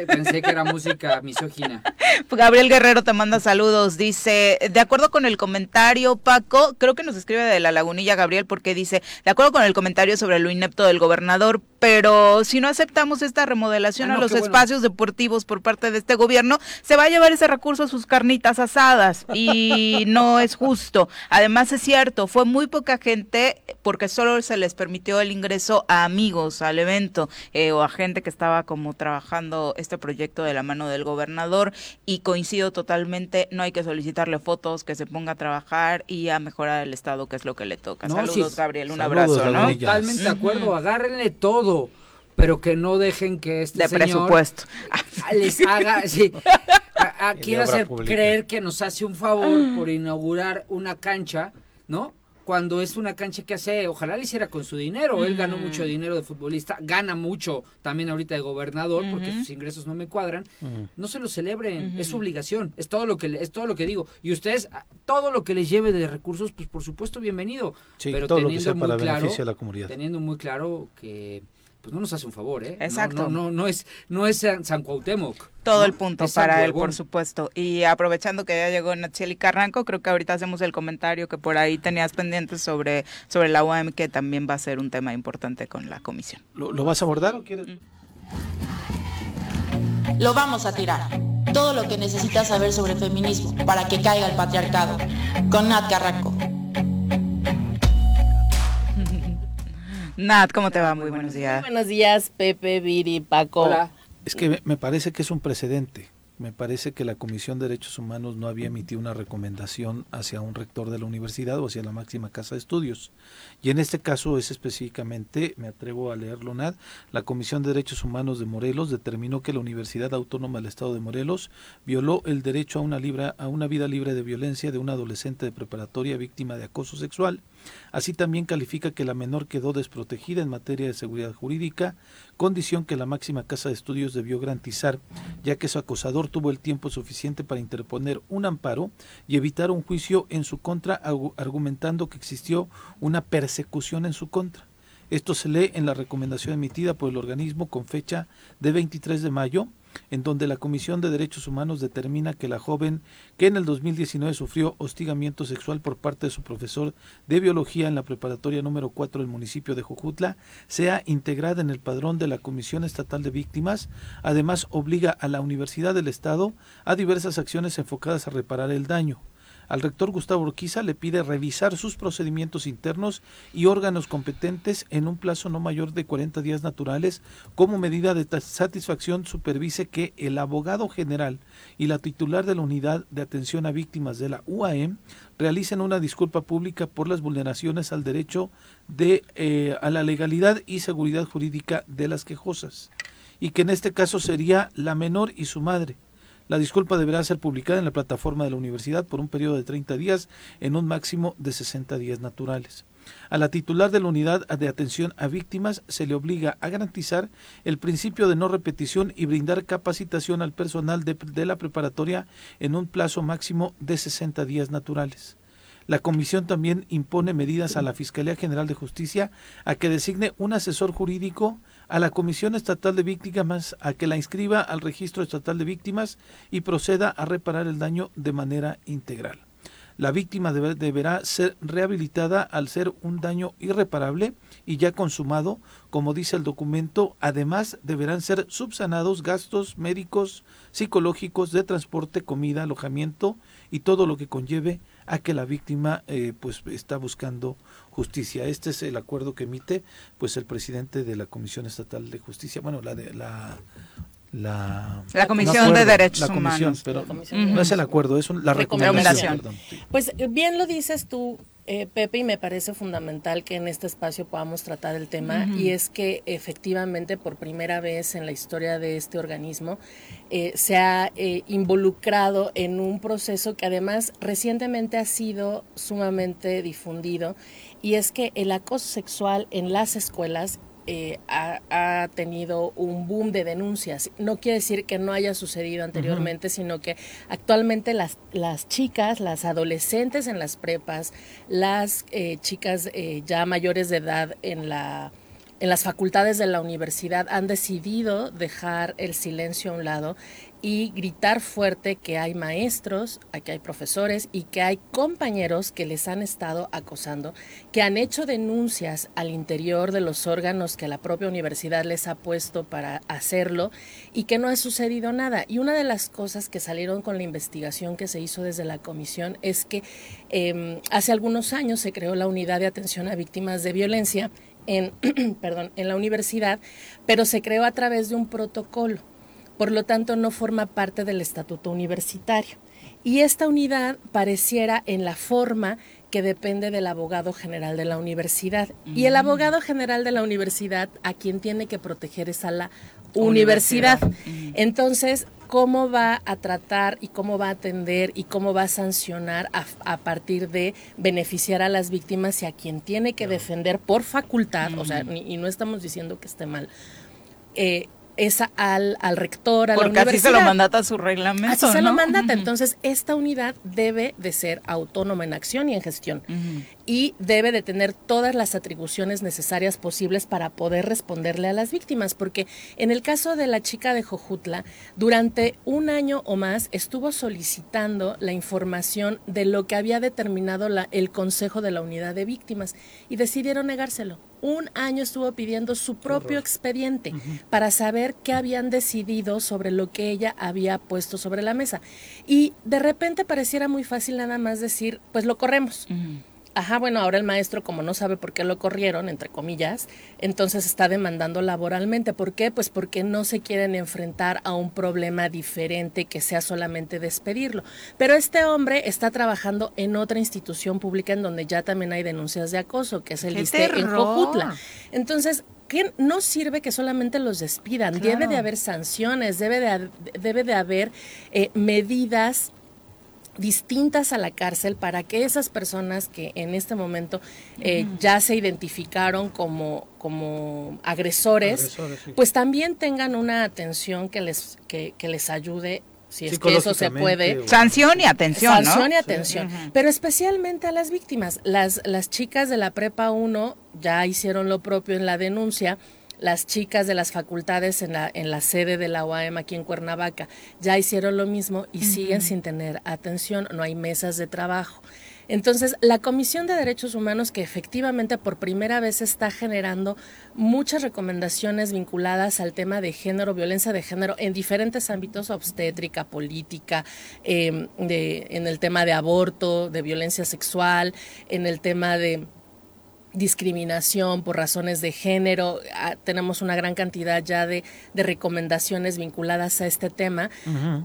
[SPEAKER 3] Pensé que era música misógina.
[SPEAKER 1] Gabriel Guerrero te manda saludos. Dice, de acuerdo con el comentario, Paco, creo que nos escribe de la lagunilla Gabriel porque dice, de acuerdo con el comentario sobre lo inepto del gobernador, pero si no aceptamos esta remodelación ah, a los espacios deportivos por parte de este gobierno, se va a llevar ese recurso a sus carnitas asadas y no es justo. Además es cierto, fue muy poca gente porque solo se les permitió el ingreso a amigos al evento eh, o a gente que estaba como trabajando este proyecto de la mano del gobernador y coincido totalmente, no hay que solicitarle fotos, que se ponga a trabajar y a mejorar el estado, que es lo que le toca. Saludos, Gabriel, un abrazo, ¿no?
[SPEAKER 3] Totalmente de acuerdo, agárrenle todo pero que no dejen que este
[SPEAKER 1] de presupuesto
[SPEAKER 3] les haga sí, quiero hacer creer que nos hace un favor por inaugurar una cancha, ¿no? Cuando es una cancha que hace, ojalá le hiciera con su dinero. Él ganó mucho dinero de futbolista, gana mucho también ahorita de gobernador, porque sus ingresos no me cuadran. No se lo celebren, es su obligación, es todo lo que es todo lo que digo. Y ustedes, todo lo que les lleve de recursos, pues por supuesto bienvenido. pero teniendo muy claro, la comunidad. Teniendo muy claro que pues no nos hace un favor, ¿eh?
[SPEAKER 1] Exacto.
[SPEAKER 3] No, no, no, es, no es San Cuauhtémoc.
[SPEAKER 1] Todo el punto para él, por supuesto. Y aprovechando que ya llegó Natsieli Carranco, creo que ahorita hacemos el comentario que por ahí tenías pendientes sobre, sobre la UAM, que también va a ser un tema importante con la comisión.
[SPEAKER 2] ¿Lo, vas a abordar o quieres?
[SPEAKER 7] Lo vamos a tirar. Todo lo que necesitas saber sobre feminismo para que caiga el patriarcado. Con Nat Carranco.
[SPEAKER 1] Nat, ¿cómo te va? Muy buenos días.
[SPEAKER 8] buenos días, Pepe, Viri, Paco.
[SPEAKER 2] Es que me parece que es un precedente. me parece que la Comisión de Derechos Humanos no había emitido una recomendación hacia un rector de la universidad o hacia la máxima casa de estudios. Y en este caso es específicamente, me atrevo a leerlo, Nad, la Comisión de Derechos Humanos de Morelos determinó que la Universidad Autónoma del Estado de Morelos violó el derecho a una, a una vida libre de violencia de una adolescente de preparatoria víctima de acoso sexual Así también califica que la menor quedó desprotegida en materia de seguridad jurídica, condición que la máxima casa de estudios debió garantizar, ya que su acosador tuvo el tiempo suficiente para interponer un amparo y evitar un juicio en su contra, argumentando que existió una persecución en su contra. Esto se lee en la recomendación emitida por el organismo con fecha de 23 de mayo en donde la Comisión de Derechos Humanos determina que la joven que en el 2019 sufrió hostigamiento sexual por parte de su profesor de biología en la preparatoria número 4 del municipio de Jojutla sea integrada en el padrón de la Comisión Estatal de Víctimas. Además, obliga a la Universidad del Estado a diversas acciones enfocadas a reparar el daño al rector Gustavo Urquiza le pide revisar sus procedimientos internos y órganos competentes en un plazo no mayor de 40 días naturales. Como medida de satisfacción, supervise que el abogado general y la titular de la unidad de atención a víctimas de la UAM realicen una disculpa pública por las vulneraciones al derecho de, eh, a la legalidad y seguridad jurídica de las quejosas y que en este caso sería la menor y su madre la disculpa deberá ser publicada en la plataforma de la universidad por un periodo de 30 días en un máximo de 60 días naturales. A la titular de la unidad de atención a víctimas se le obliga a garantizar el principio de no repetición y brindar capacitación al personal de, de la preparatoria en un plazo máximo de 60 días naturales. La comisión también impone medidas a la Fiscalía General de Justicia a que designe un asesor jurídico a la Comisión Estatal de Víctimas a que la inscriba al Registro Estatal de Víctimas y proceda a reparar el daño de manera integral. La víctima deberá ser rehabilitada al ser un daño irreparable y ya consumado, como dice el documento. Además, deberán ser subsanados gastos médicos, psicológicos, de transporte, comida, alojamiento y todo lo que conlleve a que la víctima eh, pues está buscando justicia. Este es el acuerdo que emite pues el presidente de la Comisión Estatal de Justicia, bueno, la de la la,
[SPEAKER 1] la Comisión de Derechos Humanos.
[SPEAKER 2] Pero no es el acuerdo, es la recomendación.
[SPEAKER 8] Pues bien lo dices tú, eh, Pepe, y me parece fundamental que en este espacio podamos tratar el tema, y es que efectivamente por primera vez en la historia de este organismo eh, se ha eh, involucrado en un proceso que además recientemente ha sido sumamente difundido, y es que el acoso sexual en las escuelas eh, ha, tenido un boom de denuncias. No quiere decir que no haya sucedido anteriormente, sino que actualmente las, las chicas, las adolescentes en las prepas, las eh, chicas eh, ya mayores de edad en la en las facultades de la universidad han decidido dejar el silencio a un lado y gritar fuerte que hay maestros, que hay profesores y que hay compañeros que les han estado acosando, que han hecho denuncias al interior de los órganos que la propia universidad les ha puesto para hacerlo y que no ha sucedido nada. Y una de las cosas que salieron con la investigación que se hizo desde la comisión es que em, hace algunos años se creó la unidad de atención a víctimas de violencia en, perdón, en la universidad, pero se creó a través de un protocolo por lo tanto no forma parte del estatuto universitario. Y esta unidad pareciera en la forma que depende del abogado general de la universidad. Y el mm. abogado general de la universidad a quien tiene que proteger es a la universidad. Entonces, ¿cómo va a tratar y cómo va a atender y cómo va a sancionar a, partir de beneficiar a las víctimas y a quien tiene que defender por facultad? O sea, y no estamos diciendo que esté mal. Eh, es al, al rector, a
[SPEAKER 1] Porque
[SPEAKER 8] la universidad.
[SPEAKER 1] así se lo mandata su reglamento.
[SPEAKER 8] Así se lo mandata. Entonces, esta unidad debe de ser autónoma en acción y en gestión. Y debe de tener todas las atribuciones necesarias posibles para poder responderle a las víctimas. Porque en el caso de la chica de Jojutla, durante un año o más estuvo solicitando la información de lo que había determinado la, el Consejo de la Unidad de Víctimas y decidieron negárselo un año estuvo pidiendo su propio expediente para saber qué habían decidido sobre lo que ella había puesto sobre la mesa. Y de repente pareciera muy fácil nada más decir, pues lo corremos. Ajá, bueno, ahora el maestro como no sabe por qué lo corrieron, entre comillas, entonces está demandando laboralmente. ¿Por qué? Pues porque no se quieren enfrentar a un problema diferente que sea solamente despedirlo. Pero este hombre está trabajando en otra institución pública en donde ya también hay denuncias de acoso, que es el ISTE en Jojutla. Entonces, ¿qué no sirve que solamente los despidan? Debe de haber sanciones, debe de, debe de haber eh, medidas distintas a la cárcel para que esas personas que en este momento eh, ya se identificaron como, como agresores, pues también tengan una atención que les, que, les ayude si es que eso se puede.
[SPEAKER 1] Sanción y atención,
[SPEAKER 8] Sanción y atención. Pero especialmente a las víctimas. Las, las chicas de la Prepa 1 ya hicieron lo propio en la denuncia las chicas de las facultades en la, en la sede de la UAM aquí en Cuernavaca ya hicieron lo mismo y siguen sin tener atención, no hay mesas de trabajo. Entonces, la Comisión de Derechos Humanos, que efectivamente por primera vez está generando muchas recomendaciones vinculadas al tema de género, violencia de género, en diferentes ámbitos, obstétrica, política, em, de, en el tema de aborto, de violencia sexual, en el tema de discriminación por razones de género. Ah, tenemos una gran cantidad ya de, recomendaciones vinculadas a este tema.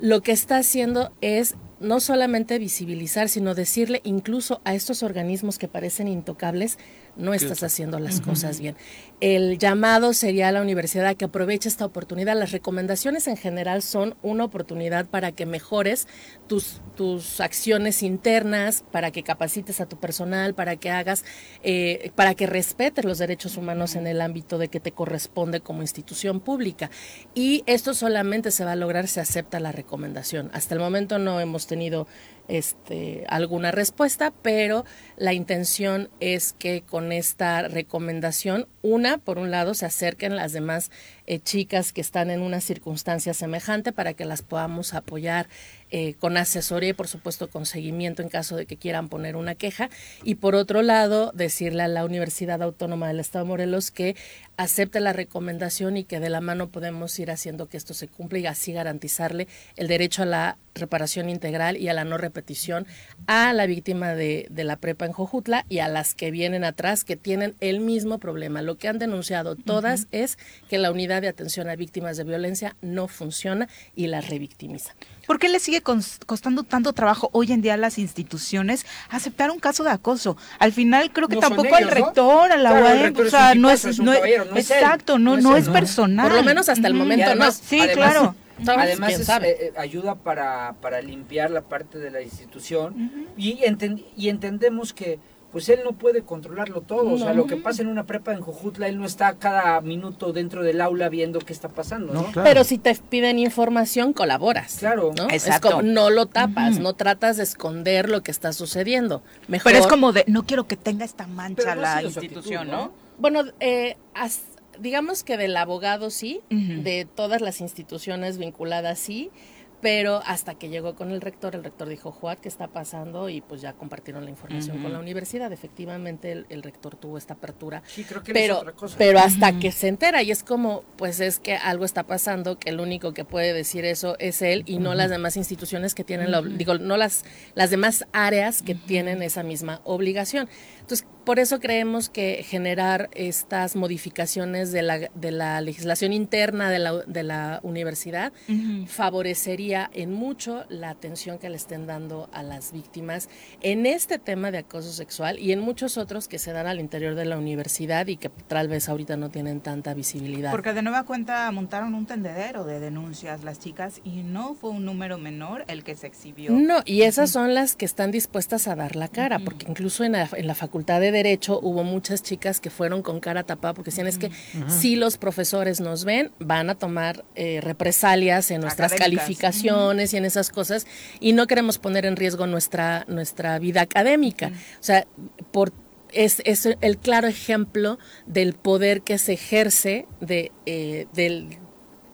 [SPEAKER 8] Lo que está haciendo es no solamente visibilizar, sino decirle incluso a estos organismos que parecen intocables, no estás haciendo las cosas bien. El llamado sería a la universidad que aproveche esta oportunidad. Las recomendaciones en general son una oportunidad para que mejores tus, tus acciones internas, para que capacites a tu personal, para que hagas, eh, para que respetes los derechos humanos en el ámbito de que te corresponde como institución pública. Y esto solamente se va a lograr si acepta la recomendación. Hasta el momento no hemos tenido este, alguna respuesta, pero la intención es que con esta recomendación, una, por un lado, se acerquen las demás eh, chicas que están en una circunstancia semejante para que las podamos apoyar eh, con asesoría y por supuesto con seguimiento en caso de que quieran poner una queja. Y por otro lado, decirle a la Universidad Autónoma del Estado de Morelos que acepte la recomendación y que de la mano podemos ir haciendo que esto se cumpla y así garantizarle el derecho a la reparación integral y a la no repetición a la víctima de, de la prepa en Jojutla y a las que vienen atrás que tienen el mismo problema. Lo que han denunciado todas es que la unidad de atención a víctimas de violencia no funciona y las revictimiza.
[SPEAKER 1] ¿Por qué le sigue costando tanto trabajo hoy en día a las instituciones aceptar un caso de acoso? Al final creo que tampoco al rector, a la UAM, o sea, no es, no, exacto, no, no, es, personal.
[SPEAKER 8] Por lo menos hasta el momento no.
[SPEAKER 1] Sí, claro.
[SPEAKER 3] Además, eh, ayuda para, para limpiar la parte de la institución y, y entendemos que pues él no puede controlarlo todo. O sea, lo que pasa en una prepa en Jojutla, él no está cada minuto dentro del aula viendo qué está pasando, ¿no?
[SPEAKER 8] Pero si te piden información, colaboras.
[SPEAKER 3] Claro.
[SPEAKER 8] ¿no? Es como, no lo tapas, no tratas de esconder lo que está sucediendo.
[SPEAKER 1] Mejor... Pero es como de, no quiero que tenga esta mancha la institución, ¿no?
[SPEAKER 8] Bueno, eh, digamos que del abogado sí, de todas las instituciones vinculadas sí, pero hasta que llegó con el rector, el rector dijo, Juan, ¿qué está pasando? Y pues ya compartieron la información con la universidad. Efectivamente, el, rector tuvo esta apertura.
[SPEAKER 3] Sí, creo que
[SPEAKER 8] pero,
[SPEAKER 3] otra cosa.
[SPEAKER 8] pero hasta que se entera, y es como, pues es que algo está pasando, que el único que puede decir eso es él y no las demás instituciones que tienen, la, digo, no las, las demás áreas que tienen esa misma obligación. Entonces, por eso creemos que generar estas modificaciones de la, de la legislación interna de la, de la universidad favorecería en mucho la atención que le estén dando a las víctimas en este tema de acoso sexual y en muchos otros que se dan al interior de la universidad y que tal vez ahorita no tienen tanta visibilidad.
[SPEAKER 1] Porque de nueva cuenta montaron un tendedero de denuncias las chicas y no fue un número menor el que se exhibió.
[SPEAKER 8] No, y esas son las que están dispuestas a dar la cara, porque incluso en la, en la Facultad de Derecho hubo muchas chicas que fueron con cara tapada porque decían es que si los profesores nos ven, van a tomar eh, represalias en nuestras calificaciones y en esas cosas y no queremos poner en riesgo nuestra, nuestra vida académica. O sea, por es, es, el claro ejemplo del poder que se ejerce de, eh, del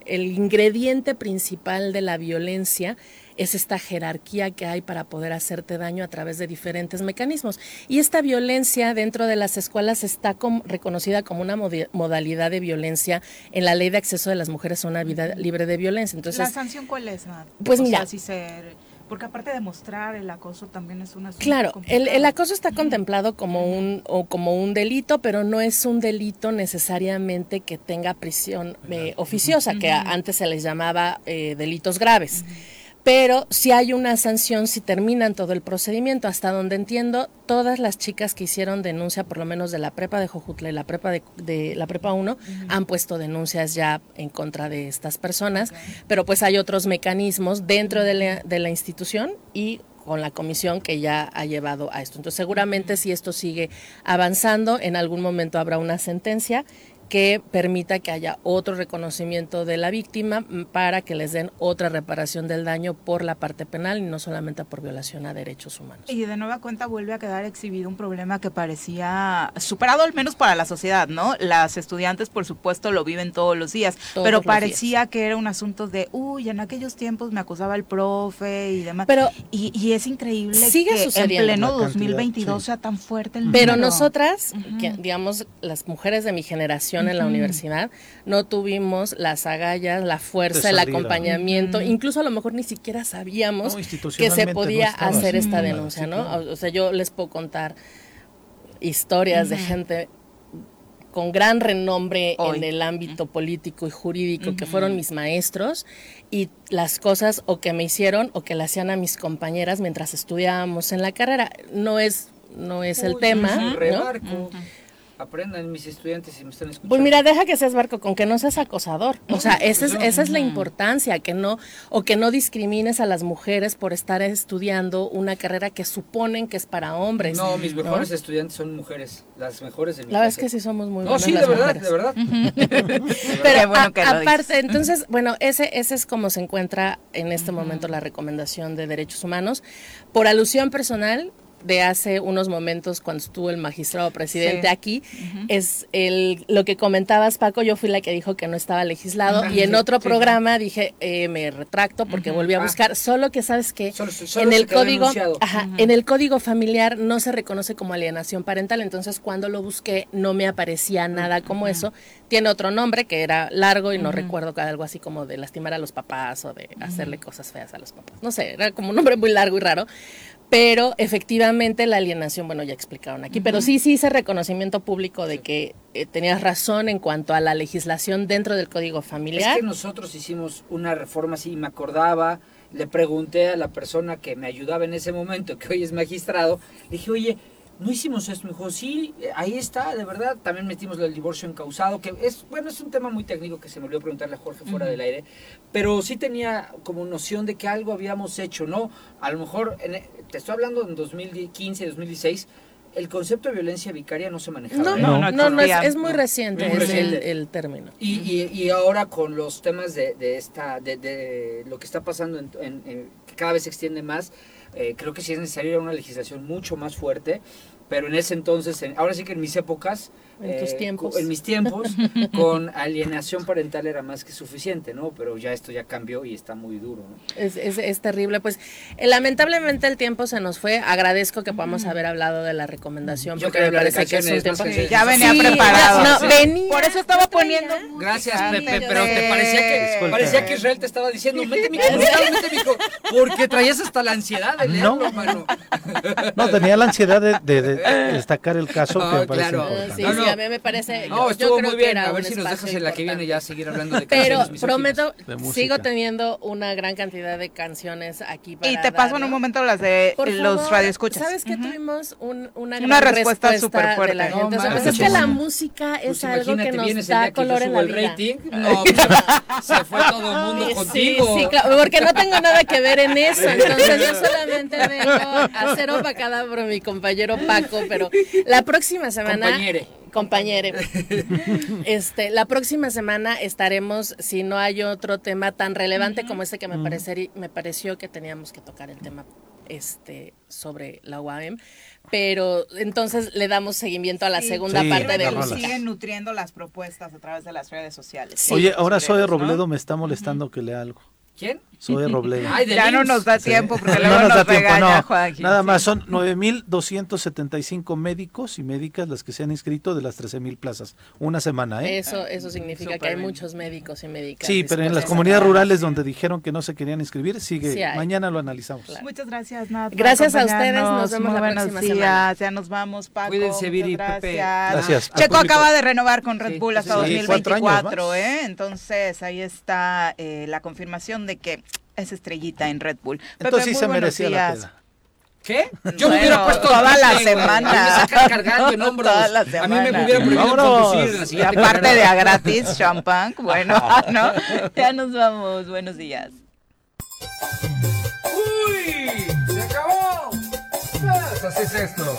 [SPEAKER 8] el ingrediente principal de la violencia es esta jerarquía que hay para poder hacerte daño a través de diferentes mecanismos. Y esta violencia dentro de las escuelas está reconocida como una modalidad de violencia en la ley de acceso de las mujeres a una vida libre de violencia. Entonces,
[SPEAKER 1] ¿La sanción cuál es?
[SPEAKER 8] Pues mira,
[SPEAKER 9] Porque aparte de mostrar el acoso también es una...
[SPEAKER 8] Claro, el, el, acoso está contemplado como un, o como un delito, pero no es un delito necesariamente que tenga prisión eh, oficiosa, que antes se les llamaba eh, delitos graves pero si hay una sanción si terminan todo el procedimiento. Hasta donde entiendo, todas las chicas que hicieron denuncia, por lo menos de la prepa de Jojutla y la prepa de, la prepa 1, han puesto denuncias ya en contra de estas personas, pero pues hay otros mecanismos dentro de la, de la institución y con la comisión que ya ha llevado a esto. Entonces, seguramente si esto sigue avanzando, en algún momento habrá una sentencia que permita que haya otro reconocimiento de la víctima para que les den otra reparación del daño por la parte penal y no solamente por violación a derechos humanos.
[SPEAKER 1] Y de nueva cuenta vuelve a quedar exhibido un problema que parecía superado al menos para la sociedad, ¿no? Las estudiantes por supuesto lo viven todos los días, pero parecía que era un asunto de, uy, en aquellos tiempos me acusaba el profe y demás. Pero y, es increíble
[SPEAKER 8] sigue
[SPEAKER 1] que
[SPEAKER 8] sucediendo.
[SPEAKER 1] en pleno 2022 sea tan fuerte el
[SPEAKER 8] Pero nosotras, que, digamos, las mujeres de mi generación en la universidad, no tuvimos las agallas, la fuerza, el acompañamiento, incluso a lo mejor ni siquiera sabíamos que se podía hacer esta denuncia, ¿no? O sea, yo les puedo contar historias de gente con gran renombre en el ámbito político y jurídico, que fueron mis maestros, y las cosas o que me hicieron o que le hacían a mis compañeras mientras estudiábamos en la carrera. No es, no es el tema. ¿no?
[SPEAKER 3] Aprendan mis estudiantes si me están escuchando.
[SPEAKER 8] Pues mira, deja que seas barco, con que no seas acosador. O sea, esa es, esa es la importancia, que no, o que no discrimines a las mujeres por estar estudiando una carrera que suponen que es para hombres.
[SPEAKER 3] No, mis mejores estudiantes son mujeres, las mejores de mi
[SPEAKER 8] La verdad es que sí somos muy
[SPEAKER 3] buenas. No, sí, de verdad, de verdad,
[SPEAKER 8] Pero bueno que aparte, entonces, bueno, ese, ese es como se encuentra en este momento la recomendación de derechos humanos. Por alusión personal, de hace unos momentos cuando estuvo el magistrado presidente aquí, es el, lo que comentabas, Paco, yo fui la que dijo que no estaba legislado y en otro programa dije, eh, me retracto porque volví a ah. buscar, solo que sabes que en el código, en el código familiar no se reconoce como alienación parental, entonces cuando lo busqué no me aparecía nada como eso, tiene otro nombre que era largo y no recuerdo algo así como de lastimar a los papás o de hacerle cosas feas a los papás, no sé, era como un nombre muy largo y raro, pero efectivamente la alienación, bueno, ya explicaron aquí, pero sí, sí hice reconocimiento público de que eh, tenías razón en cuanto a la legislación dentro del Código Familiar.
[SPEAKER 3] Es que nosotros hicimos una reforma así, me acordaba, le pregunté a la persona que me ayudaba en ese momento, que hoy es magistrado, le dije, oye, no hicimos esto. Me dijo, sí, ahí está, de verdad. También metimos el divorcio encausado, que es, bueno, es un tema muy técnico que se me olvidó preguntarle a Jorge fuera del aire, pero sí tenía como noción de que algo habíamos hecho, ¿no? A lo mejor, e, te estoy hablando en 2015, 2016, el concepto de violencia vicaria no se manejaba.
[SPEAKER 8] No, no, no, no, es, muy reciente, es El, término.
[SPEAKER 3] Y, y, ahora con los temas de, de esta, de, de, lo que está pasando, en, en, que cada vez se extiende más, eh, creo que sí es necesaria una legislación mucho más fuerte pero en ese entonces, ahora sí que en mis épocas,
[SPEAKER 8] en tus eh, tiempos,
[SPEAKER 3] en mis tiempos, con alienación parental era más que suficiente, ¿no? Pero ya esto ya cambió y está muy duro, ¿no?
[SPEAKER 8] Es, es, es terrible, pues eh, lamentablemente el tiempo se nos fue. Agradezco que podamos haber hablado de la recomendación,
[SPEAKER 3] porque me parece que es un tiempo
[SPEAKER 1] ya venía preparado.
[SPEAKER 8] No, venía,
[SPEAKER 1] Por eso estaba poniendo.
[SPEAKER 3] Gracias, Pepe, pero te parecía que parecía que Israel te estaba diciendo, mete mi mete mi porque traías hasta la ansiedad de leerlo, no. mano.
[SPEAKER 2] No, tenía la ansiedad de, de destacar el caso que me parece
[SPEAKER 8] claro. Sí, sí, a mí me parece.
[SPEAKER 3] No, estuvo muy bien. A ver si nos dejas en la que viene ya seguir hablando de
[SPEAKER 8] canciones. Pero prometo, sigo teniendo una gran cantidad de canciones aquí para
[SPEAKER 1] Y te paso en un momento las de los radioescuchas.
[SPEAKER 8] ¿Sabes que tuvimos un, una, una respuesta súper fuerte? De la gente. No, o sea, pues es que la música es pues algo que nos da color en la vida.
[SPEAKER 3] Rating, no, pues, se fue todo el mundo contigo.
[SPEAKER 8] Sí, claro, porque no tengo nada que ver en eso. Entonces yo solamente vengo a hacer opacada por mi compañero Paco pero la próxima semana...
[SPEAKER 3] Compañere.
[SPEAKER 8] Compañere. Este, la próxima semana estaremos, si no hay otro tema tan relevante como este que me, me pareció que teníamos que tocar el tema este sobre la UAM, pero entonces le damos seguimiento a la segunda parte de
[SPEAKER 1] música. Siguen nutriendo las propuestas a través de las redes sociales.
[SPEAKER 2] Oye, ahora Soy Robledo me está molestando que lea algo.
[SPEAKER 3] ¿Quién?
[SPEAKER 2] Zoe Robledo.
[SPEAKER 3] Ay,
[SPEAKER 1] Ya no nos da
[SPEAKER 2] Sí.
[SPEAKER 1] tiempo porque
[SPEAKER 2] No
[SPEAKER 1] luego
[SPEAKER 2] nos
[SPEAKER 1] nos,
[SPEAKER 2] da tiempo,
[SPEAKER 1] regaña
[SPEAKER 2] no. Nada
[SPEAKER 1] sí.
[SPEAKER 2] más, son 9.275 médicos y médicas las que se han inscrito de las 13.000 plazas. Una semana, ¿eh?
[SPEAKER 8] Eso, eso significa que hay muchos médicos y médicas.
[SPEAKER 2] Sí, pero en las comunidades rurales donde dijeron que no se querían inscribir, sigue.
[SPEAKER 8] Sí.
[SPEAKER 2] Mañana lo analizamos.
[SPEAKER 1] Muchas gracias, Nat.
[SPEAKER 8] Gracias a ustedes, nos vemos
[SPEAKER 1] Muy
[SPEAKER 8] la
[SPEAKER 1] buenos
[SPEAKER 8] próxima
[SPEAKER 1] días.
[SPEAKER 8] semana.
[SPEAKER 1] Ya nos vamos, Paco.
[SPEAKER 3] Cuídense, Viri,
[SPEAKER 1] gracias.
[SPEAKER 3] Pepe.
[SPEAKER 2] Gracias.
[SPEAKER 1] Checo
[SPEAKER 2] público.
[SPEAKER 1] acaba de renovar con Red
[SPEAKER 3] Sí,
[SPEAKER 1] Bull hasta
[SPEAKER 2] sí, cuatro años
[SPEAKER 1] 2024,
[SPEAKER 2] más.
[SPEAKER 1] ¿eh? Entonces ahí está eh, la confirmación de que es estrellita en Red Bull.
[SPEAKER 2] Entonces
[SPEAKER 1] Pepe,
[SPEAKER 2] sí se merecía la peda.
[SPEAKER 3] ¿Qué? Yo me hubiera puesto
[SPEAKER 1] toda la
[SPEAKER 3] güey.
[SPEAKER 1] semana.
[SPEAKER 3] A mí me sacan cargando en hombros.
[SPEAKER 1] Toda la
[SPEAKER 3] A mí me
[SPEAKER 1] semana.
[SPEAKER 3] hubiera prohibido conducir
[SPEAKER 1] Y aparte
[SPEAKER 3] carrera.
[SPEAKER 1] de a gratis, champán, bueno, ¿no? Ya nos vamos, buenos días.
[SPEAKER 3] ¡Uy! ¡Se acabó! Pues así es esto.